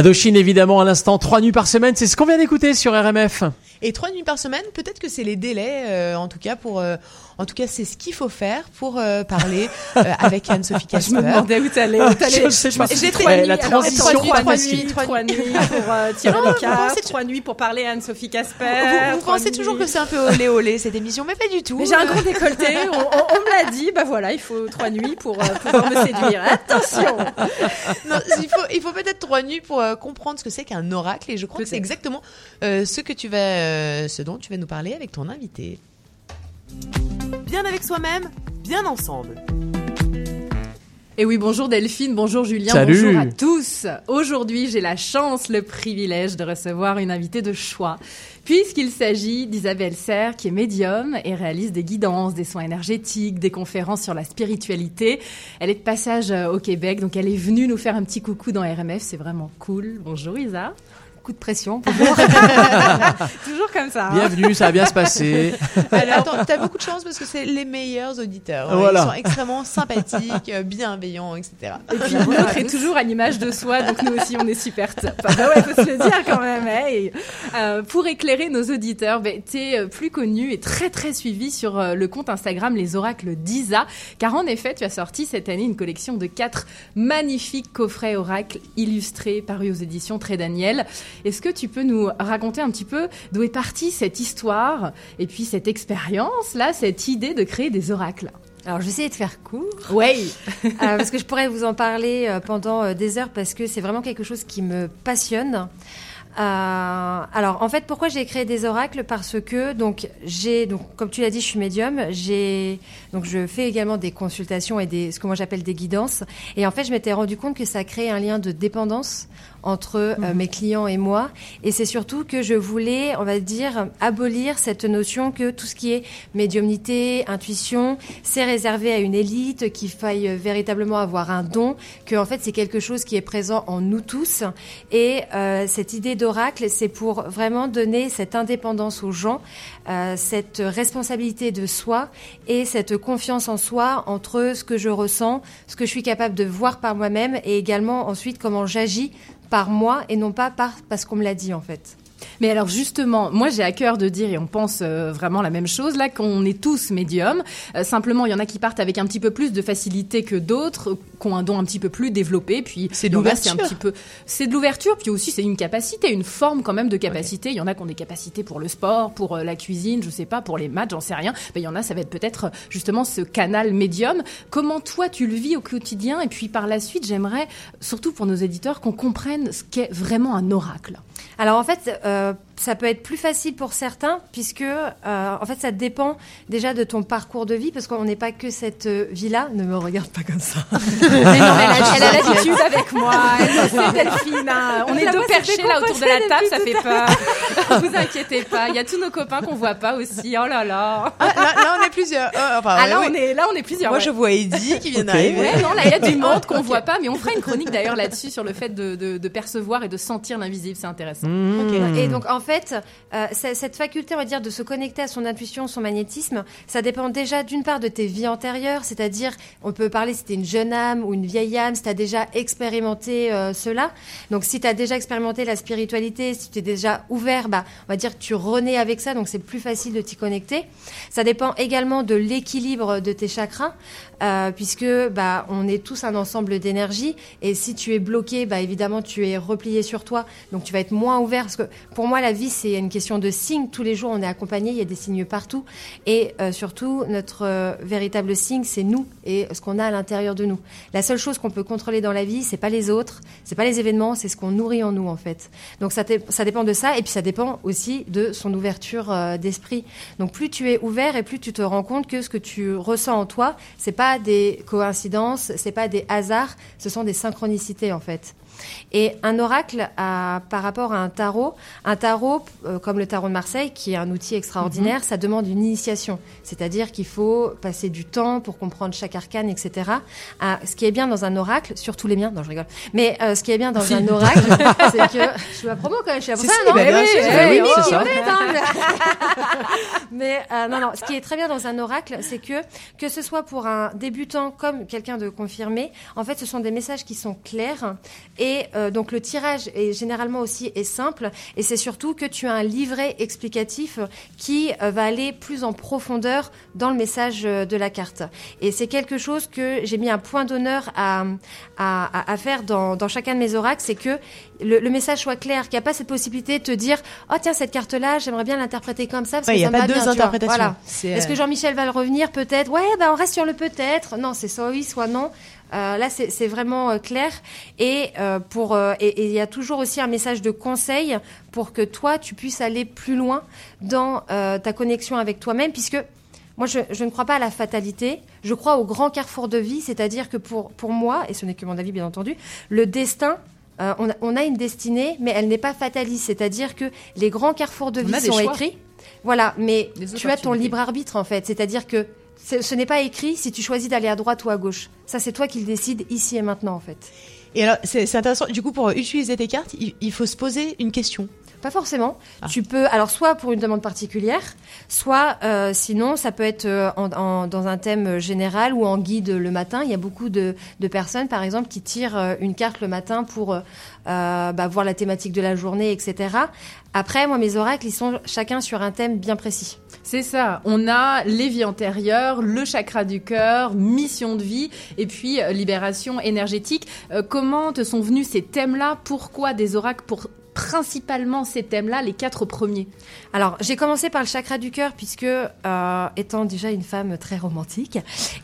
Indochine évidemment à l'instant, trois nuits par semaine, c'est ce qu'on vient d'écouter sur RMF. Et trois nuits par semaine, peut-être que c'est les délais, euh, en tout cas pour, euh, en tout cas c'est ce qu'il faut faire pour euh, parler (laughs) euh, avec Anne-Sophie Je Casper. me demandais où t'allais. où t'allais. (laughs) Je sais pas. J'ai Ouais, trois nuits. la alors, transition trois, est trois pas nuits, trois nuits pour euh, (laughs) tirer Non, le vous cap, pensez- trois nuits pour parler à Anne-Sophie Casper. Vous, vous trois pensez toujours que c'est un peu olé olé cette émission, mais pas du tout. J'ai un grand décolleté, on, on- on me l'a dit, bah voilà, il faut trois nuits pour euh, pouvoir me séduire. Attention Non, il faut, il faut peut-être trois nuits pour euh, comprendre ce que c'est qu'un oracle et je crois que c'est exactement euh, ce que tu vas, euh, ce dont tu vas nous parler avec ton invité. Bien avec soi-même, bien ensemble. Et oui, bonjour Delphine, bonjour Julien, Salut. bonjour à tous. Aujourd'hui, j'ai la chance, le privilège de recevoir une invitée de choix, puisqu'il s'agit d'Isabelle Serre, qui est médium et réalise des guidances, des soins énergétiques, des conférences sur la spiritualité. Elle est de passage euh, au Québec, donc elle est venue nous faire un petit coucou dans RMF, c'est vraiment cool. Bonjour Isa. Coup de pression. (laughs) (laughs) Toujours comme ça. hein. Bienvenue, ça va bien se passer. (laughs) Alors, attends, t'as beaucoup de chance parce que c'est les meilleurs auditeurs. Voilà. Ils sont extrêmement sympathiques, euh, bienveillants, etc. Et puis l'autre est toujours à l'image de soi, donc nous aussi on est super top. Ah bah ouais, faut se le dire quand même. hein. Euh, pour éclairer nos auditeurs, ben, t'es euh, plus connu et très très suivi sur le compte Instagram Les Oracles d'Isa, car en effet tu as sorti cette année une collection de quatre magnifiques coffrets oracles illustrés parus aux éditions Très Daniel. Est-ce que tu peux nous raconter un petit peu d'où est partie cette histoire et puis cette expérience là, cette idée de créer des oracles? Alors, je vais essayer de faire court. Oui. Euh, parce que je pourrais vous en parler euh, pendant euh, des heures parce que c'est vraiment quelque chose qui me passionne. Alors en fait pourquoi j'ai créé des oracles? Parce que donc j'ai donc comme tu l'as dit je suis médium j'ai donc je fais également des consultations et des ce que moi j'appelle des guidances et en fait je m'étais rendu compte que ça crée un lien de dépendance entre euh, Mhm. mes clients et moi et c'est surtout que je voulais on va dire abolir cette notion que tout ce qui est médiumnité intuition c'est réservé à une élite qu'il faille euh, véritablement avoir un don que en fait c'est quelque chose qui est présent en nous tous et euh, cette idée d'oracle c'est pour vraiment donner cette indépendance aux gens euh, cette responsabilité de soi et cette confiance en soi entre ce que je ressens ce que je suis capable de voir par moi-même et également ensuite comment j'agis par moi et non pas par parce qu'on me l'a dit en fait. Mais alors justement, moi j'ai à cœur de dire, et on pense euh, vraiment la même chose là, qu'on est tous médiums. Euh, simplement, il y en a qui partent avec un petit peu plus de facilité que d'autres, qui ont un don un petit peu plus développé. Puis C'est de l'ouverture. petit peu, c'est de l'ouverture. Puis aussi, c'est une capacité, une forme quand même de capacité. Il y en a qui ont des capacités pour le sport, pour euh, la cuisine, je sais pas, pour les maths, j'en sais rien. Mais il y en a, ça va être peut-être justement ce canal médium. Comment toi tu le vis au quotidien? Et puis par la suite, j'aimerais surtout pour nos éditeurs qu'on comprenne ce qu'est vraiment un oracle. Alors en fait, euh, ça peut être plus facile pour certains puisque euh, en fait ça dépend déjà de ton parcours de vie parce qu'on n'est pas que cette euh, vie-là. Ne me regarde pas comme ça. (laughs) Mais non, elle a, elle a l'habitude avec moi. Elle Delphine. hein. (laughs) On est La deux perchés là autour de la table, ça fait peur. (laughs) vous inquiétez pas. Il y a tous nos copains qu'on voit pas aussi. Oh là là. Ah, là, là, on est plusieurs. Enfin, Ah, là, oui. on est, là, on est plusieurs. Moi, ouais. je vois Eddie qui vient d'arriver. Ouais, non, là, il y a du monde qu'on voit pas, mais on fera une chronique d'ailleurs là-dessus sur le fait de, de, de percevoir et de sentir l'invisible. C'est intéressant. Mmh. Et donc en fait, euh, c- cette faculté, on va dire, de se connecter à son intuition, son magnétisme, ça dépend déjà d'une part de tes vies antérieures, c'est-à-dire, on peut parler si t'es une jeune âme ou une vieille âme, si t'as déjà expérimenté euh, cela. Donc si t'as déjà expérimenté la spiritualité, si tu es déjà ouvert, bah, on va dire que tu renais avec ça, donc c'est plus facile de t'y connecter. Ça dépend également de l'équilibre de tes chakras, euh, puisque bah, on est tous un ensemble d'énergie, et si tu es bloqué, bah, évidemment, tu es replié sur toi, donc tu vas être moins ouvert, parce que pour moi, la vie, c'est une question de signes. Tous les jours, on est accompagné, il y a des signes partout, et euh, surtout, notre euh, véritable signe, c'est nous et ce qu'on a à l'intérieur de nous. La seule chose qu'on peut contrôler dans la vie, c'est pas les autres, c'est pas les événements, c'est ce qu'on nourrit en nous, en fait. Donc ça, ça dépend de ça, et puis ça dépend aussi de son ouverture d'esprit. Donc plus tu es ouvert et plus tu te rends compte que ce que tu ressens en toi, c'est pas des coïncidences, c'est pas des hasards, ce sont des synchronicités en fait. Et un oracle, a- par rapport à un tarot, un tarot, euh, comme le tarot de Marseille, qui est un outil extraordinaire, ça demande une initiation. C'est-à-dire qu'il faut passer du temps pour comprendre chaque arcane, etc. Ce qui est bien dans un oracle, surtout les miens, non, je rigole. Mais euh, ce qui est bien dans un oracle, (laughs) c'est que je suis ma promo quand même, je suis là pour ça, si, non bah, oui, oui, ça. (laughs) Mais euh, non, non, ce qui est très bien dans un oracle, c'est que que ce soit pour un débutant comme quelqu'un de confirmé, en fait, ce sont des messages qui sont clairs et Et euh, donc le tirage est généralement aussi est simple et c'est surtout que tu as un livret explicatif qui euh, va aller plus en profondeur dans le message euh, de la carte. Et c'est quelque chose que j'ai mis un point d'honneur à, à, faire dans, dans chacun de mes oracles, c'est que le, le message soit clair, qu'il n'y a pas cette possibilité de te dire oh tiens cette carte là j'aimerais bien l'interpréter comme ça parce Ouais, que y a ça me pas va deux bien, interprétations. Voilà. Est-ce euh, que Jean-Michel va le revenir peut-être? Ouais, bah on reste sur le peut-être. Non, c'est soit oui, soit non. Euh, là, c'est vraiment euh, clair. Et euh, pour et et il y a toujours aussi un message de conseil pour que toi, tu puisses aller plus loin dans ta connexion avec toi-même, puisque moi, je, je ne crois pas à la fatalité. Je crois au grand carrefour de vie, c'est-à-dire que pour pour moi, et ce n'est que mon avis bien entendu, le destin. euh, on, a, on a une destinée, mais elle n'est pas fataliste. C'est-à-dire que les grands carrefours de On vie sont choix. écrits. Voilà, mais Des tu as ton libre arbitre en fait. C'est-à-dire que ce n'est pas écrit si tu choisis d'aller à droite ou à gauche. Ça, c'est toi qui le décides ici et maintenant en fait. Et alors, c'est c'est intéressant. Du coup, pour utiliser tes cartes, il, il faut se poser une question. Pas forcément. Ah. Tu peux, alors soit pour une demande particulière, soit euh, sinon ça peut être euh, en- en- dans un thème général ou en guide le matin. Il y a beaucoup de, de personnes, par exemple, qui tirent euh, une carte le matin pour euh, euh, bah, voir la thématique de la journée, etc. Après, moi, mes oracles, ils sont chacun sur un thème bien précis. C'est ça. On a les vies antérieures, le chakra du cœur, mission de vie, et puis euh, libération énergétique. Euh, comment te sont venus ces thèmes-là? Pourquoi des oracles pour principalement ces thèmes-là, les quatre premiers Alors, j'ai commencé par le chakra du cœur puisque, euh, étant déjà une femme très romantique,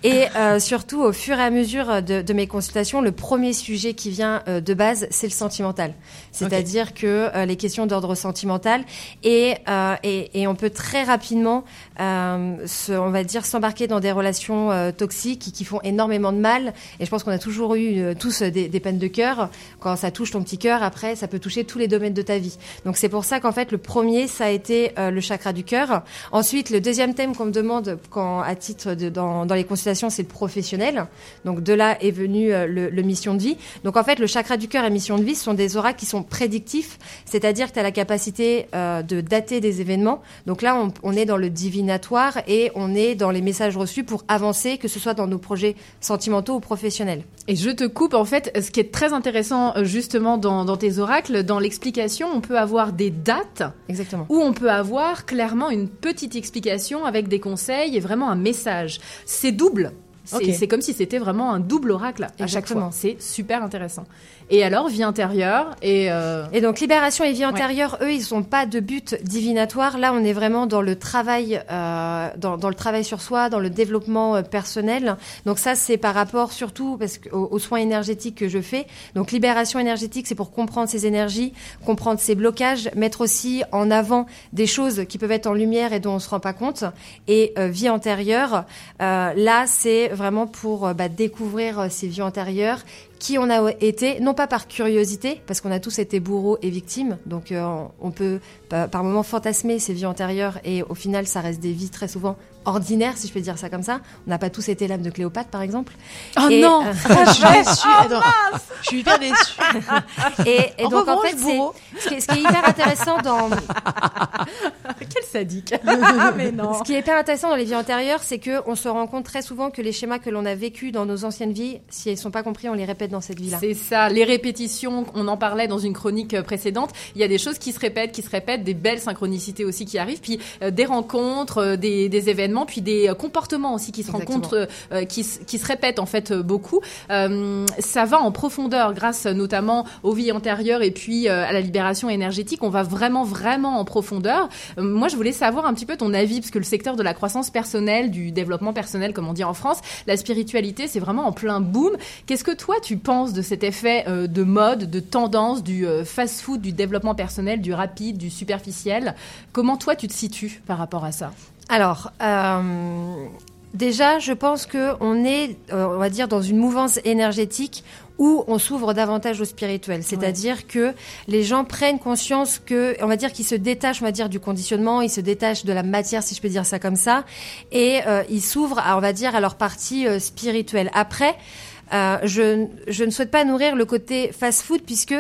et euh, (laughs) surtout au fur et à mesure de, de mes consultations, le premier sujet qui vient euh, de base, c'est le sentimental. C'est-à-dire que euh, les questions d'ordre sentimental et, euh, et, et on peut très rapidement, euh, se, on va dire, s'embarquer dans des relations euh, toxiques qui, qui font énormément de mal. Et je pense qu'on a toujours eu euh, tous des, des peines de cœur. Quand ça touche ton petit cœur, après, ça peut toucher tous les domaines de ta vie. Donc c'est pour ça qu'en fait, le premier, ça a été euh, le chakra du cœur. Ensuite, le deuxième thème qu'on me demande quand, à titre dans, dans les consultations, c'est le professionnel. Donc de là est venu euh, le, mission de vie. Donc en fait, le chakra du cœur et mission de vie ce sont des oracles qui sont prédictifs, c'est-à-dire que tu as la capacité euh, de dater des événements. Donc là, on, est dans le divinatoire et on est dans les messages reçus pour avancer, que ce soit dans nos projets sentimentaux ou professionnels. Et je te coupe, en fait, ce qui est très intéressant justement dans, dans tes oracles, dans l'explication, on peut avoir des dates. Exactement. Ou on peut avoir clairement une petite explication avec des conseils et vraiment un message. C'est double. C'est comme si c'était vraiment un double oracle à chaque Exactement. fois. C'est super intéressant. Et alors, vie intérieure et... euh, Et donc libération et vie Ouais. antérieure, eux, ils sont pas de but divinatoire. Là, on est vraiment dans le travail, euh, dans, dans le travail sur soi, dans le développement euh, personnel. Donc ça, c'est par rapport surtout parce que, aux, aux soins énergétiques que je fais. Donc libération énergétique, c'est pour comprendre ses énergies, comprendre ses blocages, mettre aussi en avant des choses qui peuvent être en lumière et dont on se rend pas compte. Et euh, vie antérieure, euh, là, c'est vraiment pour bah, découvrir ses vies antérieures qui on a été, non pas par curiosité, parce qu'on a tous été bourreaux et victimes, donc euh, on peut par, par moments fantasmer ces vies antérieures et au final ça reste des vies très souvent ordinaires, si je peux dire ça comme ça. On n'a pas tous été l'âme de Cléopâtre, par exemple. Oh Et, non euh, (laughs) (laughs) Je suis déçue. Attends, je suis hyper déçue. et, et En donc en revanche, fait, c'est- bourreau. ce qui, est, ce qui est hyper intéressant dans (laughs) Quel sadique mais non. Ce qui est hyper intéressant dans les vies antérieures, c'est que on se rend compte très souvent que les schémas que l'on a vécus dans nos anciennes vies, si elles sont pas compris, on les répète dans cette vie-là. C'est ça, les répétitions, on en parlait dans une chronique euh, précédente, il y a des choses qui se répètent, qui se répètent, des belles synchronicités aussi qui arrivent, puis euh, des rencontres, euh, des, des événements, puis des euh, comportements aussi qui se Exactement. rencontrent, euh, euh, qui, se- qui se répètent en fait beaucoup. Euh, ça va en profondeur grâce notamment aux vies antérieures et puis à la libération énergétique, on va vraiment vraiment en profondeur. Moi je voulais savoir un petit peu ton avis, parce que le secteur de la croissance personnelle, du développement personnel comme on dit en France, la spiritualité c'est vraiment en plein boom. Qu'est-ce que toi tu penses de cet effet de mode, de tendance, du fast-food, du développement personnel, du rapide, du superficiel? Comment toi tu te situes par rapport à ça? Alors, euh, déjà, je pense que on est, euh, on va dire, dans une mouvance énergétique où on s'ouvre davantage au spirituel. C'est-à-dire que les gens prennent conscience que, on va dire, qu'ils se détachent, on va dire, du conditionnement, ils se détachent de la matière, si je peux dire ça comme ça, et euh, ils s'ouvrent, à, on va dire, à leur partie euh, spirituelle. Après, euh, je, je ne souhaite pas nourrir le côté fast-food puisque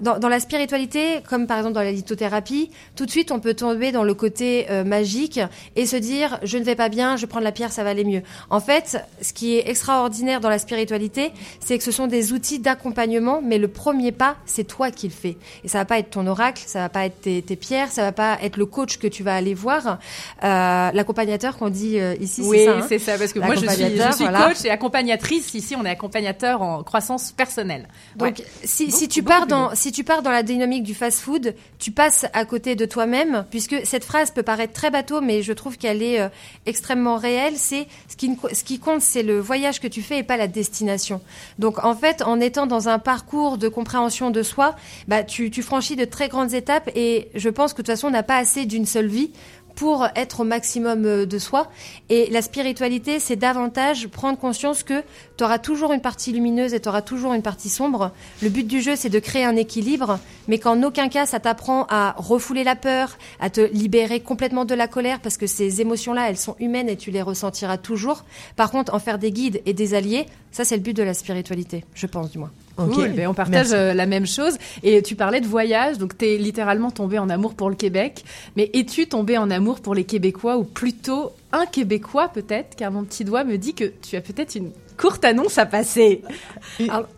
dans, dans la spiritualité, comme par exemple dans la lithothérapie, tout de suite on peut tomber dans le côté euh, magique et se dire je ne vais pas bien, je prends de la pierre, ça va aller mieux. En fait, ce qui est extraordinaire dans la spiritualité, c'est que ce sont des outils d'accompagnement, mais le premier pas, c'est toi qui le fais. Et ça va pas être ton oracle, ça va pas être tes, tes pierres, ça va pas être le coach que tu vas aller voir, euh, l'accompagnateur qu'on dit euh, ici. Oui, c'est ça, hein c'est ça, parce que moi je suis, je suis voilà. coach et accompagnatrice. Ici, on est accompagnateur en croissance personnelle. Donc, Ouais. si, tu pars dans, si tu pars dans la dynamique du fast-food, tu passes à côté de toi-même, puisque cette phrase peut paraître très bateau, mais je trouve qu'elle est euh, extrêmement réelle. C'est ce qui, ce qui compte, c'est le voyage que tu fais et pas la destination. Donc, en fait, en étant dans un parcours de compréhension de soi, bah, tu, tu franchis de très grandes étapes, et je pense que de toute façon, on n'a pas assez d'une seule vie pour être au maximum euh, de soi. Et la spiritualité, c'est davantage prendre conscience que tu auras toujours une partie lumineuse et tu auras toujours une partie sombre. Le but du jeu, c'est de créer un équilibre, mais qu'en aucun cas, ça t'apprend à refouler la peur, à te libérer complètement de la colère, parce que ces émotions-là, elles sont humaines et tu les ressentiras toujours. Par contre, en faire des guides et des alliés, ça, c'est le but de la spiritualité, je pense du moins. Cool, ben, on partage Merci. euh, la même chose. Et tu parlais de voyage, donc tu es littéralement tombé en amour pour le Québec. Mais es-tu tombé en amour pour les Québécois ou plutôt un Québécois peut-être? Car mon petit doigt me dit que tu as peut-être une courte annonce à passer.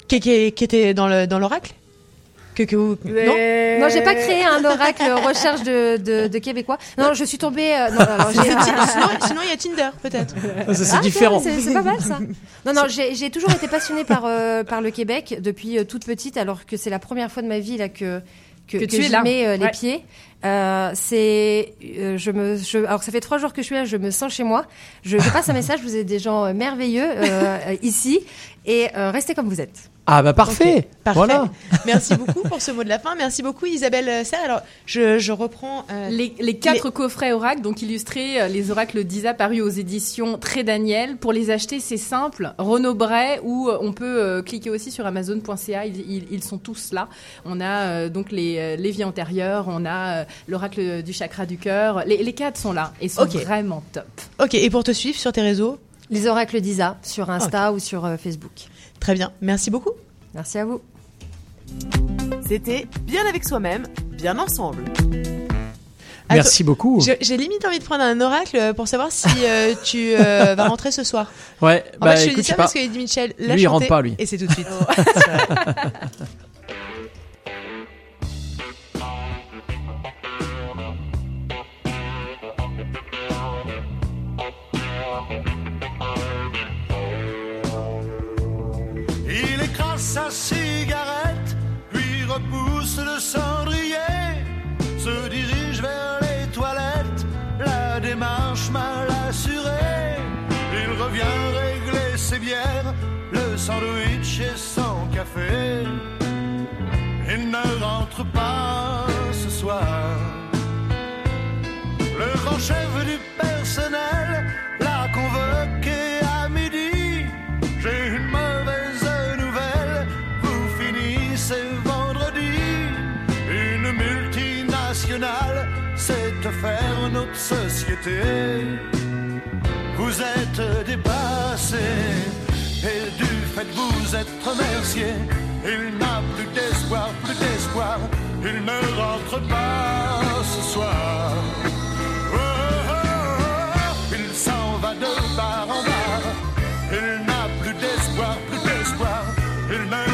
Qui, qui- qui était dans l'oracle? Que, que vous- non Non, j'ai pas créé un oracle (laughs) recherche de, de, de Québécois. Non, je suis tombée. euh, non, j'ai- sinon, sinon, il y a Tinder, peut-être. Ça, c'est Ah, différent. C'est c'est pas mal ça. (laughs) Non, non, j'ai j'ai toujours été passionnée par, euh, par le Québec depuis euh, toute petite, alors que c'est la première fois de ma vie là que que, Que que tu es là. mets euh, les Ouais. pieds. Euh, c'est, euh, je me, je, alors ça fait trois jours que je suis là, je me sens chez moi. Je, je passe un message, vous êtes des gens euh, merveilleux euh, euh, (laughs) ici et euh, restez comme vous êtes. Ah bah parfait. Parfait. Voilà. (laughs) Merci beaucoup pour ce mot de la fin. Merci beaucoup Isabelle Serre. Alors, je, je reprends euh, Les, les quatre coffrets oracles, donc illustrés, euh, les oracles d'Isa parus aux éditions Très Daniel. Pour les acheter, c'est simple. Renaud Bray, ou euh, on peut euh, cliquer aussi sur Amazon.ca. Ils, ils- ils sont tous là. On a euh, donc les, euh, les vies antérieures, on a euh, l'oracle du chakra du cœur. Les, les quatre sont là et sont vraiment top. Ok, et pour te suivre sur tes réseaux? Les oracles d'Isa sur Insta ou sur euh, Facebook. Très bien. Merci beaucoup. Merci à vous. C'était bien avec soi-même, bien ensemble. Merci beaucoup. J'ai limite envie de prendre un oracle pour savoir si euh, (laughs) tu euh, vas rentrer ce soir. Ouais, En bah fait, je te dis ça pas. parce que Eddie Mitchell l'a Lui, il rentre pas, lui. Et c'est tout de suite. (laughs) sa cigarette, puis repousse le cendrier, se dirige vers les toilettes, la démarche mal assurée. Il revient régler ses bières, le sandwich et son café. Il ne rentre pas ce soir. Le grand chef du personnel Vous êtes dépassé et du fait de vous être remercié, il n'a plus d'espoir, plus d'espoir. Il ne rentre pas ce soir. Oh, oh, oh, il s'en va de bar en bar. Il n'a plus d'espoir, plus d'espoir. Il ne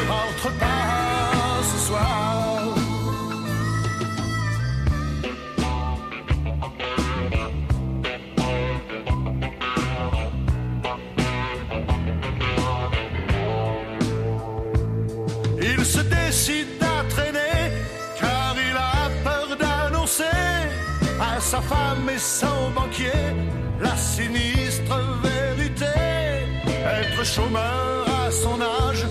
sa femme et son banquier la sinistre vérité. Être chômeur à son âge,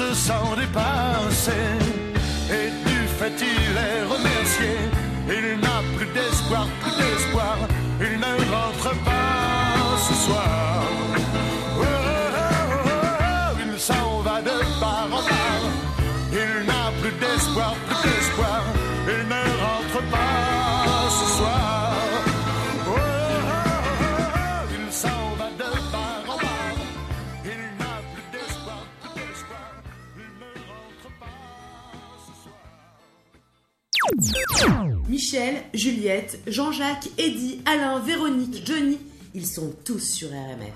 se sent dépassé Michel, Juliette, Jean-Jacques, Eddy, Alain, Véronique, Johnny, ils sont tous sur RMF.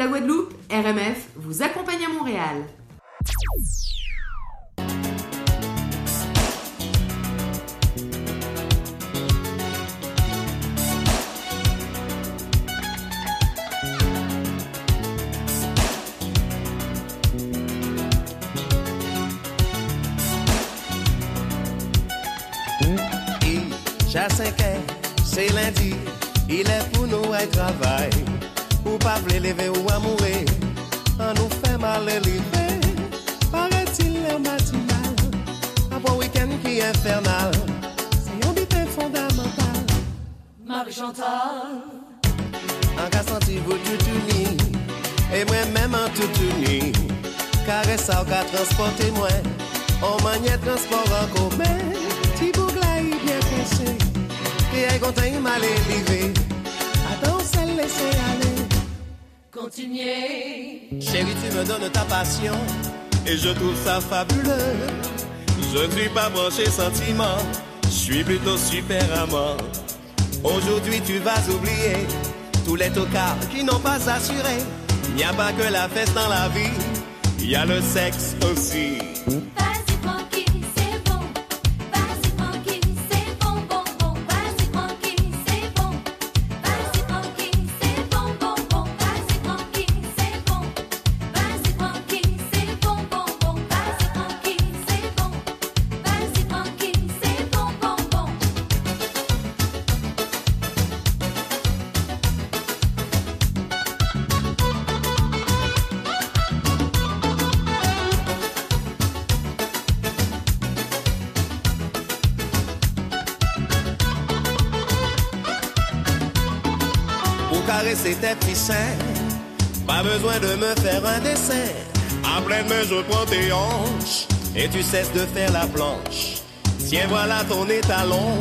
la Guadeloupe, RMF vous accompagne à Montréal. fabuleux. Je ne suis pas branché sentiment, je suis plutôt super amant. Aujourd'hui tu vas oublier tous les tocards qui n'ont pas assuré. Il n'y a pas que la fête dans la vie, il y a le sexe aussi. Pas besoin de me faire un dessin. À pleine main, je prends tes hanches et tu cesses de faire la planche. Tiens, voilà ton étalon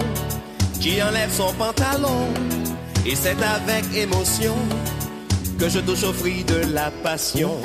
qui enlève son pantalon. Et c'est avec émotion que je touche au fruit de la passion.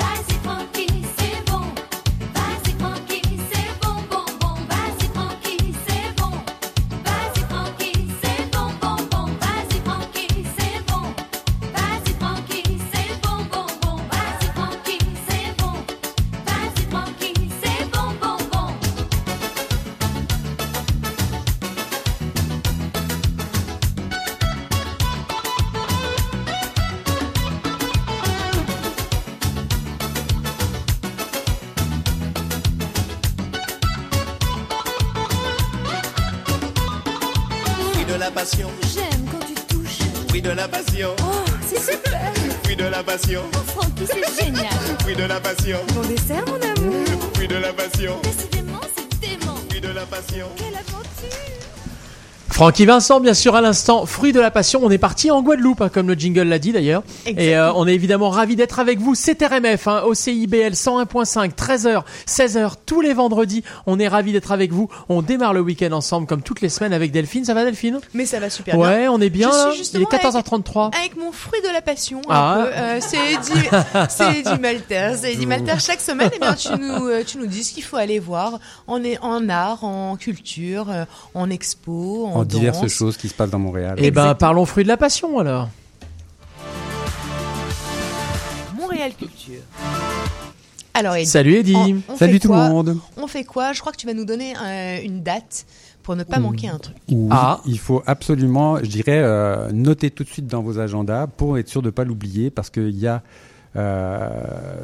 Francky Vincent, bien sûr, à l'instant, fruit de la passion. On est parti en Guadeloupe, hein, comme le jingle l'a dit d'ailleurs. Et euh, on est évidemment ravis d'être avec vous. C'est RMF, hein, au CIBL 101.5, 13h, 16h, tous les vendredis. On est ravis d'être avec vous. On démarre le week-end ensemble, comme toutes les semaines avec Delphine. Ça va, Delphine? Mais ça va super bien. Ouais, on est bien. Je suis. Il est justement 14h33. Avec mon fruit de la passion, Ah. Euh, c'est du, (laughs) c'est du Malter. C'est du Malter chaque semaine. Eh bien, tu nous, euh, tu nous dis ce qu'il faut aller voir en, est- en art, en culture, euh, en expo, en, En diverses choses qui se passent dans Montréal. Eh ben, parlons fruit de la passion alors. Montréal Culture. Alors, Eddie, Salut, on Salut fait tout le quoi monde. On fait quoi? Je crois que tu vas nous donner euh, une date pour ne pas manquer un truc. Oui, Ah. il faut absolument, je dirais, euh, noter tout de suite dans vos agendas pour être sûr de ne pas l'oublier parce qu'il y a, euh,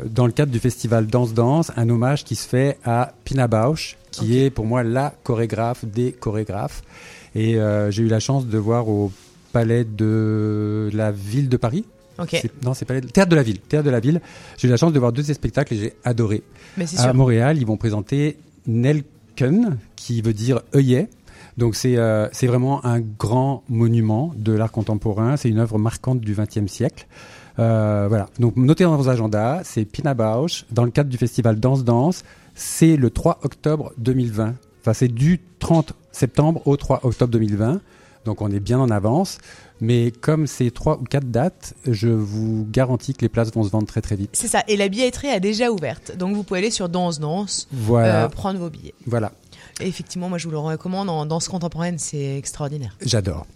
dans le cadre du festival Danse Danse, un hommage qui se fait à Pina Bausch, qui est pour moi la chorégraphe des chorégraphes. Et euh, j'ai eu la chance de voir au palais de la ville de Paris. Ok. C'est- Non, c'est palais de... Théâtre de la ville. Théâtre de la ville. J'ai eu la chance de voir deux de ces spectacles et j'ai adoré. Mais à sûr. Montréal, ils vont présenter Nelken, qui veut dire œillet. Donc c'est euh, vraiment un grand monument de l'art contemporain. C'est une œuvre marquante du XXe siècle. Euh, voilà. Donc notez dans vos agendas, c'est Pina Bausch dans le cadre du festival Danse Danse. C'est le 3 octobre 2020. Enfin, c'est du 30 septembre au 3 octobre 2020. Donc on est bien en avance. Mais comme c'est trois ou quatre dates, je vous garantis que les places vont se vendre très très vite. C'est ça. Et la billetterie est déjà ouverte. Donc, vous pouvez aller sur Danse Danse, Voilà. euh, prendre vos billets. Voilà. Et effectivement, moi, je vous le recommande. En danse contemporaine, c'est extraordinaire. J'adore.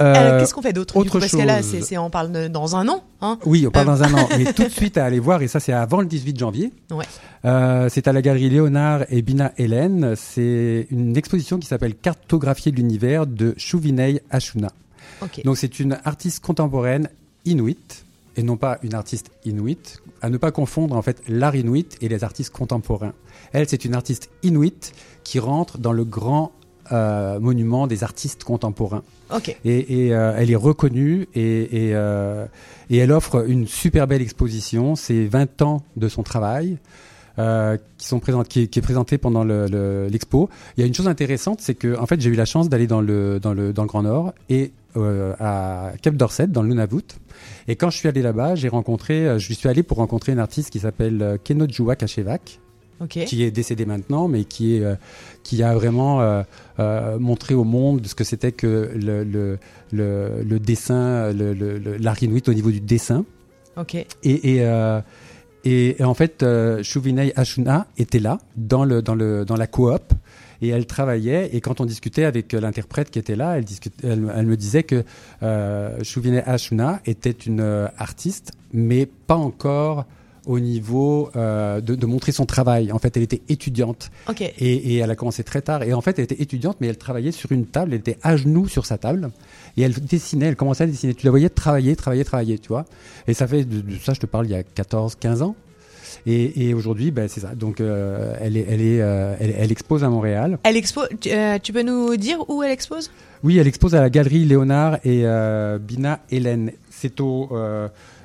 Euh, Qu'est-ce qu'on fait d'autre Autre Parce que là, chose. c'est, c'est- on parle de- dans un an. Hein Oui, on parle Euh, dans un an, mais (laughs) tout de suite à aller voir, et ça c'est avant le 18 janvier. Ouais. Euh, c'est à la galerie Léonard et Bina Hélène. C'est une exposition qui s'appelle Cartographier l'univers de Chouvinei Ashuna. Ok. Donc c'est une artiste contemporaine inuite et non pas une artiste inuite. À ne pas confondre en fait l'art inuit et les artistes contemporains. Elle, c'est une artiste inuite qui rentre dans le grand euh, monument des artistes contemporains. Et, et, euh, elle est reconnue et, et, euh, et elle offre une super belle exposition. C'est 20 ans de son travail. qui, sont présentes, qui, est, qui est présenté pendant le- le- l'expo. Il y a une chose intéressante, c'est que en fait j'ai eu la chance d'aller dans le, dans, le, dans le Grand Nord et à Cap Dorset, dans le Nunavut. Et quand je suis allé là-bas, j'ai rencontré, je suis allé pour rencontrer une artiste qui s'appelle Kenojua Kachevak, Qui est décédée maintenant, mais qui, est, euh, qui a vraiment euh, euh, montré au monde ce que c'était que le, le, le, le dessin, l'art inuit au niveau du dessin. Et, et, Et, et en fait, Chouvinei Ashuna était là, dans, le, dans, le, dans la coop, et elle travaillait. Et quand on discutait avec l'interprète qui était là, elle, discute- elle, elle me disait que euh, Ashuna était une artiste, mais pas encore au niveau euh, de, de montrer son travail. En fait, elle était étudiante. Et, et elle a commencé très tard. Et en fait, elle était étudiante, mais elle travaillait sur une table. Elle était à genoux sur sa table. Et elle dessinait, elle commençait à dessiner. Tu la voyais travailler, travailler, travailler, tu vois. Et ça fait, de, de ça, je te parle, il y a 14, 15 ans. Et, et aujourd'hui, ben, c'est ça. Donc, euh, elle, est, elle, est, euh, elle, elle expose à Montréal. Elle expo- tu, euh, tu peux nous dire où elle expose? Oui, elle expose à la galerie Léonard et Bina Hélène. C'est au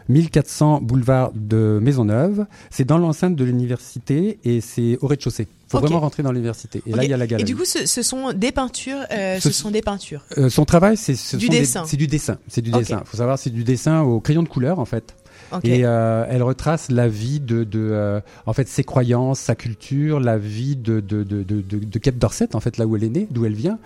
1400 boulevard de Maisonneuve. C'est dans l'enceinte de l'université et c'est au rez-de-chaussée. faut Ok. vraiment rentrer dans l'université. Et là, il y a la galerie. Et du coup, ce, ce sont des peintures. euh, ce, Ce- sont des peintures. Euh, son travail, c'est ce Du des- dessin. C'est du dessin. C'est du dessin. Faut savoir, c'est du dessin au crayon de couleur en fait. Et euh, elle retrace la vie de, de euh, en fait, ses croyances, sa culture, la vie de de de de, de, Kate Dorset en fait, là où elle est née, d'où elle vient,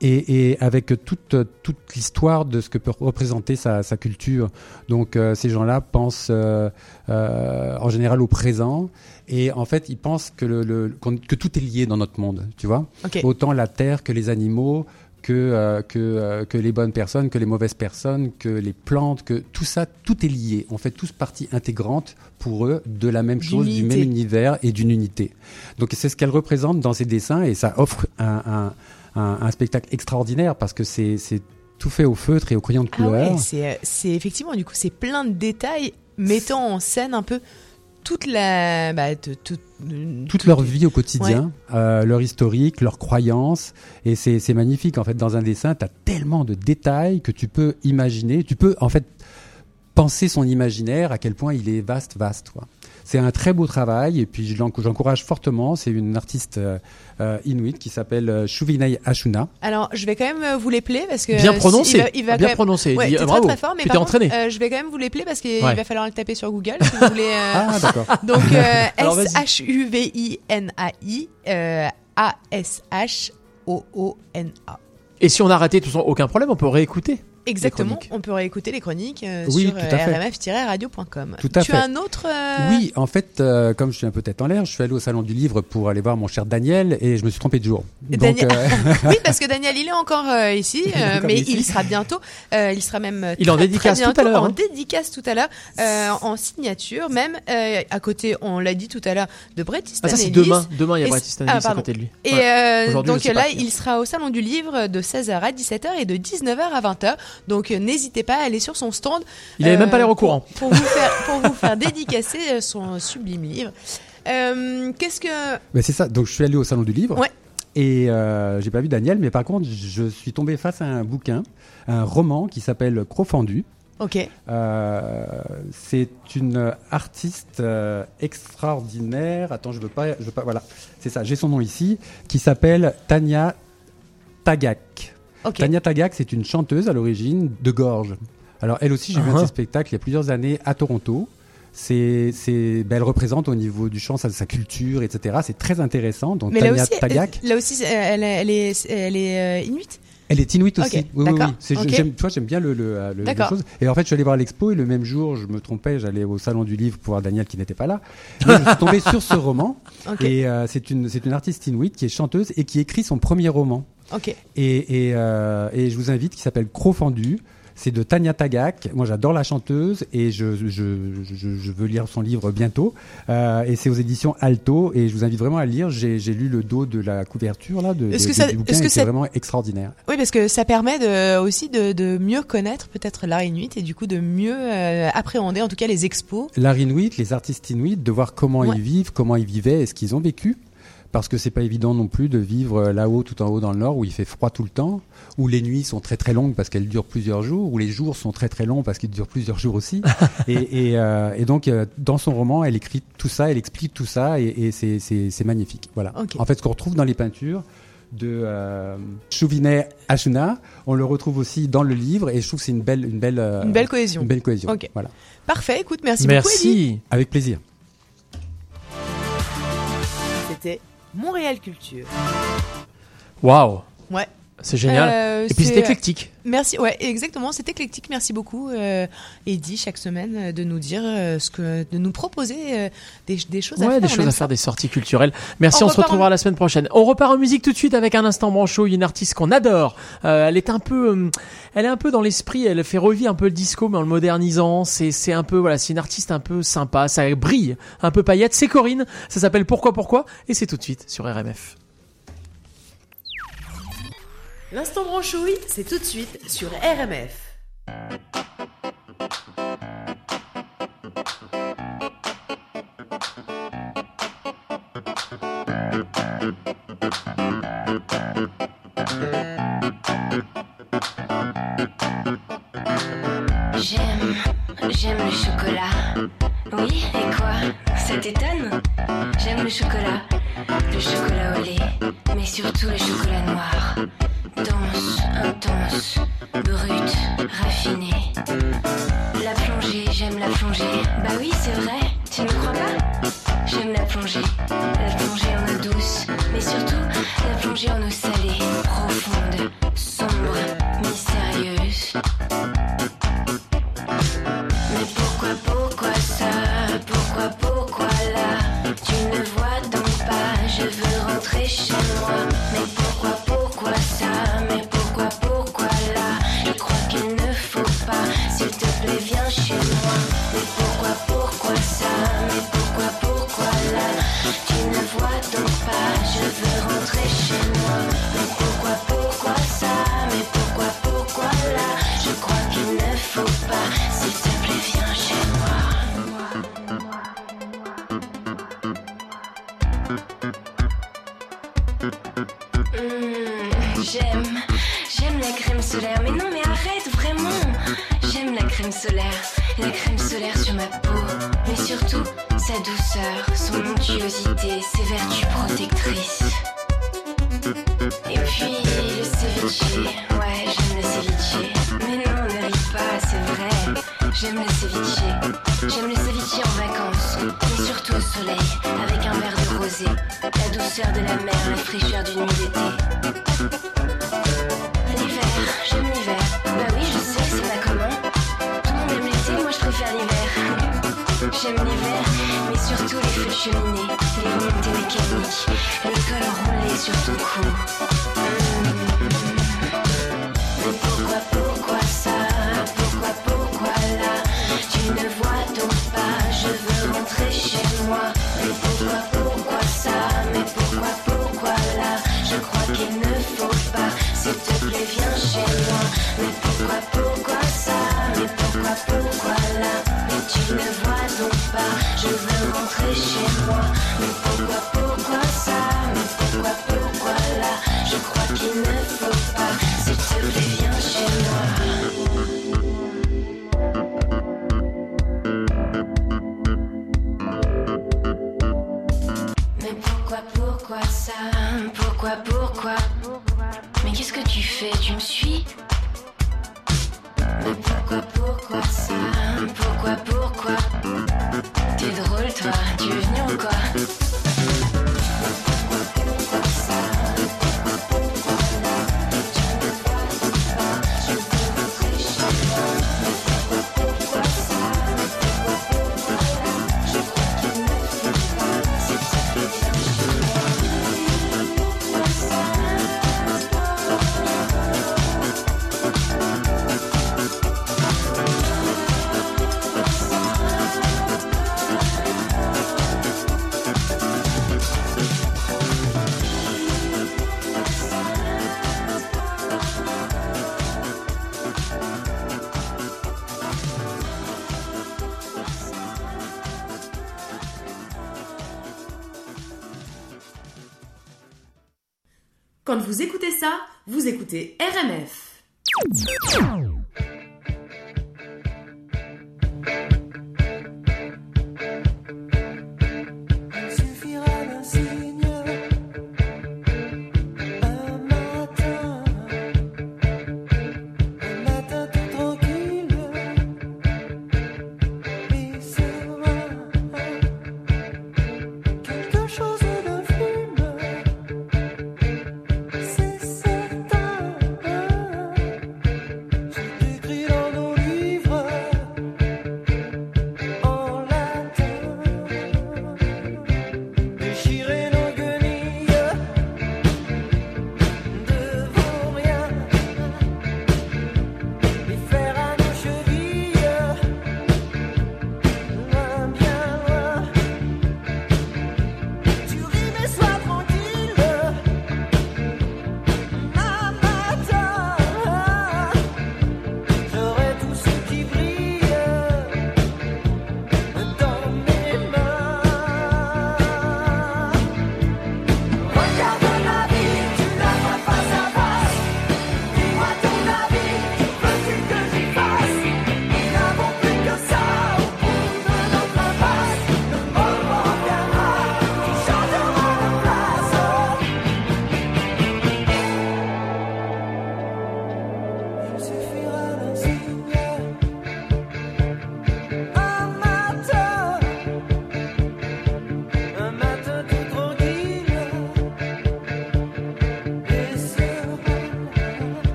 et, et avec toute toute l'histoire de ce que peut représenter sa, sa culture. Donc euh, ces gens-là pensent euh, euh, en général au présent. Et en fait, ils pensent que, le, le- que tout est lié dans notre monde, tu vois. Ok. Autant la terre que les animaux, que, euh, que, euh, que les bonnes personnes, que les mauvaises personnes, que les plantes, que tout ça, tout est lié. On fait tous partie intégrante pour eux de la même chose, du même univers et d'une unité. Donc c'est ce qu'elle représente dans ses dessins et ça offre un, un, un, un spectacle extraordinaire parce que c'est tout fait au feutre et au crayon de Ah couleur. ouais, c'est, euh, c'est effectivement, du coup, c'est plein de détails mettant en scène un peu toute la. Bah, de- tout- de- toute tout- leur vie au quotidien, euh, leur historique, leurs croyances, et c'est c'est magnifique en fait. Dans un dessin, tu as tellement de détails que tu peux imaginer, tu peux en fait penser son imaginaire à quel point il est vaste, vaste. quoi. C'est un très beau travail et puis j'encourage fortement. C'est une artiste euh, euh, inuit qui s'appelle euh, Chouvinay Ashuna. Alors, je vais quand même euh, vous les player parce que. Bien si- prononcé, il va- il va bien quand même- prononcé. Ouais, Dis- t'es très, bravo. très fort, mais Tu t'es contre, entraîné. euh, je vais quand même vous les player parce qu'il Ouais. va falloir le taper sur Google si vous voulez. euh, Ah, d'accord. (laughs) Donc, euh, (laughs) Alors, vas-y. S-H-U-V-I-N-A-I, euh, A-S-H-O-O-N-A. Et si on a raté tout ça, aucun problème, on peut réécouter. Exactement, on peut réécouter les chroniques euh, Oui, sur fait. rmf-radio.com. Tout à tu fait. as un autre. euh, Oui, en fait, euh, comme je suis un peu tête en l'air, je suis allé au salon du livre pour aller voir mon cher Daniel et je me suis trompé de jour. Donc, Daniel- euh, (laughs) oui, (laughs) parce que Daniel, il est encore euh, ici, Il est euh, encore mais ici. il sera bientôt. euh, il sera même. euh, Il en très, dédicace tout à l'heure, En hein. dédicace tout à l'heure, euh, en signature, même euh, à côté. On l'a dit tout à l'heure de Bret Ah, ça, c'est Easton demain. Demain, il y a Et Bret c- Easton Ellis à côté de lui. Et Ouais. euh, donc là, il sera au salon du livre de 16h à 17h et de 19h à 20h. Donc euh, n'hésitez pas à aller sur son stand. Il avait même pas l'air au pour- courant. Pour, vous (laughs) faire, pour vous faire dédicacer euh, son sublime livre. Euh, Qu'est-ce que Ben, c'est ça. Donc je suis allé au salon du livre. Ouais. Et euh, j'ai pas vu Daniel, mais par contre, je suis tombé face à un bouquin, un roman qui s'appelle Crofendu. Ok. Euh, c'est une artiste euh, extraordinaire. Attends, je veux pas, je veux pas. Voilà, c'est ça. J'ai son nom ici, qui s'appelle Tania Tagak. Ok. Tania Tagak, c'est une chanteuse à l'origine de Gorge. Alors elle aussi, j'ai vu un de Uh-huh. ses spectacles il y a plusieurs années à Toronto. C'est, c'est, ben, elle représente au niveau du chant sa, sa culture, etc. C'est très intéressant. Donc Mais là Tania aussi, Tagak, là aussi, elle, elle est, elle est euh, inuite? elle est inuite aussi. Ok, oui, oui, d'accord, oui. C'est- ok. j'aime, tu vois, j'aime bien le, le, le- le D'accord. chose. Et en fait, je suis allé voir l'expo et le même jour, je me trompais, j'allais au salon du livre pour voir Daniel qui n'était pas là. Mais je suis tombé (laughs) sur ce roman. Et euh, c'est une, c'est une artiste inuite qui est chanteuse et qui écrit son premier roman. Ok. Et, et, euh, et je vous invite, qui s'appelle Crofendu. C'est de Tania Tagak. Moi, j'adore la chanteuse et je, je, je, je veux lire son livre bientôt. Euh, et c'est aux éditions Alto. Et je vous invite vraiment à le lire. J'ai lu le dos de la couverture là, de, Est-ce de- que ça- du bouquin. c'est vraiment extraordinaire. Oui, parce que ça permet de, aussi de, de mieux connaître peut-être l'art inuit et du coup de mieux euh, appréhender en tout cas les expos. L'art inuit, les artistes inuits, de voir comment Ouais. ils vivent, comment ils vivaient, et ce qu'ils ont vécu. Parce que c'est pas évident non plus de vivre euh, là-haut, tout en haut dans le nord, où il fait froid tout le temps, où les nuits sont très très longues parce qu'elles durent plusieurs jours, où les jours sont très très longs parce qu'ils durent plusieurs jours aussi. (laughs) et, et, euh, et donc, euh, dans son roman, elle écrit tout ça, elle explique tout ça, et, et c'est- magnifique. Voilà. En fait, ce qu'on retrouve dans les peintures de euh, Chouvinet Ashuna, on le retrouve aussi dans le livre, et je trouve que c'est une belle, une belle, euh, Une belle cohésion. Une belle cohésion. Voilà. Parfait, écoute, merci, beaucoup Eddie. Avec plaisir. Montréal Culture. Waouh. Ouais. C'est génial. Euh, Et puis c'est c'est- éclectique. Merci, ouais, exactement, c'est éclectique. Merci beaucoup, euh, Eddy, chaque semaine, euh, de nous dire euh, ce que, de nous proposer euh, des, des choses à Ouais, faire. des choses à ça. faire, des sorties culturelles. Merci, On on, se en- retrouvera la semaine prochaine. On repart en musique tout de suite avec un instant brancho, une artiste qu'on adore. Euh, elle est un peu, euh, elle est un peu dans l'esprit, elle fait revivre un peu le disco, mais en le modernisant. C'est, c'est un peu, voilà, c'est une artiste un peu sympa, ça brille, un peu paillette. C'est Corinne, ça s'appelle Pourquoi Pourquoi, et c'est tout de suite sur RMF. L'instant branchouille, c'est tout de suite sur RMF. J'aime, j'aime le chocolat. Oui, et quoi? Ça t'étonne? J'aime le chocolat, le chocolat au lait, mais surtout le chocolat noir. Dense, intense, brut, raffiné. La plongée, j'aime la plongée. Bah oui, c'est vrai, tu ne crois pas? J'aime la plongée, la plongée en eau douce, mais surtout la plongée en eau écoutez RMF.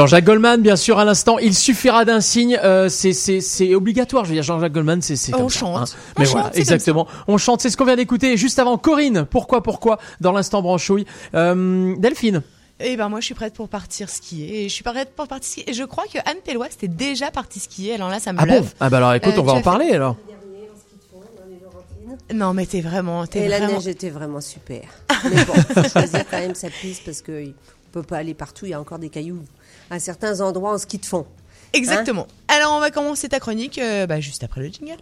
Jean-Jacques Goldman, bien sûr, à l'instant. Il suffira d'un signe. euh, c'est obligatoire. Je veux dire, Jean-Jacques Goldman, c'est On comme ça, chante. hein. On Mais chante, voilà, c'est comme exactement. On chante. C'est ce qu'on vient d'écouter juste avant. Corinne, pourquoi, pourquoi dans l'instant branchouille. Euh, Delphine. Et ben moi je suis prête pour partir skier et je suis prête pour partir skier et je crois que Anne Pellois était déjà partie skier alors là ça me Ah bon. Ah bah alors écoute, Euh, on va tu en parler alors. Non mais t'es vraiment t'es Et la vraiment neige était vraiment super. (laughs) Mais bon, faut choisir quand même sa piste parce qu'on ne peut pas aller partout. Il y a encore des cailloux à certains endroits en ski de fond. Exactement. Alors on va commencer ta chronique euh, bah, juste après le jingle.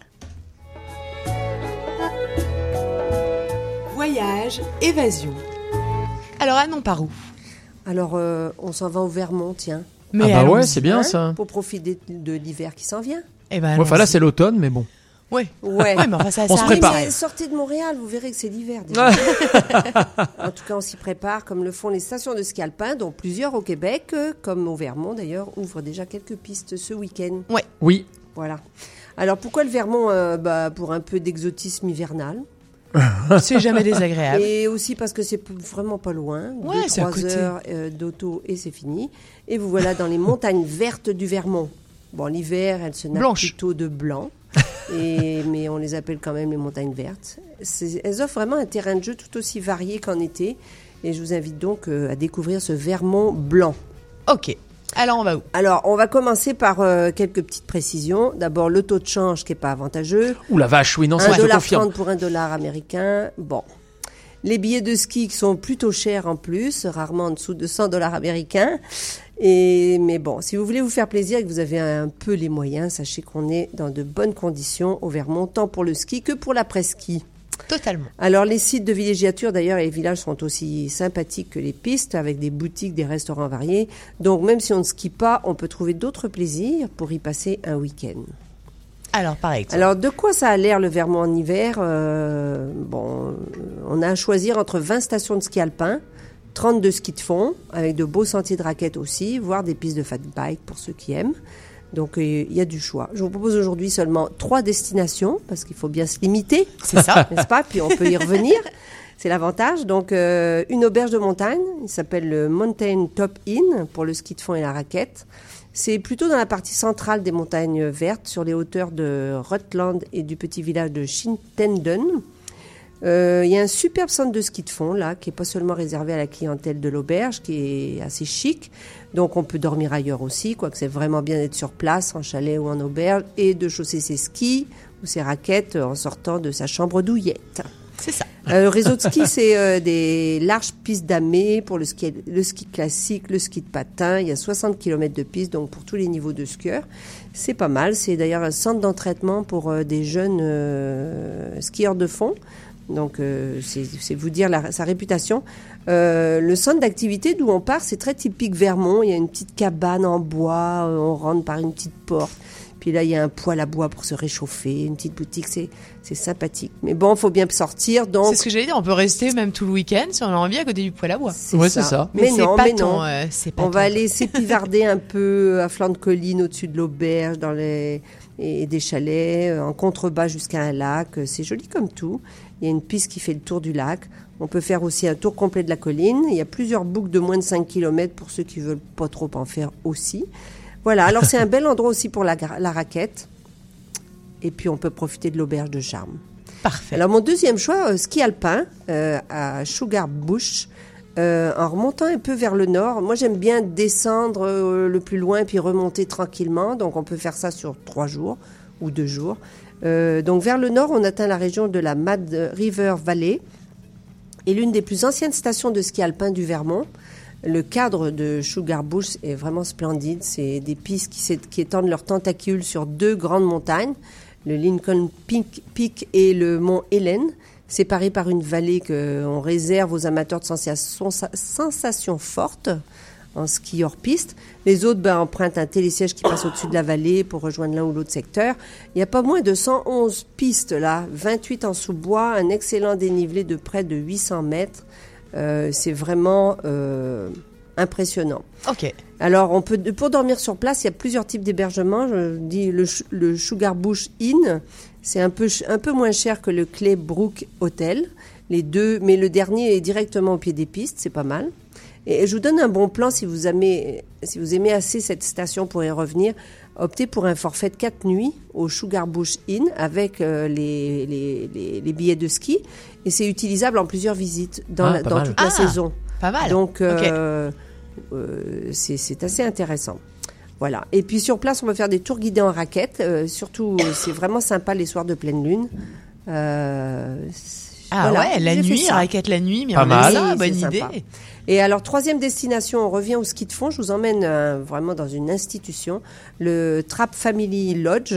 Voyage, évasion. Alors Anne on part où? Alors, euh, on s'en va au Vermont, tiens. Mais Ah bah ouais, c'est bien, Hein, ça. Pour profiter de l'hiver qui s'en vient. Eh ben, Ouais, Enfin là, c'est l'automne, mais bon. Ouais. Ouais. Ouais, mais enfin, ça- On ça se arrive. prépare. Mais sortez de Montréal, vous verrez que c'est l'hiver déjà. (laughs) en tout cas, on s'y prépare, comme le font les stations de ski alpin, dont plusieurs au Québec, euh, comme au Vermont d'ailleurs, ouvrent déjà quelques pistes ce week-end. Ouais. Oui. Voilà. Alors pourquoi le Vermont euh, bah, Pour un peu d'exotisme hivernal? (laughs) C'est jamais désagréable. Et aussi parce que c'est vraiment pas loin. Ouais, Deux, c'est à trois côté. heures euh, d'auto et c'est fini. Et vous voilà dans les montagnes vertes du Vermont. Bon, l'hiver, elles se Blanches. plutôt de blanc. (laughs) et, mais on les appelle quand même les montagnes vertes. Elles offrent vraiment un terrain de jeu tout aussi varié qu'en été. Et je vous invite donc euh, à découvrir ce Vermont blanc. Ok. Alors on va où? Alors, on va commencer par euh, quelques petites précisions. D'abord, le taux de change qui est pas avantageux. Ouh la vache, oui, non, ça je te 1,30$ confirme. pour un dollar américain. Bon. Les billets de ski qui sont plutôt chers en plus, rarement en dessous de 100 dollars américains. Et, mais bon, si vous voulez vous faire plaisir et que vous avez un peu les moyens, sachez qu'on est dans de bonnes conditions au Vermont, tant pour le ski que pour l'après-ski. Totalement. Alors les sites de villégiature d'ailleurs et les villages sont aussi sympathiques que les pistes avec des boutiques, des restaurants variés. Donc même si on ne skie pas, on peut trouver d'autres plaisirs pour y passer un week-end. Alors par exemple. Alors de quoi ça a l'air le Vermont en hiver? Euh, Bon, on a à choisir entre 20 stations de ski alpin, 32 skis de fond avec de beaux sentiers de raquettes aussi, voire des pistes de fat bike pour ceux qui aiment. Donc euh, il y a du choix. Je vous propose aujourd'hui seulement trois destinations parce qu'il faut bien se limiter. C'est ça. (laughs) n'est-ce pas? Puis on peut y revenir. C'est l'avantage. Donc euh, une auberge de montagne, il s'appelle le Mountain Top Inn pour le ski de fond et la raquette. C'est plutôt dans la partie centrale des montagnes vertes, sur les hauteurs de Rutland et du petit village de Shintenden. Euh, Il y a un superbe centre de ski de fond là, qui est pas seulement réservé à la clientèle de l'auberge, qui est assez chic. Donc on peut dormir ailleurs aussi, quoique c'est vraiment bien d'être sur place, en chalet ou en auberge, et de chausser ses skis ou ses raquettes en sortant de sa chambre douillette. C'est ça. Euh, le réseau de ski, (laughs) c'est euh, des larges pistes damées pour le ski, le ski classique, le ski de patin. Il y a 60 km de pistes, donc pour tous les niveaux de skieurs. C'est pas mal. C'est d'ailleurs un centre d'entraînement pour euh, des jeunes euh, skieurs de fond. Donc euh, c'est vous dire la- sa réputation. Euh, le centre d'activité d'où on part, c'est très typique Vermont. Il y a une petite cabane en bois, euh, on rentre par une petite porte. Puis là, il y a un poêle à bois pour se réchauffer, une petite boutique, c'est c'est sympathique. Mais bon, faut bien sortir, donc C'est ce que j'allais dire. On peut rester même tout le week-end si on a envie à côté du poêle à bois. Ouais, c'est ça. Mais, Mais c'est non, pas mais ton, non. euh, pas On ton- va aller s'épivarder un peu à flanc de colline au-dessus de l'auberge, dans les et des chalets, en contrebas jusqu'à un lac. C'est joli comme tout. Il y a une piste qui fait le tour du lac. On peut faire aussi un tour complet de la colline. Il y a plusieurs boucles de moins de 5 km pour ceux qui veulent pas trop en faire aussi. Voilà, alors c'est un bel endroit aussi pour la, raquette. Et puis on peut profiter de l'auberge de charme. Parfait. Alors mon deuxième choix, euh, ski alpin euh, à Sugar Bush, euh, en remontant un peu vers le nord. Moi j'aime bien descendre le plus loin puis remonter tranquillement. Donc on peut faire ça sur trois jours ou deux jours. Euh, donc vers le nord, on atteint la région de la Mad River Valley et l'une des plus anciennes stations de ski alpin du Vermont. Le cadre de Sugar Bush est vraiment splendide. C'est des pistes qui, étendent leurs tentacules sur deux grandes montagnes, le Lincoln Peak, Peak et le mont Helen, séparés par une vallée qu'on réserve aux amateurs de sensations fortes en ski hors piste. Les autres ben, empruntent un télésiège qui passe au-dessus de la vallée pour rejoindre l'un ou l'autre secteur. Il n'y a pas moins de 111 pistes là, 28 en sous-bois, un excellent dénivelé de près de 800 mètres. Euh, c'est vraiment euh, impressionnant. Ok. Alors, on peut, pour dormir sur place, il y a plusieurs types d'hébergements. Je dis le, Sugar Bush Inn, c'est un peu, un peu moins cher que le Clay Brook Hotel. Les deux, mais le dernier est directement au pied des pistes, c'est pas mal. Et je vous donne un bon plan si vous aimez, si vous aimez assez cette station pour y revenir. Optez pour un forfait de 4 nuits au Sugar Bush Inn avec euh, les, les, les- les billets de ski. Et c'est utilisable en plusieurs visites dans, Ah, la- dans toute la Ah, saison. pas mal. Donc, euh, euh, c'est c'est assez intéressant. Voilà. Et puis sur place, on va faire des tours guidés en raquette. Euh, surtout, c'est vraiment sympa les soirs de pleine lune. Euh, Ah ouais, la nuit, ça. raquette la nuit, mais on aime ça, bonne idée. sympa. Et alors, troisième destination, on revient au ski de fond. Je vous emmène euh, vraiment dans une institution, le Trapp Family Lodge.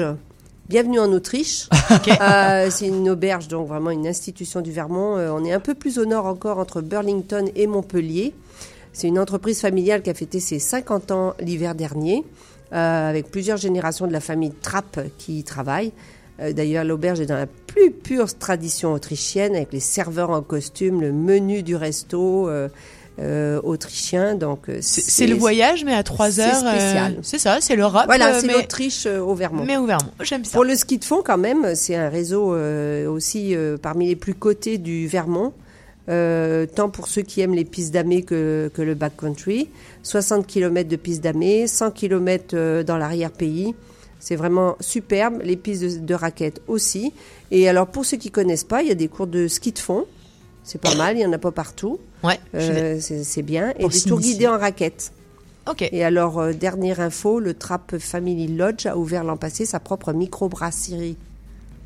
Bienvenue en Autriche. (laughs) Euh, c'est une auberge, donc vraiment une institution du Vermont. Euh, on est un peu plus au nord encore, entre Burlington et Montpellier. C'est une entreprise familiale qui a fêté ses 50 ans l'hiver dernier, euh, avec plusieurs générations de la famille Trapp qui y travaillent. Euh, D'ailleurs, l'auberge est dans la plus pure tradition autrichienne, avec les serveurs en costume, le menu du resto euh, euh, autrichien. Donc, C'est le voyage, mais à 3 c'est heures. euh, spécial. c'est ça, c'est l'Europe. Voilà, c'est mais- l'Autriche euh, au Vermont. Mais au Vermont, j'aime ça. Pour le ski de fond, quand même, c'est un réseau aussi parmi les plus cotés du Vermont. tant pour ceux qui aiment les pistes damées que, que le backcountry. 60 km de pistes damées, 100 km dans l'arrière-pays. C'est vraiment superbe. Les pistes de, de raquettes aussi. Et alors, pour ceux qui connaissent pas, il y a des cours de ski de fond. C'est pas mal, il y en a pas partout. Ouais, Euh, c'est c'est bien. Et des tours guidés en raquettes. Ok. Et alors, euh, dernière info, le Trapp Family Lodge a ouvert l'an passé sa propre microbrasserie.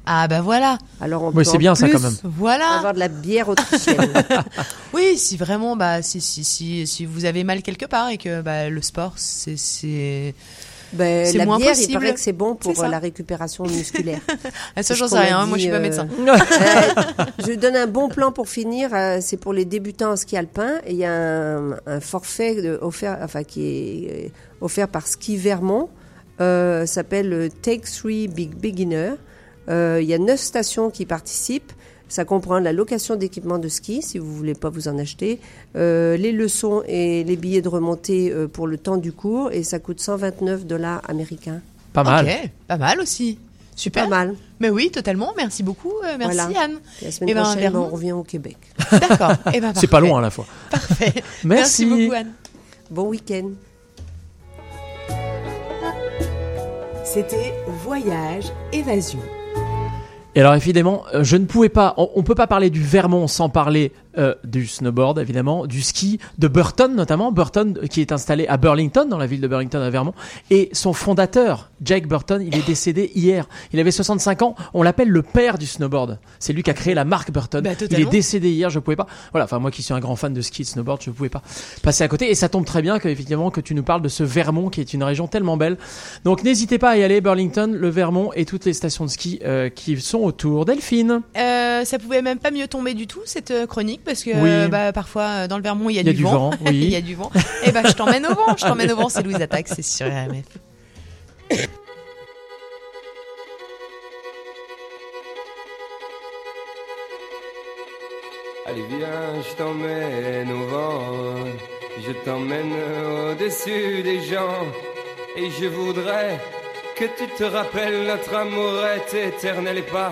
Ah bah voilà. Alors on Oui, peut c'est en bien ça, plus quand même. Voilà. avoir de la bière autrichienne. (laughs) Oui, si vraiment, bah, si, si, si, si vous avez mal quelque part et que bah, le sport, c'est. c'est Ben, c'est la moins bière, possible. il paraît que c'est bon pour euh, la récupération musculaire. (laughs) Ah, ça, j'en sais rien, moi, je suis pas médecin. euh, (laughs) (laughs) je donne un bon plan pour finir. euh, c'est pour les débutants en ski alpin. Il y a un, un forfait de- offert, enfin, qui est offert par Ski Vermont. Euh, s'appelle le Take 3 Big Beginner. Euh, Il y a neuf stations qui participent. Ça comprend la location d'équipements de ski, si vous voulez pas vous en acheter, euh, les leçons et les billets de remontée euh, pour le temps du cours, et ça coûte 129 dollars américains. Pas mal. Ok, pas mal aussi. Super. Pas mal. Mais oui, totalement. Merci beaucoup. euh, merci Voilà. Anne. Et la semaine Eh ben, prochaine, ben, on revient au Québec. (laughs) D'accord. Eh ben, C'est pas loin à la fois. Parfait. (laughs) Merci. beaucoup Anne. Bon week-end. C'était Voyage, Évasion. Et alors évidemment, euh, je ne pouvais pas, on, on peut pas parler du Vermont sans parler euh, du snowboard évidemment, du ski, de Burton notamment, Burton euh, qui est installé à Burlington dans la ville de Burlington à Vermont, et son fondateur Jake Burton, il est décédé hier. Il avait 65 ans. On l'appelle le père du snowboard. C'est lui qui a créé la marque Burton. Bah, il est décédé hier. Je pouvais pas. Voilà. Enfin moi qui suis un grand fan de ski et de snowboard, je pouvais pas passer à côté. Et ça tombe très bien que effectivement que tu nous parles de ce Vermont qui est une région tellement belle. Donc n'hésitez pas à y aller, Burlington, le Vermont et toutes les stations de ski euh, qui sont autour. Delphine. Euh, ça pouvait même pas mieux tomber du tout cette euh, chronique parce que Oui. bah, parfois euh, dans le Vermont il y a, Il y a du vent, (laughs) oui. il y a du vent. Et bah je t'emmène au vent, je t'emmène au vent, c'est Louise Attaque, c'est sur RMF. Allez viens, je t'emmène au vent, je t'emmène au-dessus des gens, et je voudrais que tu te rappelles notre amour est éternel et pas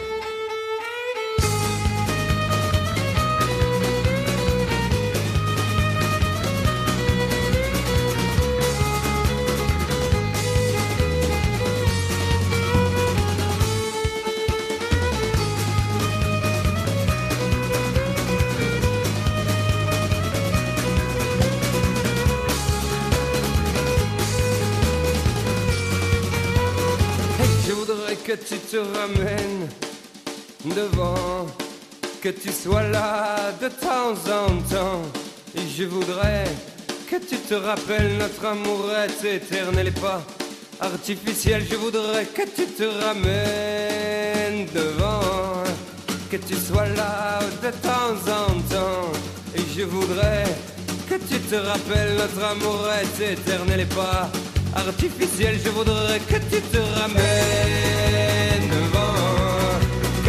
Te ramènes devant, que tu sois là de temps en temps. Et je voudrais que tu te rappelles notre amour est éternel et pas artificiel. Je voudrais que tu te ramènes devant, que tu sois là de temps en temps. Et je voudrais que tu te rappelles notre amour est éternel et pas artificiel. Je voudrais que tu te ramènes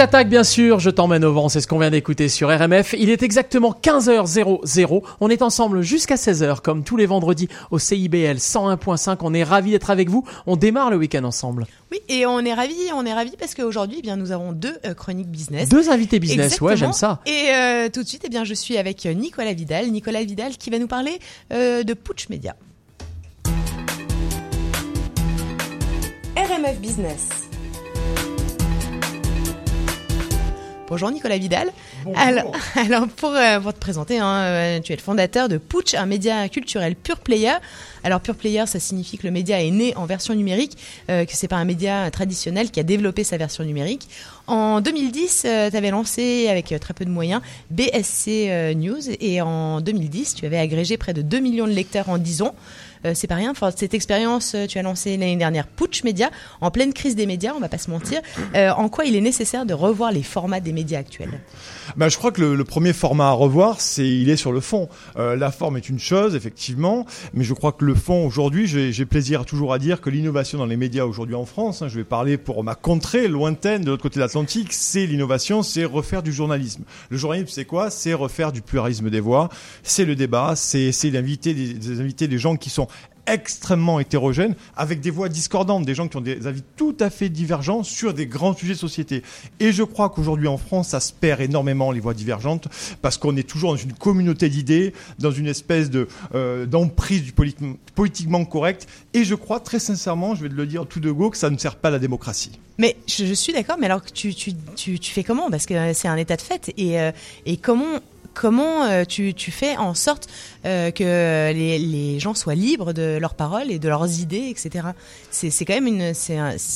Louise Attaque, bien sûr, je t'emmène au vent, c'est ce qu'on vient d'écouter sur RMF. Il est exactement 15h00. On est ensemble jusqu'à 16h, comme tous les vendredis au CIBL 101.5. On est ravis d'être avec vous. On démarre le week-end ensemble. Oui, et on est ravis, on est ravis parce qu'aujourd'hui, eh bien, nous avons deux euh, chroniques business. Deux invités business, ouais, j'aime ça. Et euh, tout de suite, eh bien, je suis avec Nicolas Vidal. Nicolas Vidal qui va nous parler euh, de Putsch Media. RMF Business. Bonjour Nicolas Vidal. Alors, (laughs) alors pour, euh, pour te présenter, hein, euh, tu es le fondateur de Putsch, un média culturel pure player. Alors pure player, ça signifie que le média est né en version numérique, euh, que c'est pas un média traditionnel qui a développé sa version numérique. En 2010, tu avais lancé avec euh, très peu de moyens BSC News et en 2010, tu avais agrégé près de 2 millions de lecteurs en 10 ans. Euh, c'est pas rien. Cette expérience, euh, tu as lancé l'année dernière Putsch Média, en pleine crise des médias, on va pas se mentir. Euh, en quoi il est nécessaire de revoir les formats des médias actuels? Bah, je crois que le, premier format à revoir, c'est il est sur le fond. La forme est une chose, effectivement, mais je crois que le fond aujourd'hui, j'ai plaisir toujours à dire que l'innovation dans les médias aujourd'hui en France, hein, je vais parler pour ma contrée lointaine de l'autre côté de l'Atlantique, c'est l'innovation, c'est refaire du journalisme. Le journalisme, c'est quoi? C'est refaire du pluralisme des voix, c'est le débat, c'est d'inviter des gens qui sont extrêmement hétérogènes, avec des voix discordantes, des gens qui ont des avis tout à fait divergents sur des grands sujets de société. Et je crois qu'aujourd'hui en France, ça se perd énormément les voix divergentes, parce qu'on est toujours dans une communauté d'idées, dans une espèce de euh, d'emprise du politi- politiquement correct. Et je crois très sincèrement, je vais te le dire tout de go, que ça ne sert pas à la démocratie. Mais je, suis d'accord, mais alors tu, tu, tu, fais comment? Parce que c'est un état de fait. Et, euh, et comment, comment euh, tu, tu fais en sorte euh, que les, les gens soient libres de leurs paroles et de leurs idées, etc. C'est quand même une,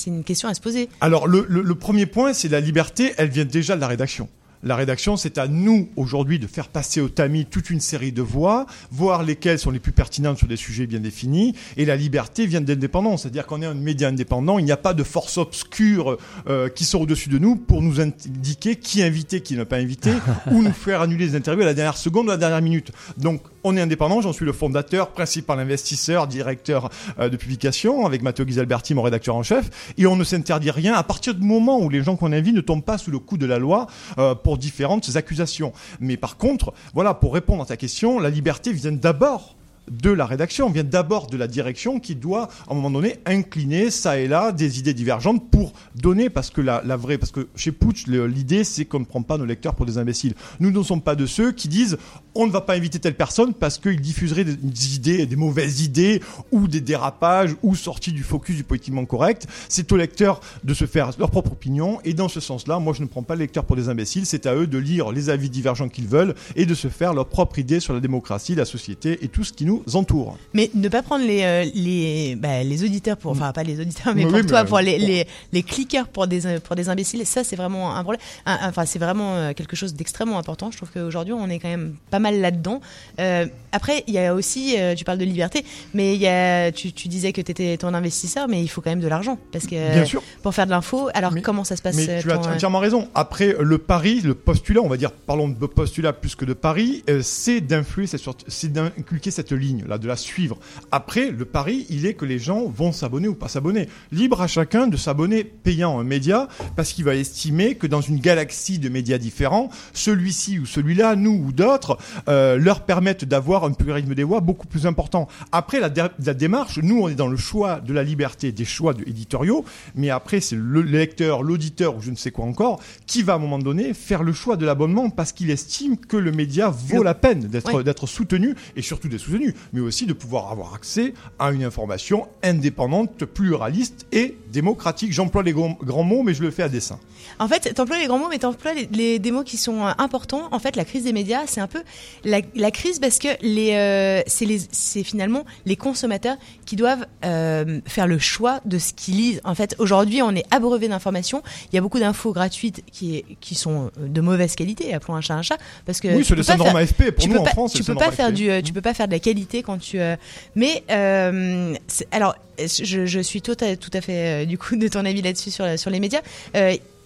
une question à se poser. Alors le- le premier point, c'est la liberté, elle vient déjà de la rédaction. La rédaction, c'est à nous aujourd'hui de faire passer au tamis toute une série de voix, voir lesquelles sont les plus pertinentes sur des sujets bien définis. Et la liberté vient de l'indépendance, c'est-à-dire qu'on est un média indépendant, il n'y a pas de force obscure euh, qui sort au-dessus de nous pour nous indiquer qui inviter, qui ne pas inviter, (laughs) ou nous faire annuler les interviews à la dernière seconde ou à la dernière minute. Donc on est indépendant, j'en suis le fondateur, principal investisseur, directeur euh, de publication, avec Matteo Ghisalberti, mon rédacteur en chef, et on ne s'interdit rien à partir du moment où les gens qu'on invite ne tombent pas sous le coup de la loi euh, pour différentes accusations. Mais par contre, voilà, pour répondre à ta question, la liberté vient d'abord de la rédaction, vient d'abord de la direction qui doit, à un moment donné, incliner ça et là des idées divergentes pour donner, parce que la, la vraie, parce que chez Putsch, l'idée c'est qu'on ne prend pas nos lecteurs pour des imbéciles. Nous ne sommes pas de ceux qui disent on ne va pas inviter telle personne parce qu'il diffuserait des, des idées, des mauvaises idées ou des dérapages ou sorties du focus du politiquement correct. C'est aux lecteurs de se faire leur propre opinion et dans ce sens-là, moi je ne prends pas les lecteurs pour des imbéciles, c'est à eux de lire les avis divergents qu'ils veulent et de se faire leur propre idée sur la démocratie, la société et tout ce qui nous entoure. Mais ne pas prendre les euh, les bah, les auditeurs pour enfin pas les auditeurs mais pour oui, toi mais, pour euh, les, bon. les les cliqueurs pour des euh, pour des imbéciles ça c'est vraiment un problème enfin c'est vraiment euh, quelque chose d'extrêmement important je trouve qu'aujourd'hui on est quand même pas mal mal là-dedans. Euh, après, il y a aussi, euh, tu parles de liberté, mais il y a, tu, tu disais que tu étais ton investisseur, mais il faut quand même de l'argent. Parce que Bien sûr. pour faire de l'info, alors comment ça se passe Mais euh, tu as ton, entièrement raison. Après, le pari, le postulat, on va dire, parlons de postulat plus que de pari, c'est d'influer, c'est d'inculquer cette ligne, là, de la suivre. Après, le pari, il est que les gens vont s'abonner ou pas s'abonner. Libre à chacun de s'abonner payant un média, parce qu'il va estimer que dans une galaxie de médias différents, celui-ci ou celui-là, nous ou d'autres, euh, leur permettent d'avoir un pluralisme des voix beaucoup plus important. Après, la, dé- la démarche, nous, on est dans le choix de la liberté, des choix de- éditoriaux, mais après, c'est le lecteur, l'auditeur ou je ne sais quoi encore, qui va à un moment donné faire le choix de l'abonnement parce qu'il estime que le média vaut la peine d'être Ouais. d'être soutenu et surtout d'être soutenu, mais aussi de pouvoir avoir accès à une information indépendante, pluraliste et démocratique. J'emploie les grands, grands mots, mais je le fais à dessein. En fait, t'emploies les grands mots, mais t'emploies les, les, des mots qui sont euh, importants. En fait, la crise des médias, c'est un peu la, la crise parce que les, euh, c'est les, c'est finalement les consommateurs qui doivent euh, faire le choix de ce qu'ils lisent. En fait, aujourd'hui, on est abreuvé d'informations. Il y a beaucoup d'infos gratuites qui, qui sont euh, de mauvaise qualité. Appelons un chat un chat, parce que Oui, tu c'est peux le pas syndrome faire- AFP. Pour tu nous, peux en pas- France, tu peux pas faire AFP. du, euh, tu peux pas faire de la qualité quand tu. mais alors, je, je suis tout à, tout à fait du coup de ton avis là-dessus sur, sur les médias.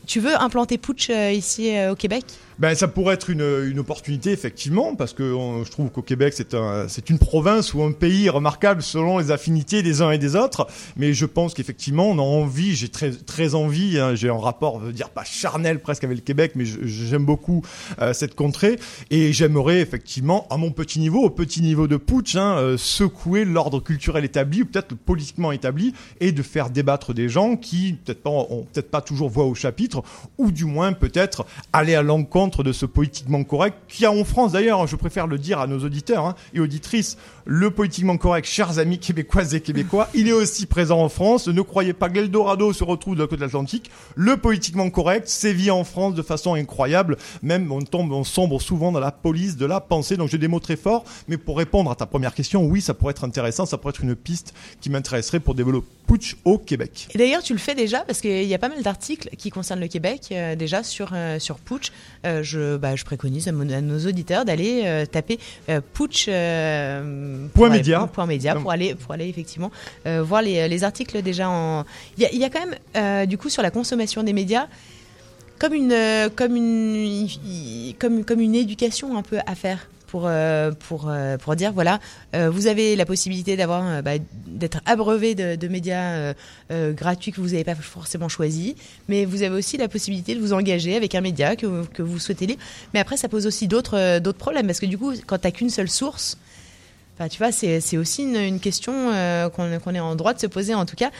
Tu veux implanter euh, ici au Québec? Ben, ça pourrait être une, une opportunité, effectivement, parce que je trouve qu'au Québec, c'est un, c'est une province ou un pays remarquable selon les affinités des uns et des autres. Mais je pense qu'effectivement, on a envie, j'ai très, très envie, hein, j'ai un rapport, je veux dire, pas charnel presque avec le Québec, mais j'aime beaucoup euh, cette contrée. Et j'aimerais, effectivement, à mon petit niveau, au petit niveau de Putsch, hein, euh, secouer l'ordre culturel établi, ou peut-être politiquement établi, et de faire débattre des gens qui, peut-être pas, ont peut-être pas toujours voix au chapitre, ou du moins peut-être aller à l'encontre de ce politiquement correct qui a en France d'ailleurs, je préfère le dire à nos auditeurs hein, et auditrices, le politiquement correct, chers amis québécoises et québécois, il est aussi présent en France. Ne croyez pas que l'Eldorado se retrouve de la côte de l'Atlantique. Le politiquement correct sévit en France de façon incroyable. Même on tombe, on sombre souvent dans la police de la pensée. Donc j'ai des mots très forts. Mais pour répondre à ta première question, oui, ça pourrait être intéressant. Ça pourrait être une piste qui m'intéresserait pour développer Putsch au Québec. Et d'ailleurs, tu le fais déjà parce qu'il y a pas mal d'articles qui concernent le Québec euh, déjà sur euh, sur Pooch. Euh, je bah, je préconise à, mon- à nos auditeurs d'aller taper Pooch euh, pour Point aller- média. point média pour aller pour aller effectivement voir les, les articles déjà en. Il y a, y a quand même du coup sur la consommation des médias comme une comme une comme comme une éducation un peu à faire pour euh, pour euh, pour dire voilà euh, vous avez la possibilité d'avoir bah, d'être abreuvé de, médias gratuits que vous n'avez pas forcément choisi mais vous avez aussi la possibilité de vous engager avec un média que que vous souhaitez lire mais après ça pose aussi d'autres d'autres problèmes parce que du coup quand t'as qu'une seule source tu vois, c'est aussi une, question euh, qu'on est en droit de se poser en tout cas.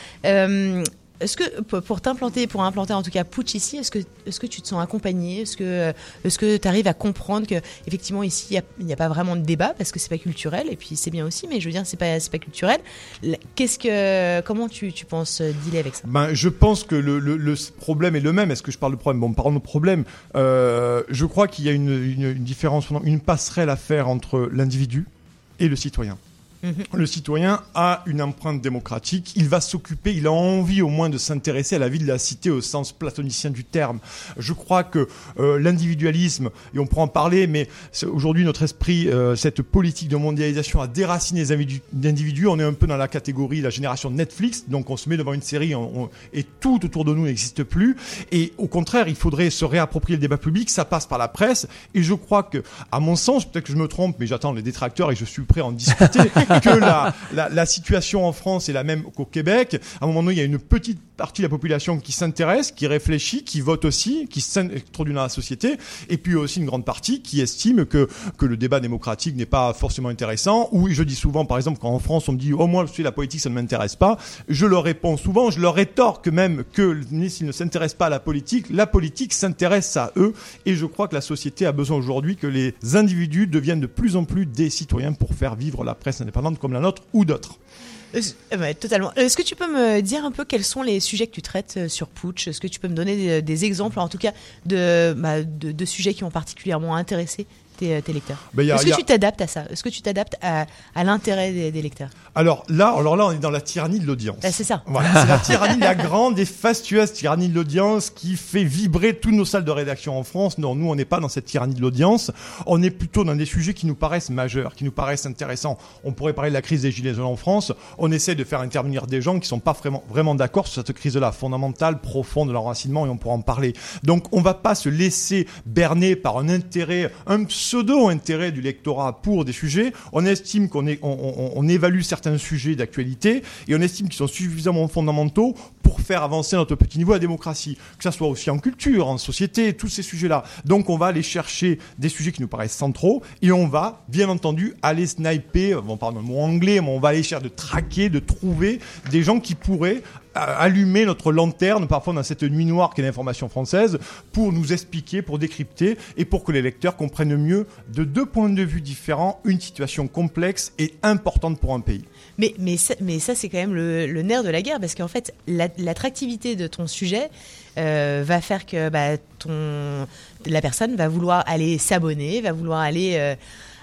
Est-ce que pour- t'implanter, pour implanter en tout cas Pooch ici, est-ce que est-ce que tu te sens accompagné Est-ce que est-ce que tu arrives à comprendre que effectivement ici il n'y a, pas vraiment de débat parce que c'est pas culturel et puis c'est bien aussi, mais je veux dire c'est pas pas culturel. Qu'est-ce que comment tu, tu penses euh, dealer avec ça? Ben, je pense que le, le, problème est le même. Est-ce que je parle de problème? Bon, parlons de problème. Euh, je crois qu'il y a une différence, une passerelle à faire entre l'individu et le citoyen. Le citoyen a une empreinte démocratique, il va s'occuper, il a envie au moins de s'intéresser à la vie de la cité au sens platonicien du terme. Je crois que euh, l'individualisme, et on pourra en parler, mais aujourd'hui notre esprit, euh, cette politique de mondialisation a déraciné les individus- individus. On est un peu dans la catégorie la génération Netflix, donc on se met devant une série on- on- et tout autour de nous n'existe plus. Et au contraire, il faudrait se réapproprier le débat public, ça passe par la presse. Et je crois que, à mon sens, peut-être que je me trompe, mais j'attends les détracteurs et je suis prêt à en discuter, (laughs) que la, la, situation en France est la même qu'au Québec. À un moment donné, il y a une petite partie de la population qui s'intéresse, qui réfléchit, qui vote aussi, qui s'introduit dans la société, et puis aussi une grande partie qui estime que, que le débat démocratique n'est pas forcément intéressant. Ou je dis souvent, par exemple, quand en France on me dit, oh moi, je suis la politique, ça ne m'intéresse pas, je leur réponds souvent, je leur rétorque même que s'ils ne s'intéressent pas à la politique, la politique s'intéresse à eux, et je crois que la société a besoin aujourd'hui que les individus deviennent de plus en plus des citoyens pour faire vivre la presse indépendante comme la nôtre ou d'autres. Euh, ouais, totalement. Est-ce que tu peux me dire un peu quels sont les sujets que tu traites euh, sur Pooch? Est-ce que tu peux me donner des, exemples, en tout cas, de, bah, sujets qui ont particulièrement intéressé tes, tes lecteurs Ben, Est-ce que a- tu t'adaptes à ça? Est-ce que tu t'adaptes à, à l'intérêt des, des lecteurs? Alors là, alors là, on est dans la tyrannie de l'audience. Ah, C'est ça. Voilà, c'est la (laughs) tyrannie, la grande et fastueuse tyrannie de l'audience qui fait vibrer toutes nos salles de rédaction en France. Non, nous, on n'est pas dans cette tyrannie de l'audience. On est plutôt dans des sujets qui nous paraissent majeurs, qui nous paraissent intéressants. On pourrait parler de la crise des gilets jaunes en France. On essaie de faire intervenir des gens qui sont pas vraiment, vraiment d'accord sur cette crise-là, fondamentale, profonde de l'enracinement, et on pourra en parler. Donc, on va pas se laisser berner par un intérêt, un pseudo-intérêt du lectorat pour des sujets. On estime qu'on évalue certains sujets d'actualité et on estime qu'ils sont suffisamment fondamentaux pour faire avancer notre petit niveau à la démocratie. Que ça soit aussi en culture, en société, tous ces sujets-là. Donc, on va aller chercher des sujets qui nous paraissent centraux et on va, bien entendu, aller sniper, on parle d'un mot anglais, mais on va aller chercher de traquer, de trouver des gens qui pourraient allumer notre lanterne parfois dans cette nuit noire qu'est l'information française pour nous expliquer, pour décrypter et pour que les lecteurs comprennent mieux de deux points de vue différents une situation complexe et importante pour un pays. Mais, mais, ça, mais ça, c'est quand même le, nerf de la guerre, parce qu'en fait, la- l'attractivité de ton sujet euh, va faire que bah, ton, la personne va vouloir aller s'abonner, va vouloir aller... euh,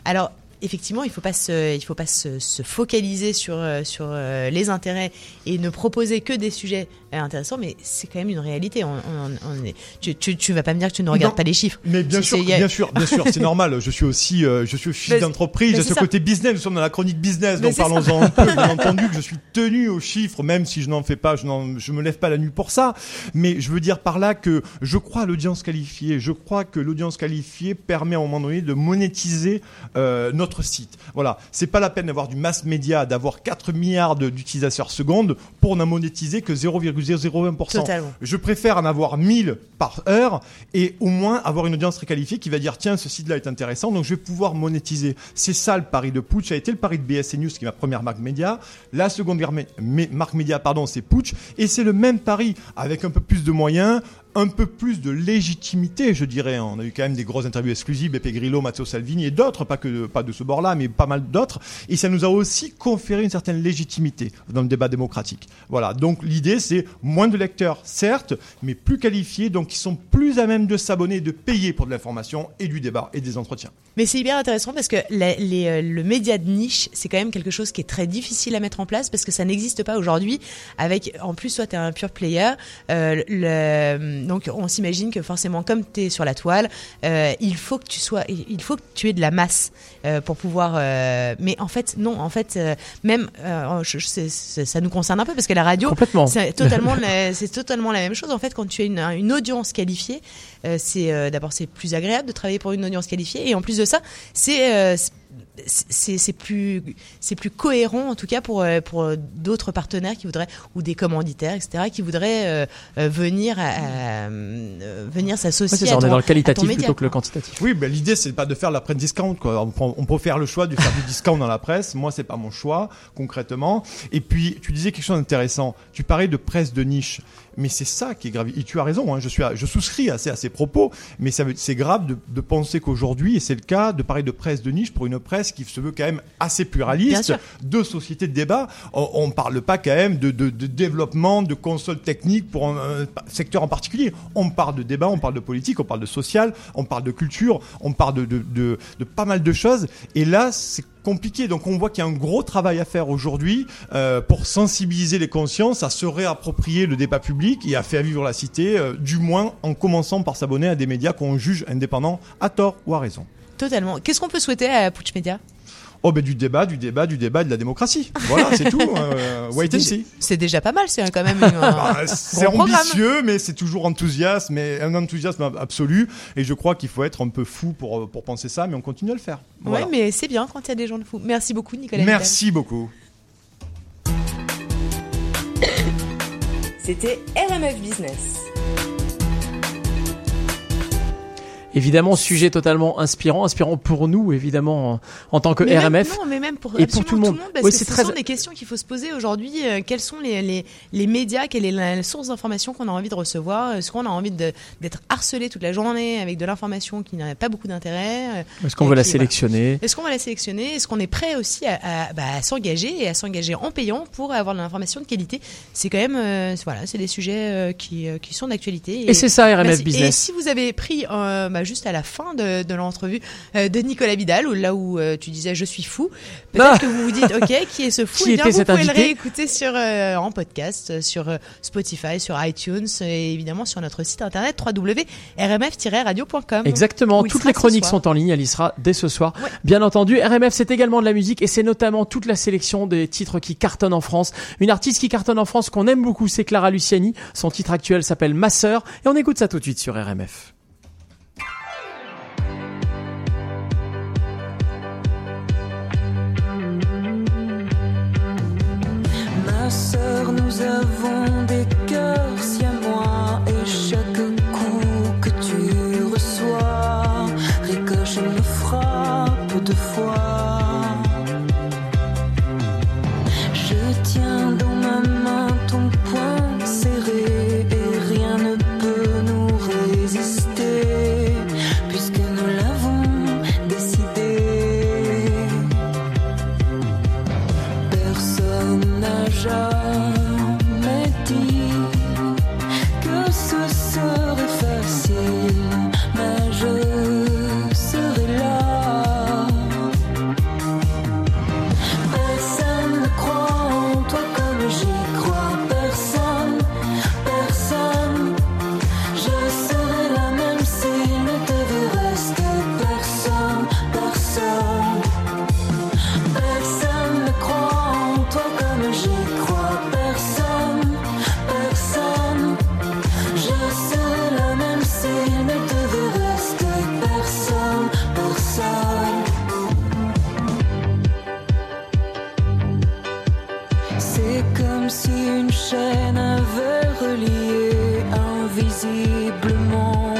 alors, effectivement, il ne faut pas, se, il faut pas se, se focaliser sur, euh, euh, les intérêts et ne proposer que des sujets intéressants, mais c'est quand même une réalité. On, on- on est, tu, tu, tu vas pas me dire que tu ne regardes Non, pas les chiffres. Mais bien sûr, a- bien sûr, bien sûr, c'est normal. Je suis aussi, euh, je suis fils d'entreprise. J'ai ce ça. côté business. Nous sommes dans la chronique business, Mais donc parlons-en un peu. Bien entendu que je suis tenu aux chiffres, même si je n'en fais pas, je, je me lève pas la nuit pour ça. Mais je veux dire par là que je crois à l'audience qualifiée. Je crois que l'audience qualifiée permet à un moment donné de monétiser euh, notre site. Voilà, c'est pas la peine d'avoir du mass média, d'avoir 4 milliards d'utilisateurs secondes pour n'en monétiser que 0,001%. Totalement. Je préfère en avoir 1000 par heure et au moins avoir une audience très qualifiée qui va dire tiens ce site là est intéressant donc je vais pouvoir monétiser. C'est ça le pari de Putsch, ça a été le pari de BSC News qui est ma première marque média. La seconde marque média pardon c'est Putsch et c'est le même pari avec un peu plus de moyens un peu plus de légitimité, je dirais. On a eu quand même des grosses interviews exclusives, Beppe Grillo, Matteo Salvini et d'autres, pas que pas de ce bord-là, mais pas mal d'autres. Et ça nous a aussi conféré une certaine légitimité dans le débat démocratique. Voilà. Donc l'idée, c'est moins de lecteurs, certes, mais plus qualifiés, donc qui sont plus à même de s'abonner, de payer pour de l'information et du débat et des entretiens. Mais c'est hyper intéressant parce que la- les, euh, le média de niche, c'est quand même quelque chose qui est très difficile à mettre en place parce que ça n'existe pas aujourd'hui. Avec, en plus, toi, tu es un pure player. euh, le, donc, on s'imagine que forcément, comme tu es sur la toile, euh, il faut que tu sois, il faut que tu aies de la masse euh, pour pouvoir. euh, mais en fait, non. En fait, même, je- c'est- ça nous concerne un peu parce que la radio, c'est totalement, (laughs) la- c'est totalement la même chose. En fait, quand tu as une, une audience qualifiée, c'est d'abord c'est plus agréable de travailler pour une audience qualifiée et en plus de ça, c'est c'est c'est plus c'est plus cohérent en tout cas pour euh, pour d'autres partenaires qui voudraient ou des commanditaires etc qui voudraient euh, euh, venir à, à, euh, venir s'associer c'est ça, on ton- est dans le qualitatif plutôt que le quantitatif. Oui, ben, l'idée c'est pas de faire la presse discount. Quoi. On, prend- on peut faire le choix de faire du discount dans la presse. Moi, c'est pas mon choix concrètement. Et puis, tu disais quelque chose d'intéressant. Tu parlais de presse de niche, mais c'est ça qui est grave. Et tu as raison. Hein, je suis, à- je souscris ces, à ces propos, mais c'est grave de, de penser qu'aujourd'hui, et c'est le cas, de parler de presse de niche pour une presse qui se veut quand même assez pluraliste, de société de débat. On, on parle pas quand même de, de, de développement de consoles techniques pour un, un secteur en particulier. On parle de débat, on parle de politique, on parle de social, on parle de culture, on parle de, de pas mal de choses. Et là, c'est compliqué. Donc on voit qu'il y a un gros travail à faire aujourd'hui euh, pour sensibiliser les consciences à se réapproprier le débat public et à faire vivre la cité, euh, du moins en commençant par s'abonner à des médias qu'on juge indépendants à tort ou à raison. totalement qu'est-ce qu'on peut souhaiter à Putsch Media Oh ben du débat, du débat, du débat, de la démocratie. Voilà, c'est tout. Euh, (laughs) wait and C'est see. déjà- c'est déjà pas mal c'est quand même un Bah, (laughs) c'est programme. ambitieux, mais c'est toujours enthousiasme, mais un enthousiasme absolu. Et je crois qu'il faut être un peu fou pour, pour penser ça, mais on continue à le faire. Voilà. ouais mais c'est bien quand il y a des gens de fous merci beaucoup Nicolas Merci beaucoup. C'était RMF Business. Évidemment, sujet totalement inspirant, inspirant pour nous, évidemment, en, tant que Mais RMF. Même, non, mais même pour, et pour tout le monde. parce Oui, que ce très. sont des questions qu'il faut se poser aujourd'hui. Euh, quels sont les, les, les médias, quelle est la, source d'information qu'on a envie de recevoir Est-ce qu'on a envie de- d'être harcelé toute la journée avec de l'information qui n'a pas beaucoup d'intérêt euh, Est-ce qu'on veut la sélectionner? Est-ce qu'on va la sélectionner? Est-ce qu'on est prêt aussi à, à- bah, à s'engager et à s'engager en payant pour avoir de l'information de qualité? C'est quand même, euh, voilà, c'est des sujets euh, qui, euh, qui sont d'actualité. Et c'est ça, RMF Merci. Business. Et si vous avez pris euh, bah, juste à la fin de, de l'entrevue euh, de Nicolas Bidal, où, là où euh, tu disais je suis fou. Peut-être ah. que vous vous dites ok qui est ce fou? (laughs) Qui eh bien, vous pouvez le réécouter sur euh, en podcast, sur Spotify, sur iTunes et évidemment sur notre site internet www.rmf-radio.com. Exactement. Toutes les chroniques sont en ligne. Elle y sera dès ce soir. Bien entendu, RMF c'est également de la musique et c'est notamment toute la sélection des titres qui cartonnent en France. Une artiste qui cartonne en France qu'on aime beaucoup, c'est Clara Luciani. Son titre actuel s'appelle Ma sœur et on écoute ça tout de suite sur RMF. ma sœur, nous avons des cœurs siamois et chaque coup que tu reçois ricoche et me frappe deux fois. C'est comme si une chaîne avait relié invisiblement.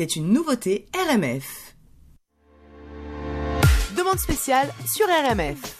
C'était une nouveauté RMF. Demande spéciale sur RMF.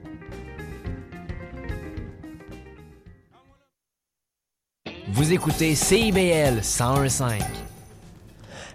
Vous écoutez CIBL 101.5.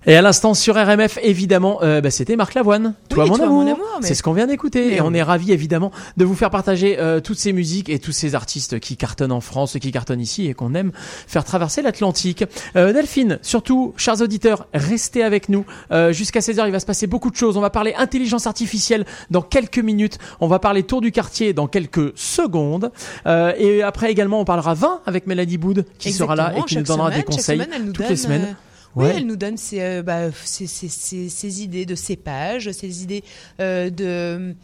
Et à l'instant sur RMF, évidemment, euh, bah, c'était Marc Lavoine. toi, mon toi, amour. mon amour, mais- C'est ce qu'on vient d'écouter. Et on est ravis, évidemment, de vous faire partager euh, toutes ces musiques et tous ces artistes qui cartonnent en France et qui cartonnent ici et qu'on aime faire traverser l'Atlantique. Euh, Delphine, surtout, chers auditeurs, restez avec nous. Euh, Jusqu'à 16h, il va se passer beaucoup de choses. On va parler intelligence artificielle dans quelques minutes. On va parler tour du quartier dans quelques secondes. Euh, et après également, on parlera vin avec Mélanie Boud qui sera là et qui nous donnera semaine, des conseils semaine, elle nous toutes donne, les semaines. Euh, Oui, elle nous donne ses, euh, bah, ses, ses- ses- ses idées de cépage, ses idées euh, de.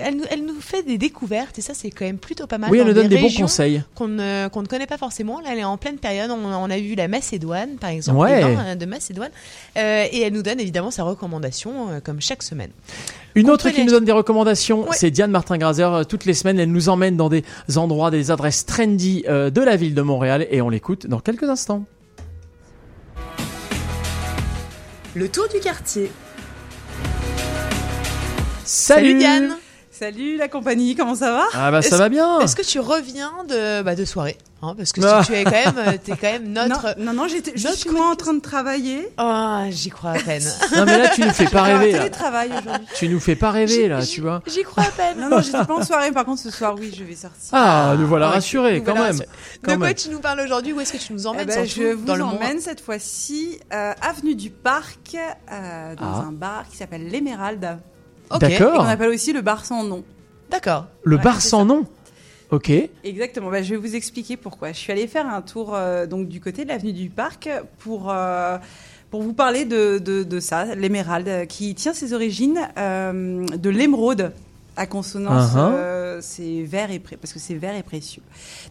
Elle nous, elle nous fait des découvertes et ça c'est quand même plutôt pas mal. Oui, elle nous donne des bons conseils. Qu'on ne, connaît pas forcément. Là, elle est en pleine période. On, on a vu la Macédoine, par exemple, Ouais. les vins, euh, de Macédoine, Euh, et elle nous donne évidemment sa recommandation euh, comme chaque semaine. Une autre qui nous donne des recommandations, c'est Diane Martin-Grazer. Euh, Toutes les semaines, elle nous emmène dans des endroits, des adresses trendy euh, de la ville de Montréal et on l'écoute dans quelques instants. Le tour du quartier. Salut, Diane Salut la compagnie, comment ça va Ah bah ça va bien. Est-ce que tu reviens de, bah, de soirée hein, Parce que tu- Ah. tu es quand même, euh, t'es quand même notre. Non, non, non, j'étais justement en train de travailler. Ah, j'y crois à peine. Non mais là tu nous fais pas rêver. là. télétravail aujourd'hui. Tu nous fais pas rêver là, tu vois. J'y crois à peine. Non, non, j'étais pas en soirée. Par contre, ce soir, oui, je vais sortir. Ah, nous voilà ok. rassurés Nous quand voilà même. rassurés. Quand de quoi même. tu nous parles aujourd'hui? Où est-ce que tu nous Eh emmènes ben, surtout je vous dans le emmène cette fois-ci euh, avenue du Parc euh, dans Ah. un bar qui s'appelle l'Émeraude. Ok. D'accord. Et qu'on appelle aussi le bar sans nom. D'accord. Le bar sans ça. nom. Ok. Exactement, bah, je vais vous expliquer pourquoi. Je suis allée faire un tour euh, donc du côté de l'avenue du Parc pour, euh, pour vous parler de, de, de ça, l'émeraude, euh, qui tient ses origines euh, de l'émeraude à consonance, Uh-huh. euh, c'est vert et pré- parce que c'est vert et précieux.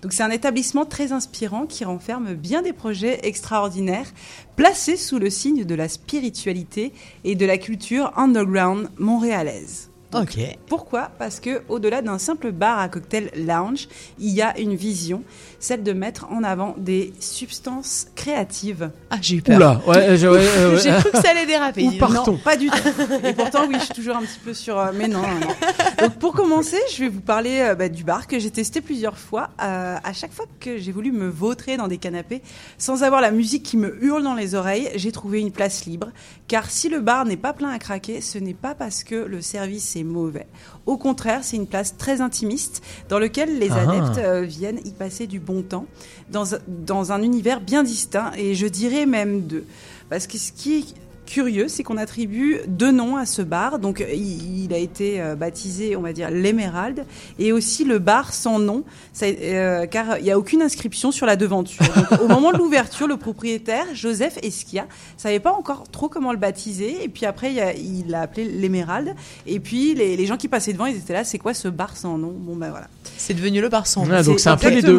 Donc c'est un établissement très inspirant qui renferme bien des projets extraordinaires, placés sous le signe de la spiritualité et de la culture underground montréalaise. Donc. Pourquoi Parce que au-delà d'un simple bar à cocktail lounge, il y a une vision, celle de mettre en avant des substances créatives. Ah, j'ai eu peur. Oula, ouais, ouais, (laughs) ouais. J'ai cru que ça allait déraper. Donc. partons Pas du tout. Et pourtant, oui, je suis toujours un petit peu sur. euh, mais non, non, non. Donc, pour commencer, je vais vous parler euh, bah, du bar que j'ai testé plusieurs fois. Euh, à chaque fois que j'ai voulu me vautrer dans des canapés, sans avoir la musique qui me hurle dans les oreilles, j'ai trouvé une place libre. Car si le bar n'est pas plein à craquer, ce n'est pas parce que le service est mauvais. Au contraire, c'est une place très intimiste dans lequel les Ah. adeptes euh, viennent y passer du bon temps dans, un- dans un univers bien distinct et je dirais même deux. Parce que ce qui curieux, c'est qu'on attribue deux noms à ce bar. Donc, il, il a été euh, baptisé, on va dire, l'Émeraude, et aussi le bar sans nom, ça- euh, car il n'y a aucune inscription sur la devanture. Donc, au moment de l'ouverture, le propriétaire, Joseph Esquia, savait pas encore trop comment le baptiser, et puis après, il a- il l'a appelé l'Émeraude, et puis les, les gens qui passaient devant, ils étaient là, c'est quoi ce bar sans nom? Bon, ben voilà. C'est devenu le bar sans nom. Ouais, donc c'est un peu les deux.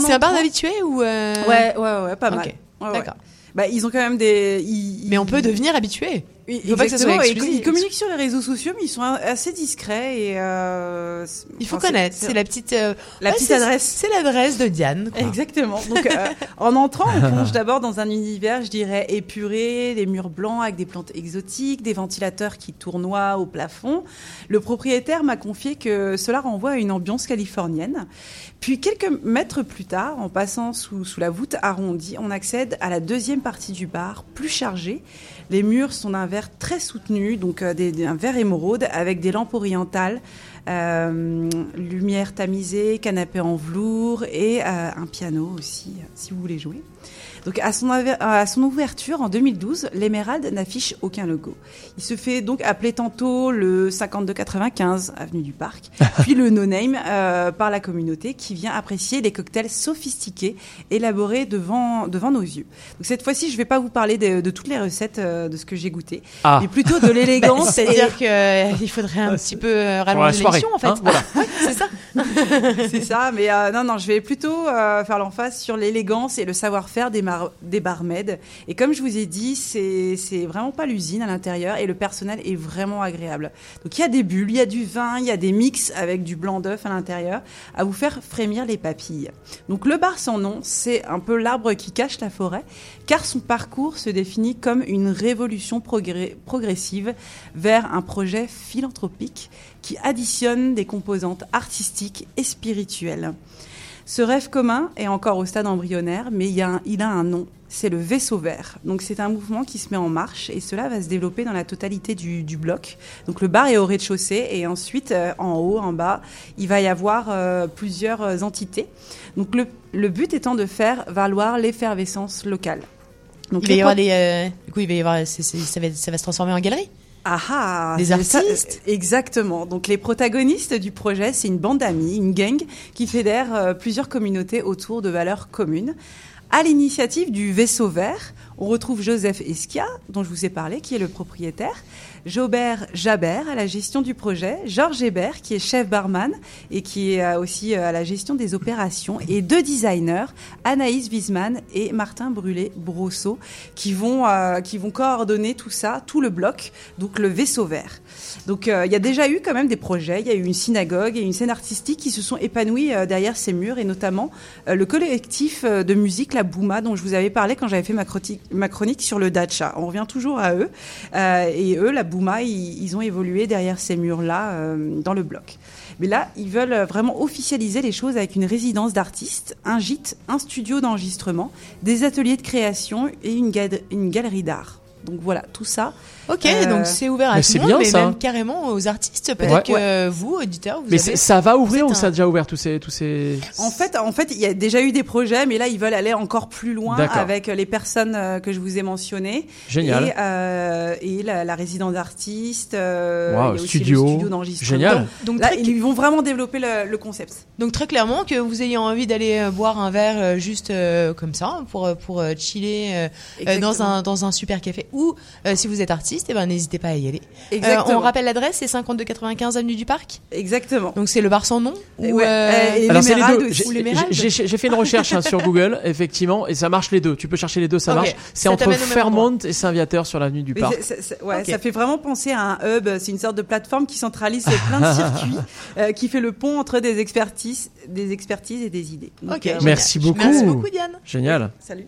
C'est un bar d'habitués ou euh, Ouais, ouais, ouais, pas mal. Ouais, ouais. Bah, ils ont quand même des. ils- Mais on peut devenir habitué. Il faut pas que ça soit exclusif. Ils communiquent sur les réseaux sociaux, mais ils sont assez discrets et. euh, Il faut enfin, connaître. C'est la petite. euh, La ouais, petite adresse. C'est l'adresse de Diane. quoi. Exactement. Donc, euh, (laughs) en entrant, on plonge d'abord dans un univers, je dirais, épuré, des murs blancs avec des plantes exotiques, des ventilateurs qui tournoient au plafond. Le propriétaire m'a confié que cela renvoie à une ambiance californienne. Puis, quelques mètres plus tard, en passant sous, sous la voûte arrondie, on accède à la deuxième partie du bar, plus chargée. Les murs sont d'un verre très soutenu, donc euh, un verre émeraude avec des lampes orientales, euh, lumière tamisée, canapé en velours et euh, un piano aussi, euh, si vous voulez jouer. Donc à son, aver- à son ouverture en 2012, l'Emerald n'affiche aucun logo. Il se fait donc appeler tantôt le 5295 avenue du Parc, (laughs) puis le No Name euh, par la communauté qui vient apprécier les cocktails sophistiqués élaborés devant, devant nos yeux. Donc cette fois-ci, je ne vais pas vous parler de, de toutes les recettes euh, de ce que j'ai goûté, Ah. mais plutôt de (laughs) l'élégance. C'est-à-dire qu'il faudrait un petit peu euh, rallonger l'émission en fait. hein, voilà. (laughs) Ouais, c'est ça. c'est ça, mais euh, non, non, je vais plutôt euh, faire l'emphase sur l'élégance et le savoir-faire des, des barmaids. Et comme je vous ai dit, c'est vraiment pas l'usine à l'intérieur et le personnel est vraiment agréable. Donc il y a des bulles, il y a du vin, il y a des mix avec du blanc d'œuf à l'intérieur à vous faire frémir les papilles. Donc le bar sans nom, c'est un peu l'arbre qui cache la forêt, car son parcours se définit comme une révolution progressive vers un projet philanthropique qui additionne des composantes artistiques et spirituelles. Ce rêve commun est encore au stade embryonnaire, mais il, y a un- il a un nom, c'est le vaisseau vert. Donc c'est un mouvement qui se met en marche et cela va se développer dans la totalité du, du bloc. Donc le bar est au rez-de-chaussée et ensuite euh, en haut, en bas, il va y avoir euh, plusieurs euh, entités. Donc le, le but étant de faire valoir l'effervescence locale. Donc il va y avoir des. euh, Du coup, il va y avoir. va, ça va se transformer en galerie? Ah ah, Des ça, artistes euh, Exactement. Donc les protagonistes du projet, c'est une bande d'amis, une gang qui fédère euh, plusieurs communautés autour de valeurs communes. À l'initiative du Vaisseau Vert, on retrouve Joseph Esquia, dont je vous ai parlé, qui est le propriétaire, Jobert Jabert à la gestion du projet, Georges Hébert qui est chef barman et qui est euh, aussi euh, à la gestion des opérations, et deux designers, Anaïs Wiesmann et Martin Brûlé-Brosseau, qui vont euh, qui vont coordonner tout ça, tout le bloc, donc le Vaisseau Vert. Donc il y a déjà eu quand même des projets, il y a eu une synagogue et une scène artistique qui se sont épanouies derrière ces murs et notamment le collectif de musique La Bouma dont je vous avais parlé quand j'avais fait ma, chronique sur le Dacha. On revient toujours à eux et eux, La Ils, ont évolué derrière ces murs-là euh, dans le bloc. Mais là, ils veulent euh, vraiment officialiser les choses avec une résidence d'artistes, un gîte, un studio d'enregistrement, des ateliers de création et une galerie d'art. Donc voilà, tout ça. Ok, Euh, donc c'est ouvert à Mais tout le monde, bien, mais ça. même carrément aux artistes. Peut-être Ouais. que euh, vous, auditeurs, vous Mais avez... ça va ouvrir ou ça a déjà ouvert tous ces tous ces En fait, en fait, il y a déjà eu des projets, mais là, ils veulent aller encore plus loin avec les personnes euh, que je vous ai mentionnées. Génial. Et, euh, et la, la résidence d'artiste. euh, Wow, studio. le studio d'enregistrement. Génial. Donc, Donc, là, très- ils vont vraiment développer le, le concept. Donc très clairement que vous ayez envie d'aller boire un verre juste euh, comme ça pour euh, pour euh, chiller dans un dans un super café ou euh, si vous êtes artiste eh ben n'hésitez pas à y aller. Euh, on rappelle l'adresse c'est 52 95 avenue du Parc. Exactement. Donc c'est le bar sans nom Et ou ouais, euh, et Alors c'est les deux. J'ai- fait une recherche hein, sur Google, (laughs) effectivement, et ça marche les deux. Tu peux chercher les deux, ça marche. C'est entre Fairmont et Saint-Viateur sur l'avenue du Mais Parc. ouais, ça fait vraiment penser à un hub. C'est une sorte de plateforme qui centralise (laughs) plein de circuits, euh, qui fait le pont entre des expertises, des expertises et des idées. Donc, Ok, euh. Merci beaucoup. Merci beaucoup Diane. Génial. Salut.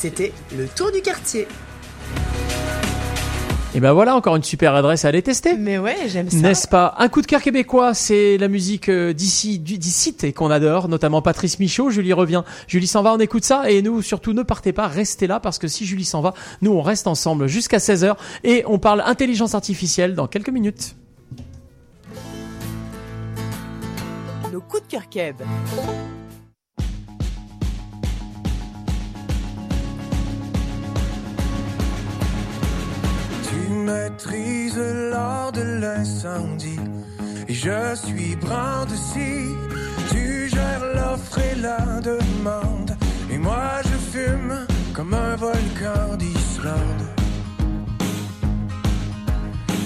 C'était le tour du quartier. Et ben voilà, encore une super adresse à aller tester. Mais ouais, j'aime ça. N'est-ce pas? Un coup de cœur québécois, c'est la musique euh, d'ici, du- d'ici et qu'on adore, notamment Patrice Michaud. Julie revient, Julie s'en va, on écoute ça. Et nous, surtout, ne partez pas, restez là, parce que si Julie s'en va, nous, on reste ensemble jusqu'à 16h et on parle intelligence artificielle dans quelques minutes. Nos coups de cœur Keb. Tu maîtrises l'art de l'incendie et je suis brin de scie. Tu gères l'offre et la demande et moi je fume comme un volcan d'Islande.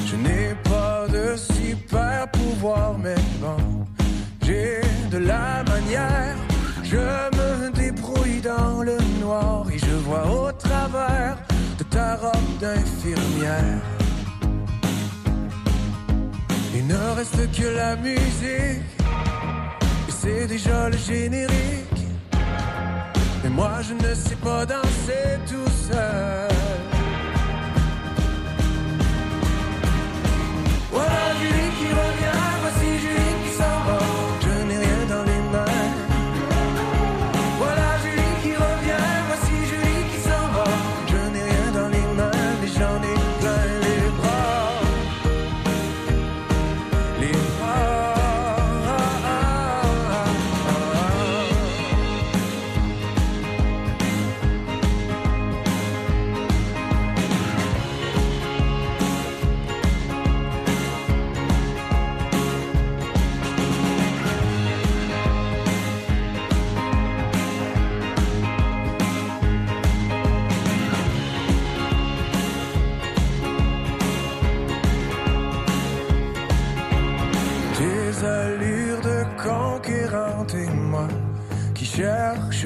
Je n'ai pas de super pouvoir mais bon, j'ai de la manière. Je me débrouille dans le noir et je vois au travers ta robe d'infirmière. Il ne reste que la musique, et c'est déjà le générique. Mais moi je ne sais pas danser tout seul.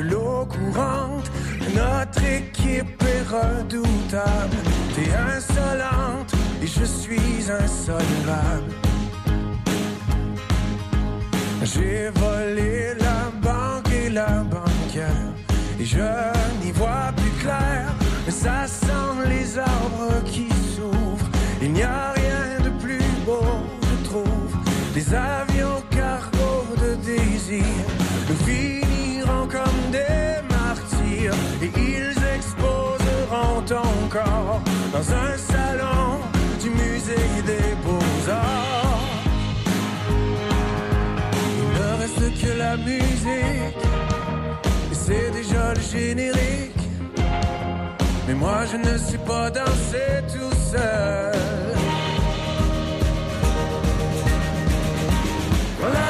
L'eau courante. Notre équipe est redoutable. T'es insolente et je suis insolvable. J'ai volé la banque et la banquière et je n'y vois plus clair. Ça sent les arbres qui s'ouvrent. Il n'y a rien de plus beau, je trouve. Des avions cargo de désir dans un salon du musée des beaux-arts. Il ne reste que la musique et c'est déjà le générique. Mais moi je ne sais pas danser tout seul. Voilà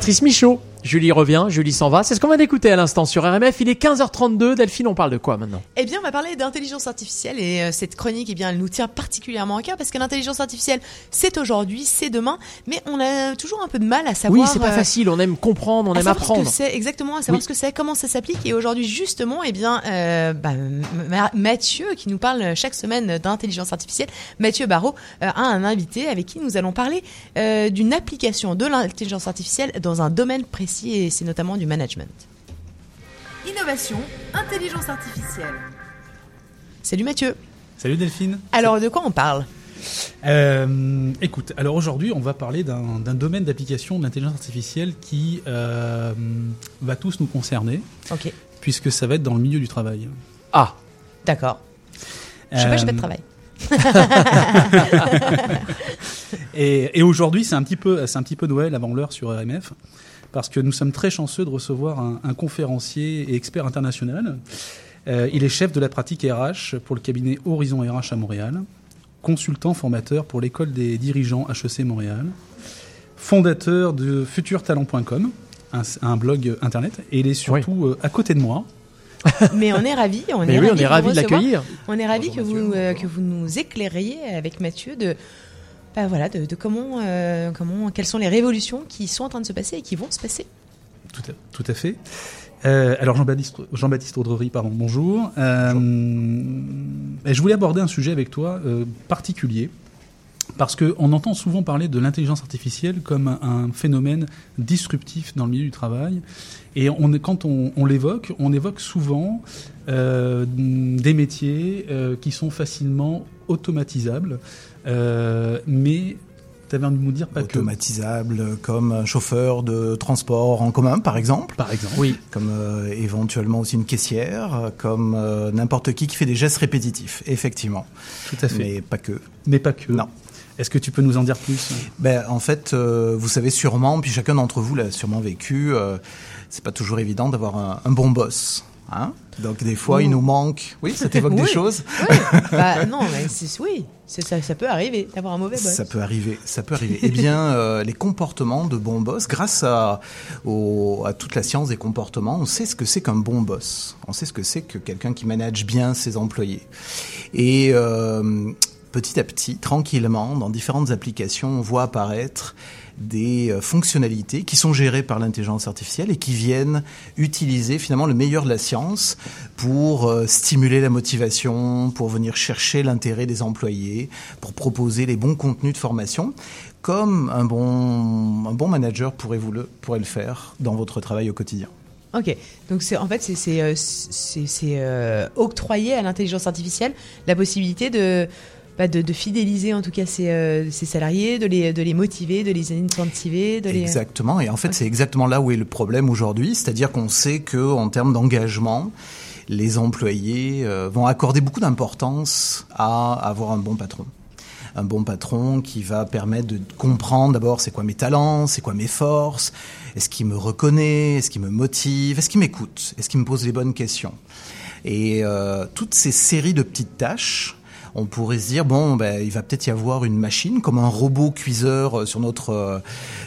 Patrice Michaud Julie revient, Julie s'en va. C'est ce qu'on vient d'écouter à l'instant sur RMF. Il est 15h32. Delphine, on parle de quoi maintenant? Eh bien, on va parler d'intelligence artificielle et euh, cette chronique, eh bien, elle nous tient particulièrement à cœur parce que l'intelligence artificielle, c'est aujourd'hui, c'est demain, mais on a toujours un peu de mal à savoir. Oui, c'est pas euh, facile. On aime comprendre, on à aime apprendre. Ce que c'est exactement, à savoir Oui. ce que c'est, comment ça s'applique. Et aujourd'hui, justement, eh bien, euh, bah, Mathieu, qui nous parle chaque semaine d'intelligence artificielle, Mathieu Barrault, a un invité avec qui nous allons parler d'une application de l'intelligence artificielle dans un domaine précis, et c'est notamment du management. Innovation, intelligence artificielle. Salut Mathieu. Salut Delphine. Alors, de quoi on parle? Euh, écoute, alors aujourd'hui, on va parler d'un domaine d'application de l'intelligence artificielle qui euh, va tous nous concerner. Ok. Puisque ça va être dans le milieu du travail. Ah. D'accord. Je sais pas, j'ai pas de Euh, travail. (laughs) et et aujourd'hui, c'est un petit peu, c'est un petit peu Noël avant l'heure sur RMF, parce que nous sommes très chanceux de recevoir un, un conférencier et expert international. Euh, il est chef de la pratique RH pour le cabinet Horizon RH à Montréal, consultant formateur pour l'école des dirigeants HEC Montréal, fondateur de futurtalent.com, un, un blog internet, et il est surtout euh, à côté de moi. (laughs) Mais on est ravis, on Mais est oui, on ravis est de ravis l'accueillir. On est ravis que vous euh, que vous nous éclairiez avec Mathieu de bah voilà de, de comment euh, comment quelles sont les révolutions qui sont en train de se passer et qui vont se passer. Tout à, tout à fait. Euh, alors Jean-Baptiste Jean-Baptiste Audrery, pardon, bonjour. Euh, je voulais aborder un sujet avec toi particulier parce que on entend souvent parler de l'intelligence artificielle comme un, phénomène disruptif dans le milieu du travail. Et on, quand on, on l'évoque, on évoque souvent euh, des métiers euh, qui sont facilement automatisables, mais tu avais envie de nous dire pas que. Automatisable comme un chauffeur de transport en commun, par exemple. Par exemple. Oui. Comme euh, éventuellement aussi une caissière, euh, comme euh, n'importe qui qui fait des gestes répétitifs, effectivement. Tout à fait. Mais pas que. Mais pas que. Non. Est-ce que tu peux nous en dire plus Ben, en fait, euh, vous savez sûrement, puis chacun d'entre vous l'a sûrement vécu, euh, c'est pas toujours évident d'avoir un, un bon boss. Hein Donc des fois, Ouh. il nous manque. Oui, ça t'évoque des (laughs) Oui, choses oui. Bah non, mais c'est oui, c'est ça, ça peut arriver d'avoir un mauvais boss. Ça peut arriver, ça peut arriver. eh bien, euh, les comportements de bons boss, grâce à, au- à toute la science des comportements, on sait ce que c'est qu'un bon boss. On sait ce que c'est que quelqu'un qui manage bien ses employés. Et euh, petit à petit, tranquillement, dans différentes applications, on voit apparaître des euh, fonctionnalités qui sont gérées par l'intelligence artificielle et qui viennent utiliser finalement le meilleur de la science pour euh, stimuler la motivation, pour venir chercher l'intérêt des employés, pour proposer les bons contenus de formation, comme un bon, un bon manager pourrait, vous le, le faire dans votre travail au quotidien. Ok, donc c'est en fait c'est euh, euh, octroyer à l'intelligence artificielle la possibilité de bah, de, de fidéliser en tout cas ses, euh, ses salariés, de les de les motiver, de les incentiver, de les Exactement. Et en fait, c'est exactement là où est le problème aujourd'hui. C'est-à-dire qu'on sait que en termes d'engagement, les employés euh, vont accorder beaucoup d'importance à avoir un bon patron. Un bon patron qui va permettre de comprendre d'abord c'est quoi mes talents, c'est quoi mes forces, est-ce qu'il me reconnaît, est-ce qu'il me motive, est-ce qu'il m'écoute, est-ce qu'il me pose les bonnes questions. Et euh, toutes ces séries de petites tâches, on pourrait se dire bon ben il va peut-être y avoir une machine comme un robot cuiseur euh, sur notre euh,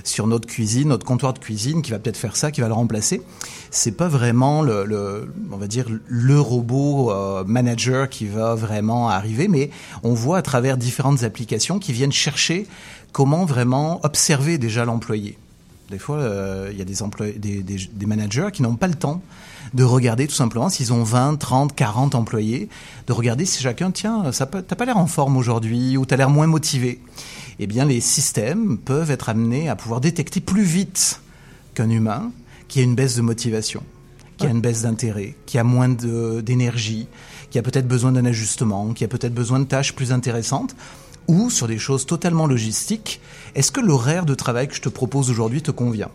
sur notre cuisine, notre comptoir de cuisine qui va peut-être faire ça, qui va le remplacer. C'est pas vraiment le, on va dire le robot euh, manager qui va vraiment arriver, mais on voit à travers différentes applications qui viennent chercher comment vraiment observer déjà l'employé. Des fois, il y a des, des- des managers qui n'ont pas le temps de regarder tout simplement s'ils ont 20, 30, 40 employés, de regarder si chacun, tiens, ça peut- t'as pas l'air en forme aujourd'hui ou t'as l'air moins motivé. Eh bien, les systèmes peuvent être amenés à pouvoir détecter plus vite qu'un humain qui a une baisse de motivation, qui a une baisse d'intérêt, qui a moins d'énergie, qui a peut-être besoin d'un ajustement, qui a peut-être besoin de tâches plus intéressantes, ou sur des choses totalement logistiques, est-ce que l'horaire de travail que je te propose aujourd'hui te convient?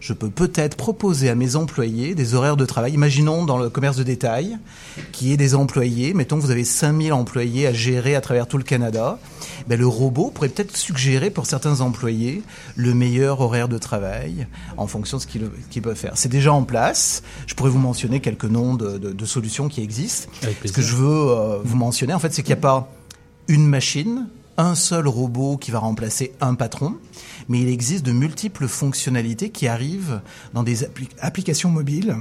Je peux peut-être proposer à mes employés des horaires de travail. Imaginons dans le commerce de détail, qui est des employés, mettons que vous avez 5000 employés à gérer à travers tout le Canada, ben, le robot pourrait peut-être suggérer pour certains employés le meilleur horaire de travail en fonction de ce qu'ils peuvent faire. C'est déjà en place. Je pourrais vous mentionner quelques noms de, de- de solutions qui existent. Ce que je veux euh, vous mentionner, en fait, c'est qu'il n'y a pas une machine, un seul robot qui va remplacer un patron, mais il existe de multiples fonctionnalités qui arrivent dans des appli- applications mobiles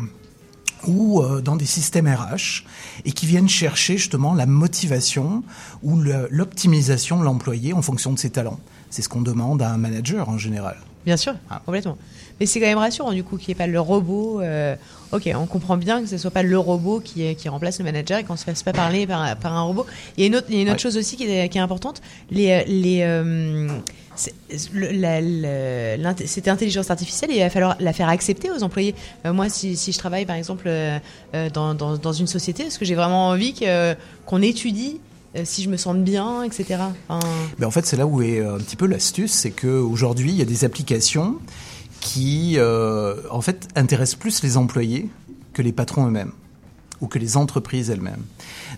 ou euh, dans des systèmes RH et qui viennent chercher justement la motivation ou l'optimisation de l'employé en fonction de ses talents. C'est ce qu'on demande à un manager en général. Bien sûr, Ah. complètement. Mais c'est quand même rassurant du coup qu'il n'y ait pas le robot. euh, ok, on comprend bien que ce soit pas le robot qui, qui remplace le manager et qu'on se fasse pas parler par, par un robot. Il y a une autre, il y a une autre Ouais. chose aussi qui est, qui est importante. Les, euh, les, euh, cette intelligence artificielle, il va falloir la faire accepter aux employés. Euh, moi, si, je travaille par exemple euh, euh, dans, une société, est-ce que j'ai vraiment envie qu'on étudie si je me sens bien, etc. Enfin, Ben en fait, c'est là où est un petit peu l'astuce, c'est qu'aujourd'hui, il y a des applications qui, en fait, intéressent plus les employés que les patrons eux-mêmes ou que les entreprises elles-mêmes.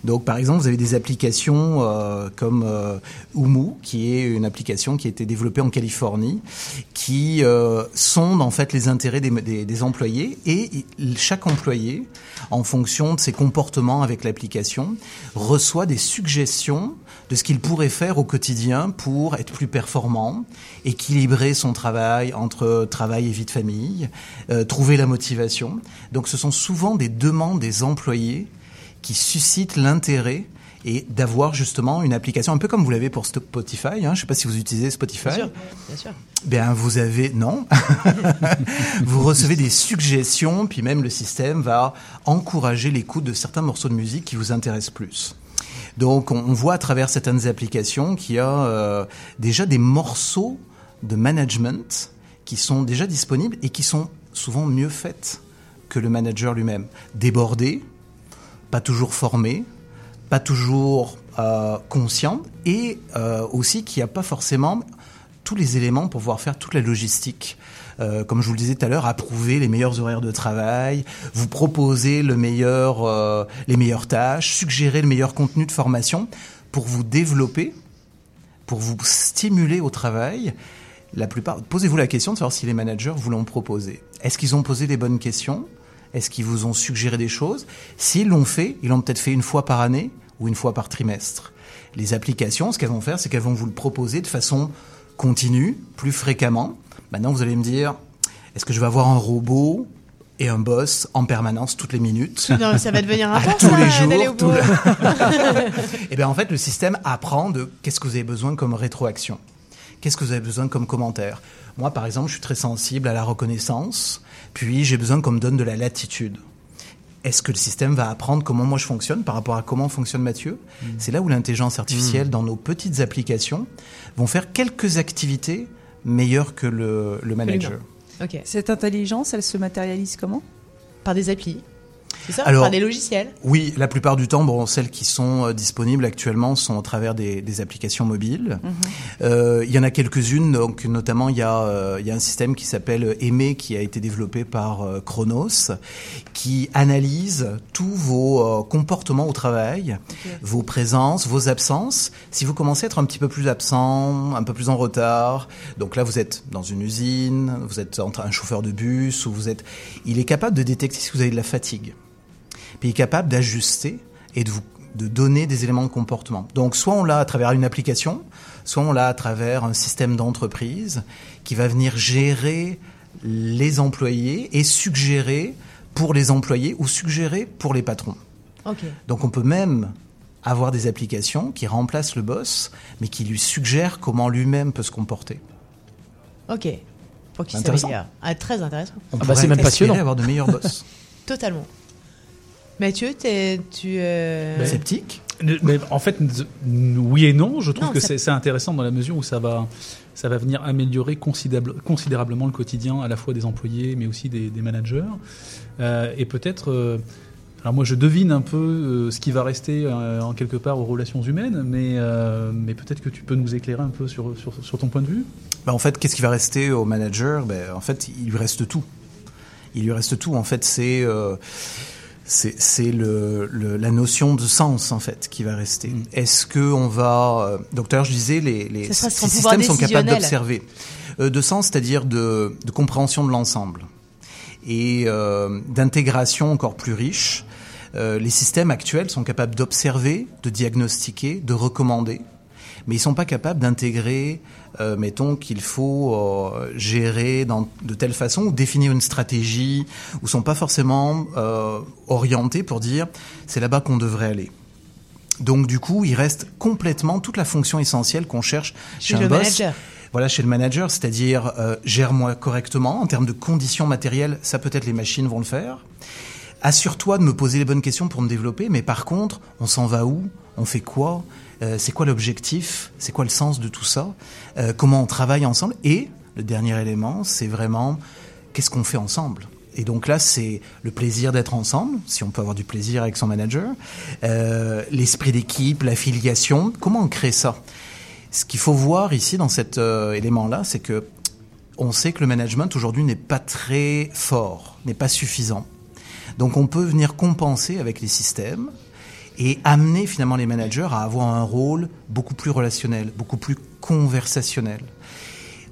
Donc, par exemple, vous avez des applications euh, comme euh, Umu, qui est une application qui a été développée en Californie, qui euh, sondent en fait les intérêts des, des- des employés et chaque employé, en fonction de ses comportements avec l'application, reçoit des suggestions de ce qu'il pourrait faire au quotidien pour être plus performant, équilibrer son travail entre travail et vie de famille, euh, trouver la motivation. Donc, ce sont souvent des demandes des employés qui suscitent l'intérêt et d'avoir justement une application un peu comme vous l'avez pour Spotify. Hein. Je ne sais pas si vous utilisez Spotify. bien sûr, bien sûr. Ben vous avez non. (laughs) vous recevez des suggestions, puis même le système va encourager l'écoute de certains morceaux de musique qui vous intéressent plus. Donc on, voit à travers certaines applications qu'il y a euh, déjà des morceaux de management qui sont déjà disponibles et qui sont souvent mieux faites que le manager lui-même. Débordé, pas toujours formé, pas toujours euh, conscient et euh, aussi qu'il n'y a pas forcément tous les éléments pour pouvoir faire toute la logistique. Euh, comme je vous le disais tout à l'heure, approuver les meilleurs horaires de travail, vous proposer euh, les meilleures tâches, suggérer le meilleur contenu de formation pour vous développer, pour vous stimuler au travail. La plupart, posez-vous la question de savoir si les managers vous l'ont proposé. Est-ce qu'ils ont posé les bonnes questions? Est-ce qu'ils vous ont suggéré des choses? S'ils l'ont fait, ils l'ont peut-être fait une fois par année ou une fois par trimestre. Les applications, ce qu'elles vont faire, c'est qu'elles vont vous le proposer de façon continue, plus fréquemment. Maintenant, vous allez me dire, est-ce que je vais avoir un robot et un boss en permanence toutes les minutes? Non, mais ça va devenir (laughs) intense, tous là, les d'aller jours. au boulot. le- (laughs) Eh bien, en fait, le système apprend de qu'est-ce que vous avez besoin comme rétroaction. Qu'est-ce que vous avez besoin comme commentaire? Moi, par exemple, je suis très sensible à la reconnaissance, puis j'ai besoin qu'on me donne de la latitude. Est-ce que le système va apprendre comment moi je fonctionne par rapport à comment fonctionne Mathieu? C'est là où l'intelligence artificielle, dans nos petites applications, vont faire quelques activités meilleures que le, le manager. Ok. Cette intelligence, elle se matérialise comment? Par des applis. C'est ça Alors- Par des logiciels. Oui, la plupart du temps, bon, celles qui sont euh, disponibles actuellement sont au travers des, des applications mobiles. Mhm. Euh, il y en a quelques-unes, donc notamment il y a, euh, il y a un système qui s'appelle Aimé qui a été développé par euh, Chronos, qui analyse tous vos comportements au travail, vos présences, vos absences. Si vous commencez à être un petit peu plus absent, un peu plus en retard, donc là vous êtes dans une usine, vous êtes entre un chauffeur de bus ou vous êtes, il est capable de détecter si vous avez de la fatigue puis il est capable d'ajuster et de vous de donner des éléments de comportement. Donc soit on l'a à travers une application, soit on l'a à travers un système d'entreprise qui va venir gérer les employés et suggérer pour les employés ou suggérer pour les patrons. Ok. Donc on peut même avoir des applications qui remplacent le boss, mais qui lui suggèrent comment lui-même peut se comporter. Ok. Pour qu'il Intéressant. s'améliore. Ah, très intéressant. On pourrait espérer avoir de meilleurs (laughs) boss. Totalement. Mathieu, tu. euh, Sceptique Mais en fait, oui et non. Je trouve Non, que ça- c'est intéressant dans la mesure où ça va, ça va venir améliorer considérable- considérablement le quotidien à la fois des employés, mais aussi des, des managers. Euh, et peut-être. euh, alors moi, je devine un peu euh, ce qui va rester euh, en quelque part aux relations humaines, mais, euh, mais peut-être que tu peux nous éclairer un peu sur, sur, sur ton point de vue. Ben, en fait, qu'est-ce qui va rester au manager? Ben, En fait, il lui reste tout. Il lui reste tout. En fait, c'est euh, c'est c'est le, le- la notion de sens en fait qui va rester. Est-ce que on va euh, donc je disais les, les ces systèmes sont capables d'observer Euh, de sens, c'est-à-dire de, de compréhension de l'ensemble et euh, d'intégration encore plus riche. Euh, les systèmes actuels sont capables d'observer, de diagnostiquer, de recommander. Mais ils sont pas capables d'intégrer, euh, mettons qu'il faut euh, gérer dans, de telle façon ou définir une stratégie, ou sont pas forcément euh, orientés pour dire c'est là-bas qu'on devrait aller. Donc du coup, il reste complètement toute la fonction essentielle qu'on cherche chez, Chez un le boss. manager. Voilà, chez le manager, c'est-à-dire gère-moi correctement en termes de conditions matérielles. Ça peut-être les machines vont le faire. Assure-toi de me poser les bonnes questions pour me développer. Mais par contre, on s'en va où? On fait quoi? C'est quoi l'objectif? C'est quoi le sens de tout ça? Euh, Comment on travaille ensemble? Et le dernier élément, c'est vraiment qu'est-ce qu'on fait ensemble? Et donc là, c'est le plaisir d'être ensemble, si on peut avoir du plaisir avec son manager, euh, l'esprit d'équipe, l'affiliation. Comment on crée ça? Ce qu'il faut voir ici dans cet euh, élément-là, c'est que on sait que le management aujourd'hui n'est pas très fort, n'est pas suffisant. Donc on peut venir compenser avec les systèmes et amener finalement les managers à avoir un rôle beaucoup plus relationnel, beaucoup plus conversationnel.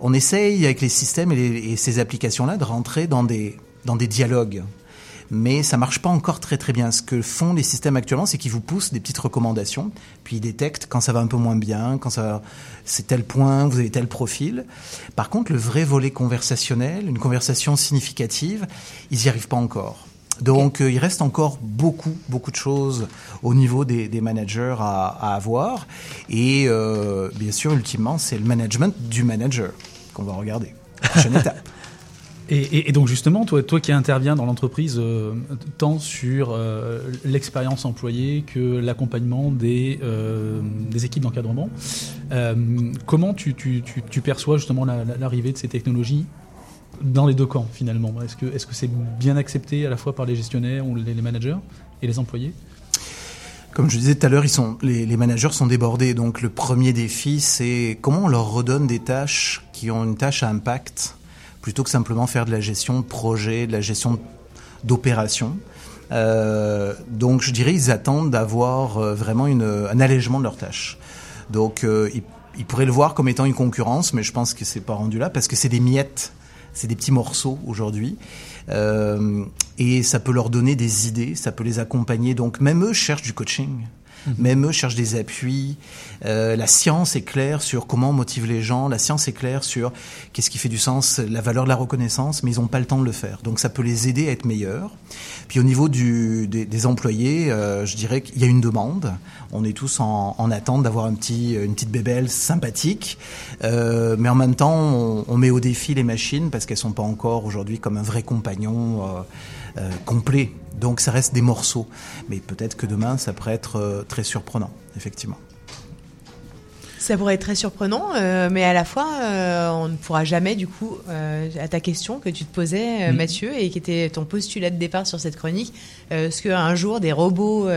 On essaye avec les systèmes et, ces applications-là de rentrer dans des, dans des dialogues. Mais ça marche pas encore très très bien. Ce que font les systèmes actuellement, c'est qu'ils vous poussent des petites recommandations, puis ils détectent quand ça va un peu moins bien, quand ça c'est tel point, vous avez tel profil. Par contre, le vrai volet conversationnel, une conversation significative, ils n'y arrivent pas encore. Donc, euh, il reste encore beaucoup, beaucoup de choses au niveau des, des managers à, à avoir. Et euh, bien sûr, ultimement, c'est le management du manager qu'on va regarder. Prochaine (laughs) étape. Et, et- et donc justement, toi, toi qui interviens dans l'entreprise euh, tant sur euh, l'expérience employée que l'accompagnement des, euh, des équipes d'encadrement, comment tu, tu- tu- tu perçois justement la- la- l'arrivée de ces technologies dans les deux camps finalement Est-ce que c'est bien accepté à la fois par les gestionnaires ou les, managers et les employés? Comme je disais tout à l'heure, les, managers sont débordés. Donc le premier défi, c'est comment on leur redonne des tâches qui ont une tâche à impact, plutôt que simplement faire de la gestion de projet, de la gestion d'opération. Euh, donc je dirais, ils attendent d'avoir euh, vraiment un allègement de leurs tâches. Donc euh, ils, ils pourraient le voir comme étant une concurrence, mais je pense que c'est pas rendu là parce que c'est des miettes, c'est des petits morceaux aujourd'hui. Euh, et ça peut leur donner des idées, ça peut les accompagner. Donc même eux cherchent du coaching. Même eux cherchent des appuis. Euh, la science est claire sur comment on motive les gens. La science est claire sur qu'est-ce qui fait du sens, la valeur de la reconnaissance, mais ils n'ont pas le temps de le faire. Donc ça peut les aider à être meilleurs. Puis au niveau du, des, des employés, euh, je dirais qu'il y a une demande. On est tous en, en attente d'avoir un petit, une petite bébelle sympathique. Euh, mais en même temps, on, on met au défi les machines parce qu'elles sont pas encore aujourd'hui comme un vrai compagnon euh, euh, complet. Donc ça reste des morceaux. Mais peut-être que demain, ça pourrait être euh, très surprenant, effectivement. Ça pourrait être très surprenant, euh, mais à la fois, euh, on ne pourra jamais, du coup, euh, à ta question que tu te posais, euh, Mhm. Mathieu, et qui était ton postulat de départ sur cette chronique, euh, est-ce qu'un jour, des robots,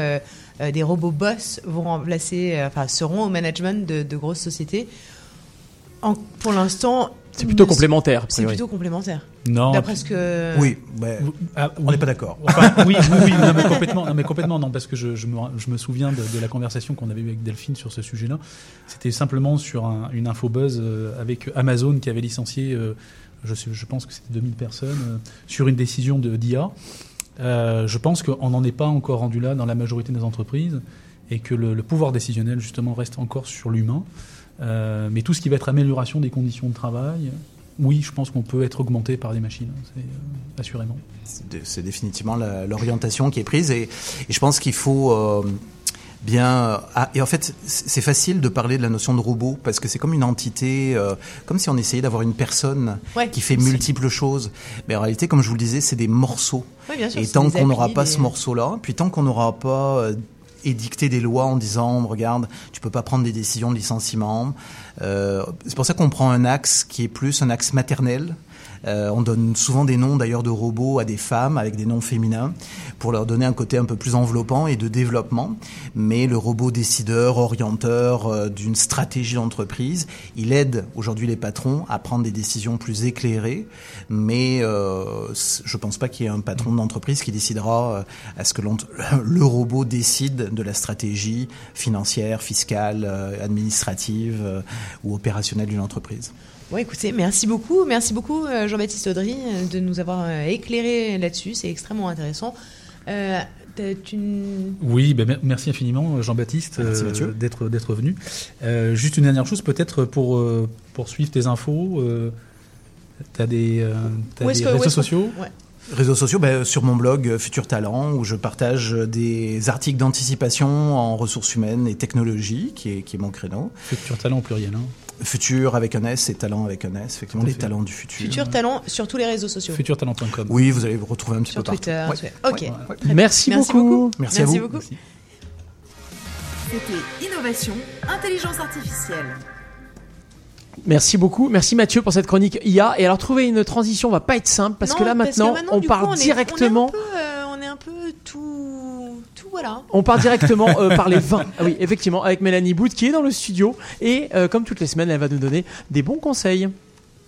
des robots boss vont remplacer, enfin, seront au management de, de grosses sociétés? En- Pour l'instant, C'est plutôt ne- complémentaire, C'est plutôt complémentaire. Non. D'après ce que. Oui, Ah, on n'est pas d'accord. Enfin, oui, oui, oui, non, mais complètement, non, mais complètement, non, parce que je, je me, je me souviens de, de la conversation qu'on avait eue avec Delphine sur ce sujet-là. C'était simplement sur un- une info buzz euh, avec Amazon qui avait licencié, euh, je, sais- je pense que c'était 2000 personnes, euh, sur une décision de d'IA. Euh, je pense qu'on n'en est pas encore rendu là dans la majorité des entreprises et que le, le pouvoir décisionnel, justement, reste encore sur l'humain. Euh, mais tout ce qui va être amélioration des conditions de travail, oui, je pense qu'on peut être augmenté par des machines, hein, c'est, euh, assurément. C'est- définitivement l'orientation qui est prise et, et je pense qu'il faut euh, bien. ah, et en fait, c'est facile de parler de la notion de robot parce que c'est comme une entité, euh, comme si on essayait d'avoir une personne Ouais, qui fait multiples choses. Mais en réalité, comme je vous le disais, c'est des morceaux. Ouais, bien sûr, et tant qu'on n'aura pas des- ce morceau-là, puis tant qu'on n'aura pas édicté des lois en disant, regarde, tu peux pas prendre des décisions de licenciement. Euh, c'est pour ça qu'on prend un axe qui est plus un axe maternel. Euh, on donne souvent des noms d'ailleurs de robots à des femmes avec des noms féminins pour leur donner un côté un peu plus enveloppant et de développement. Mais le robot décideur, orienteur euh, d'une stratégie d'entreprise, il aide aujourd'hui les patrons à prendre des décisions plus éclairées. Mais euh, je pense pas qu'il y ait un patron d'entreprise qui décidera euh, à ce que (laughs) le robot décide de la stratégie financière, fiscale, euh, administrative ou opérationnelle d'une entreprise. Bon, écoutez, merci beaucoup. Merci beaucoup, euh, Jean-Baptiste Audry, euh, de nous avoir euh, éclairé là-dessus. C'est extrêmement intéressant. Euh, tu Oui, ben, mer- merci infiniment Jean-Baptiste euh, d'être d'être venu. Euh, juste une dernière chose peut-être pour euh, pour suivre tes infos. Euh, t'as des, euh, que- réseaux sociaux? Ouais. Réseaux sociaux, ben, sur mon blog Futur Talent, où je partage des articles d'anticipation en ressources humaines et technologies, qui est, qui est mon créneau. Futur Talent au pluriel. Hein. Futur avec un S et talent avec un S, effectivement, les talents du futur. Futur talent sur tous les réseaux sociaux. Futurtalent.com. Oui, vous allez vous retrouver un petit Sur peu Twitter. partout. sur- Ouais. Ok. Ouais. Merci Merci beaucoup. beaucoup. Merci à vous. beaucoup. C'était Innovation, Intelligence Artificielle. Merci beaucoup. Merci Mathieu pour cette chronique IA. Et alors, trouver une transition va pas être simple parce que là maintenant, on coup, est- directement. On est un peu, euh, on est un peu tout, tout voilà. On part directement euh, par les vins. Ah oui, effectivement, avec Mélanie Bout qui est dans le studio. Et euh, comme toutes les semaines, elle va nous donner des bons conseils.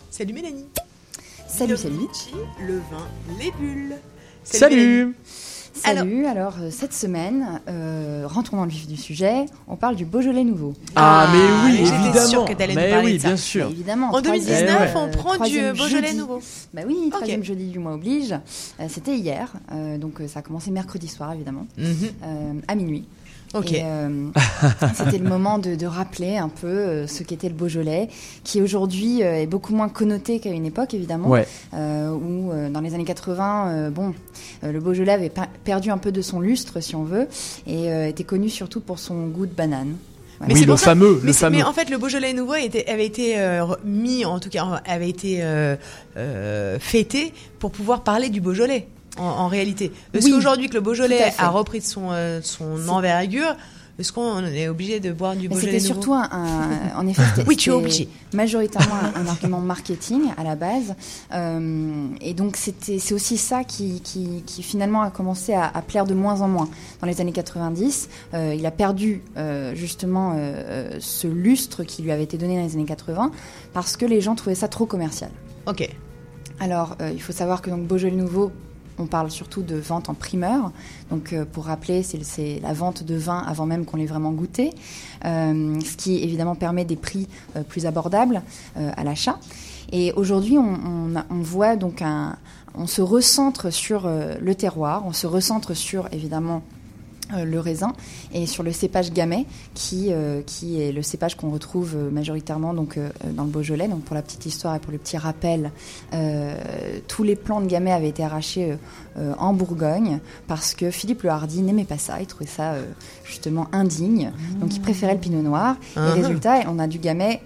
Salut Mélanie. Salut, salut. Le vin, les bulles. Salut, Salut, alors, euh, cette semaine, euh, rentrons dans le vif du sujet, on parle du Beaujolais nouveau. Ah, mais oui, mais j'étais évidemment. sûre que nous mais parler oui, de ça. bien sûr. Mais évidemment. En troisième- 2019, Eh on prend du Beaujolais jeudi. nouveau. Bah oui, troisième jeudi du mois oblige. Euh, C'était hier, euh, donc ça a commencé mercredi soir, évidemment, Mhm. euh, à minuit. Et, euh, C'était le moment de, de rappeler un peu euh, ce qu'était le Beaujolais, qui aujourd'hui euh, est beaucoup moins connoté qu'à une époque, évidemment, Ouais. euh, où dans les années 80, euh, bon, le Beaujolais avait per- perdu un peu de son lustre, si on veut, et euh, était connu surtout pour son goût de banane. Voilà. Oui, c'est le ça- fameux, le mais, c'est- fameux. mais en fait, le Beaujolais nouveau était- avait été euh, mis, en tout cas, avait été euh, euh, fêté pour pouvoir parler du Beaujolais. En, en réalité, est-ce Oui, qu'aujourd'hui que le Beaujolais a repris de son euh, son envergure, est-ce qu'on est obligé de boire du Beaujolais c'était surtout un, un- en effet, (laughs) Oui, tu es obligé. Majoritairement un, (laughs) un argument marketing à la base, Euh, et donc c'était c'est aussi ça qui, qui, qui finalement a commencé à, à plaire de moins en moins dans les années 90. Euh, il a perdu euh, justement ce lustre qui lui avait été donné dans les années 80 parce que les gens trouvaient ça trop commercial. Ok. Alors, il faut savoir que donc Beaujolais Nouveau, on parle surtout de vente en primeur. Donc, euh, pour rappeler, c'est- la vente de vin avant même qu'on l'ait vraiment goûté, euh, ce qui évidemment permet des prix euh, plus abordables à l'achat. Et aujourd'hui, on, voit donc un, on se recentre sur le terroir, on se recentre sur évidemment le raisin et sur le cépage gamay qui, euh, qui est le cépage qu'on retrouve euh, majoritairement donc, euh, dans le Beaujolais. Donc pour la petite histoire et pour le petit rappel, euh, tous les plants de gamay avaient été arrachés euh, euh, en Bourgogne parce que Philippe le Hardy n'aimait pas ça, il trouvait ça euh, justement indigne, donc il préférait le pinot noir. Ah. Et résultat, on a du gamay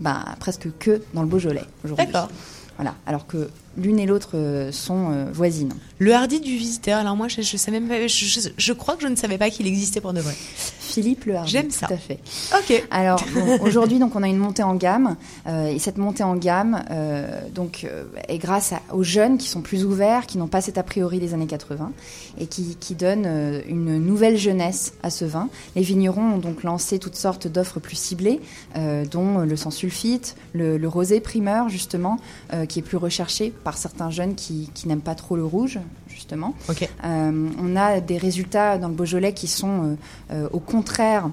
bah, presque que dans le Beaujolais aujourd'hui. D'accord. Voilà, alors que l'une et l'autre euh, sont euh, voisines. Le hardi du visiteur. Alors moi, je, je sais même pas. Je, je- je crois que je ne savais pas qu'il existait pour de vrai. Philippe Le Hardy. J'aime ça. Tout à fait. Ok. Alors bon, (laughs) aujourd'hui, donc on a une montée en gamme, euh, et cette montée en gamme, euh, donc euh, est grâce à- aux jeunes qui sont plus ouverts, qui n'ont pas cet a priori des années 80, et qui, qui donnent une nouvelle jeunesse à ce vin. Les vignerons ont donc lancé toutes sortes d'offres plus ciblées, dont le sans sulfite, le, le rosé primeur justement, qui est plus recherché par certains jeunes qui, qui n'aiment pas trop le rouge justement. Euh, on a des résultats dans le Beaujolais qui sont euh, euh, au contraire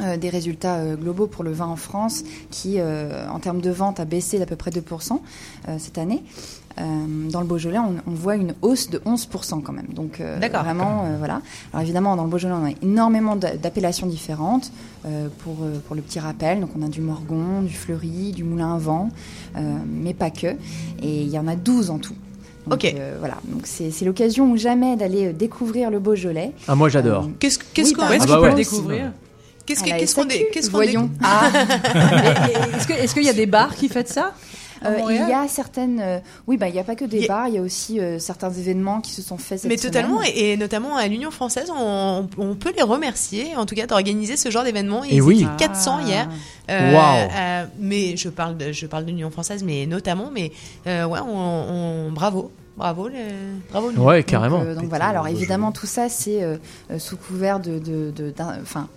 euh, des résultats euh, globaux pour le vin en France qui, euh, en termes de vente, a baissé d'à peu près 2% euh, cette année. Euh, dans le Beaujolais, on, on voit une hausse de 11% quand même. Donc euh, D'accord. vraiment, euh, voilà. Alors évidemment, dans le Beaujolais, on a énormément d'a- d'appellations différentes. euh, pour, pour le petit rappel, donc on a du Morgon, du Fleury, du Moulin à Vent, euh, mais pas que. Et il y en a 12 en tout. Donc, Ok. euh, voilà, donc c'est l'occasion ou jamais d'aller découvrir le Beaujolais. Ah, moi, j'adore. Euh, Qu'est-ce qu'est-ce oui, qu'on bah, qu'on je peut pense. découvrir? Qu'est-ce que- À la qu'est-ce qu'on SAQ, dé- qu'est-ce qu'on voyons. découvre Ah. (laughs) (laughs) Est-ce qu'il y a des bars qui font ça? Il y a certaines, euh, oui, bah il n'y a pas que des bars, il y a aussi euh, certains événements qui se sont faits cette Mais totalement, semaine. et, et notamment à l'Union française, on, on peut les remercier, en tout cas, d'organiser ce genre d'événement. Et Ils oui. étaient 400 Ah. hier. Euh, mais je parle de, je parle de l'Union française, mais notamment, mais euh, ouais, on, on- bravo, bravo, le, bravo. nous. Ouais, Donc, carrément. euh, donc voilà, alors évidemment tout ça c'est euh, euh, sous couvert de, de, de- d'un- enfin.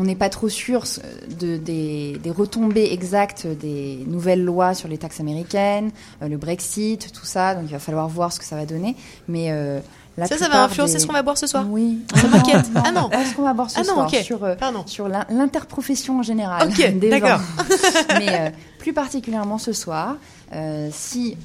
On n'est pas trop sûr euh, de, des, des retombées exactes des nouvelles lois sur les taxes américaines, euh, le Brexit, tout ça. Donc il va falloir voir ce que ça va donner. Mais euh, la Ça, ça va influencer des- ce qu'on va boire ce soir Oui. (laughs) Ça m'inquiète. Ah non. Ce qu'on va boire ce Ah non, soir. Sur, euh, sur l'interprofession en général. Ok, (laughs) d'accord. (laughs) Mais plus particulièrement ce soir, si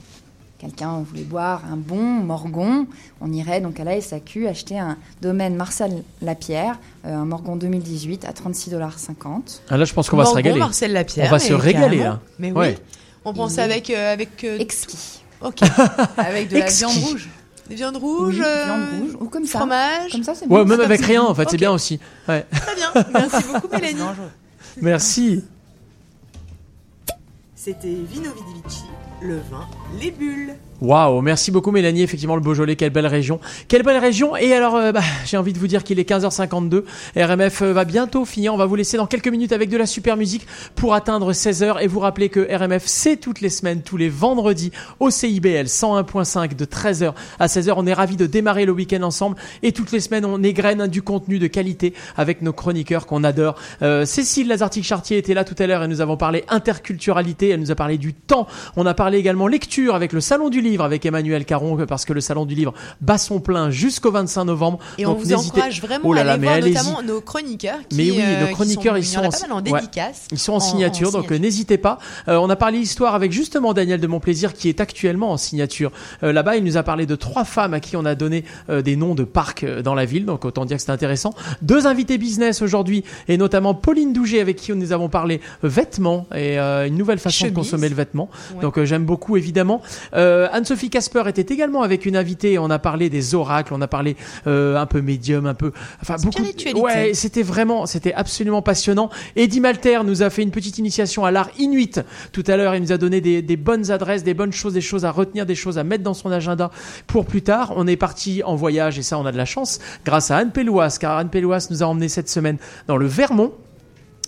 quelqu'un voulait boire un bon morgon, on irait donc à la SAQ acheter un domaine Marcel Lapierre, euh, un morgon 2018 à 36,50 dollars. Ah, là, je pense qu'on va se régaler. Marcel Lapierre. On va se régaler, là. Mais oui. Ouais. On est avec. euh, avec euh, Exquis. Ok. (laughs) Avec de la Exquis. viande rouge. Des viandes rouges. Oui, euh, viande rouge, ou comme ça. Fromage. Comme ça, c'est Ouais, même avec rien, en fait, c'est bien aussi. Ouais. (laughs) Très bien. Merci beaucoup, (laughs) Mélanie. Merci. C'était Vino Vidivici, le vin, les bulles. Waouh, merci beaucoup Mélanie, effectivement le Beaujolais, quelle belle région. Quelle belle région. Et alors euh, bah, j'ai envie de vous dire qu'il est 15h52, RMF euh, va bientôt finir, on va vous laisser dans quelques minutes avec de la super musique pour atteindre 16h et vous rappeler que RMF c'est toutes les semaines, tous les vendredis au CIBL 101.5 de 13h à 16h, on est ravis de démarrer le week-end ensemble. Et toutes les semaines on égrène du contenu de qualité avec nos chroniqueurs qu'on adore. Euh, Cécile Lazartic-Chartier était là tout à l'heure et nous avons parlé interculturalité, elle nous a parlé du temps, on a parlé également lecture avec le Salon du Livre avec Emmanuel Caron parce que le Salon du Livre bat son plein jusqu'au 25 novembre. Et on Donc vous n'hésitez- encourage vraiment Oh là à là, aller mais voir notamment nos chroniqueurs. Qui, Mais oui, euh, nos qui chroniqueurs, ils sont, en ouais, ils sont en signature, donc n'hésitez pas. Euh, on a parlé histoire avec justement Daniel de Montplaisir qui est actuellement en signature. Euh, Là-bas, il nous a parlé de trois femmes à qui on a donné euh, des noms de parcs dans la ville, donc autant dire que c'est intéressant. Deux invités business aujourd'hui, et notamment Pauline Douget avec qui nous avons parlé vêtements et une nouvelle façon de consommer le vêtement. Ouais. Donc j'aime beaucoup évidemment. Anne-Sophie Casper était également avec une invitée. On a parlé des oracles, on a parlé euh, un peu médium, un peu, enfin beaucoup. Ouais, c'était vraiment, c'était absolument passionnant. Eddie Malter nous a fait une petite initiation à l'art inuit tout à l'heure. Il nous a donné des, des bonnes adresses, des bonnes choses, des choses à retenir, des choses à mettre dans son agenda pour plus tard. On est parti en voyage et ça, on a de la chance grâce à Anne Pélouas, car Anne Pélouas nous a emmené cette semaine dans le Vermont.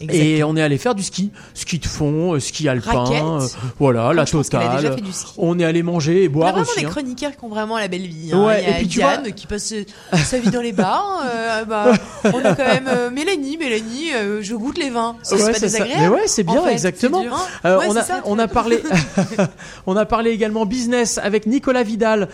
Et on est allé faire du ski, ski de fond, euh, ski alpin, euh, voilà, la totale. ski. On est allé manger et On a boire vraiment aussi. des hein. chroniqueurs qui ont vraiment la belle vie. hein. Ouais, Il y a et puis tu Diane vois- qui passe sa vie dans les bars. euh, bah, on a quand même euh, Mélanie. Mélanie, je goûte les vins. Ouais, pas c'est ça. désagréable. Mais ouais, c'est bien, en fait. exactement. Hein. Ouais, on, a, ça. on a parlé, (laughs) (laughs) on a parlé également business avec Nicolas Vidal,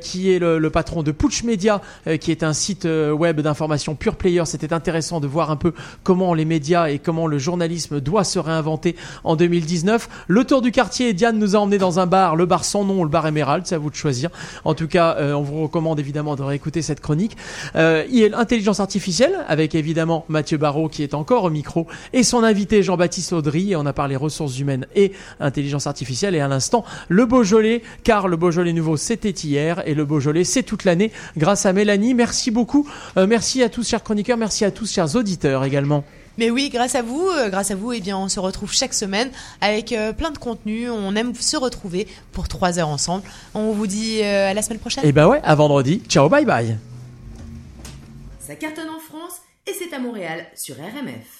qui est le, le patron de Putsch Media, qui est un site web d'information pure player. C'était intéressant de voir un peu comment les médias et comment le journalisme doit se réinventer en 2019. Le tour du quartier, Diane nous a emmené dans un bar, le bar sans nom le bar émerald, c'est à vous de choisir. En tout cas, euh, on vous recommande évidemment de réécouter cette chronique. Euh, il y a l'intelligence artificielle avec évidemment Mathieu Barrault qui est encore au micro et son invité Jean-Baptiste Audry. Et on a parlé ressources humaines et intelligence artificielle. Et à l'instant, le Beaujolais, car le Beaujolais nouveau c'était hier et le Beaujolais c'est toute l'année grâce à Mélanie. Merci beaucoup. Euh, merci à tous chers chroniqueurs, merci à tous chers auditeurs également. Mais oui, grâce à vous, euh, grâce à vous, eh bien, on se retrouve chaque semaine avec euh, plein de contenu. On aime se retrouver pour trois heures ensemble. On vous dit euh, à la semaine prochaine. Et ben ouais, à vendredi. Ciao, bye bye. Ça cartonne en France et c'est à Montréal sur RMF.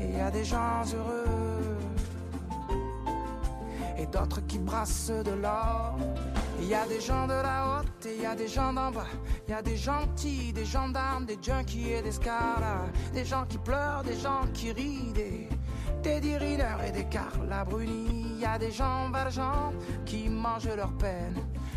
Et il y a des gens heureux et d'autres qui brassent de l'or. Il y a des gens de la haute et il y a des gens d'en bas. Il y a des gentils, des gendarmes, des junkies et des scaras. Des gens qui pleurent, des gens qui rient, des Teddy et des Carla Bruni. Il y a des gens valjean qui mangent leur peine.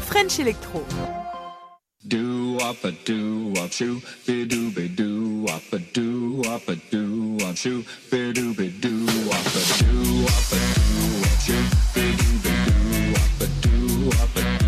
French Electro. Do up a do up shoe, be do be do up a do up a do up shoe, be do be do up a do up a do up shoe, be do be do up a do up a do.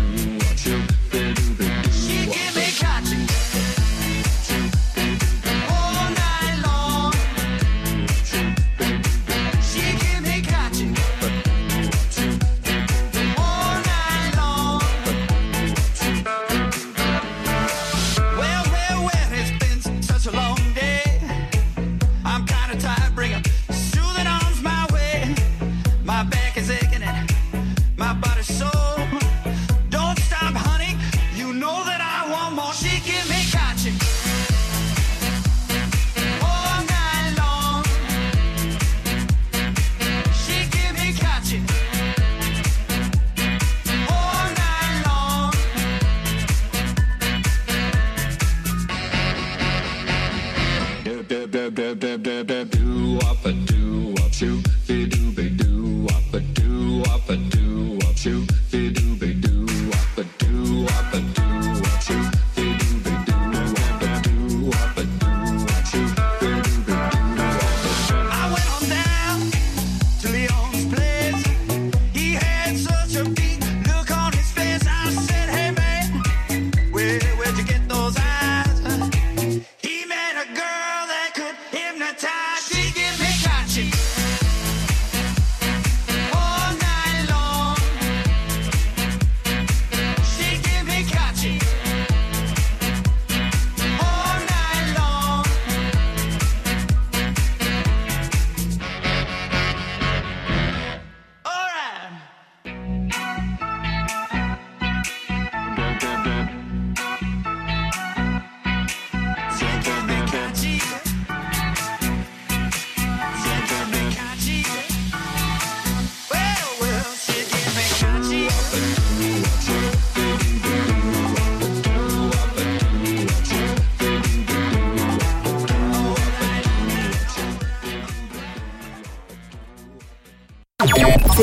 wop a doo wop shoo, be doo be doo wop a doo wop a doo wop shoo.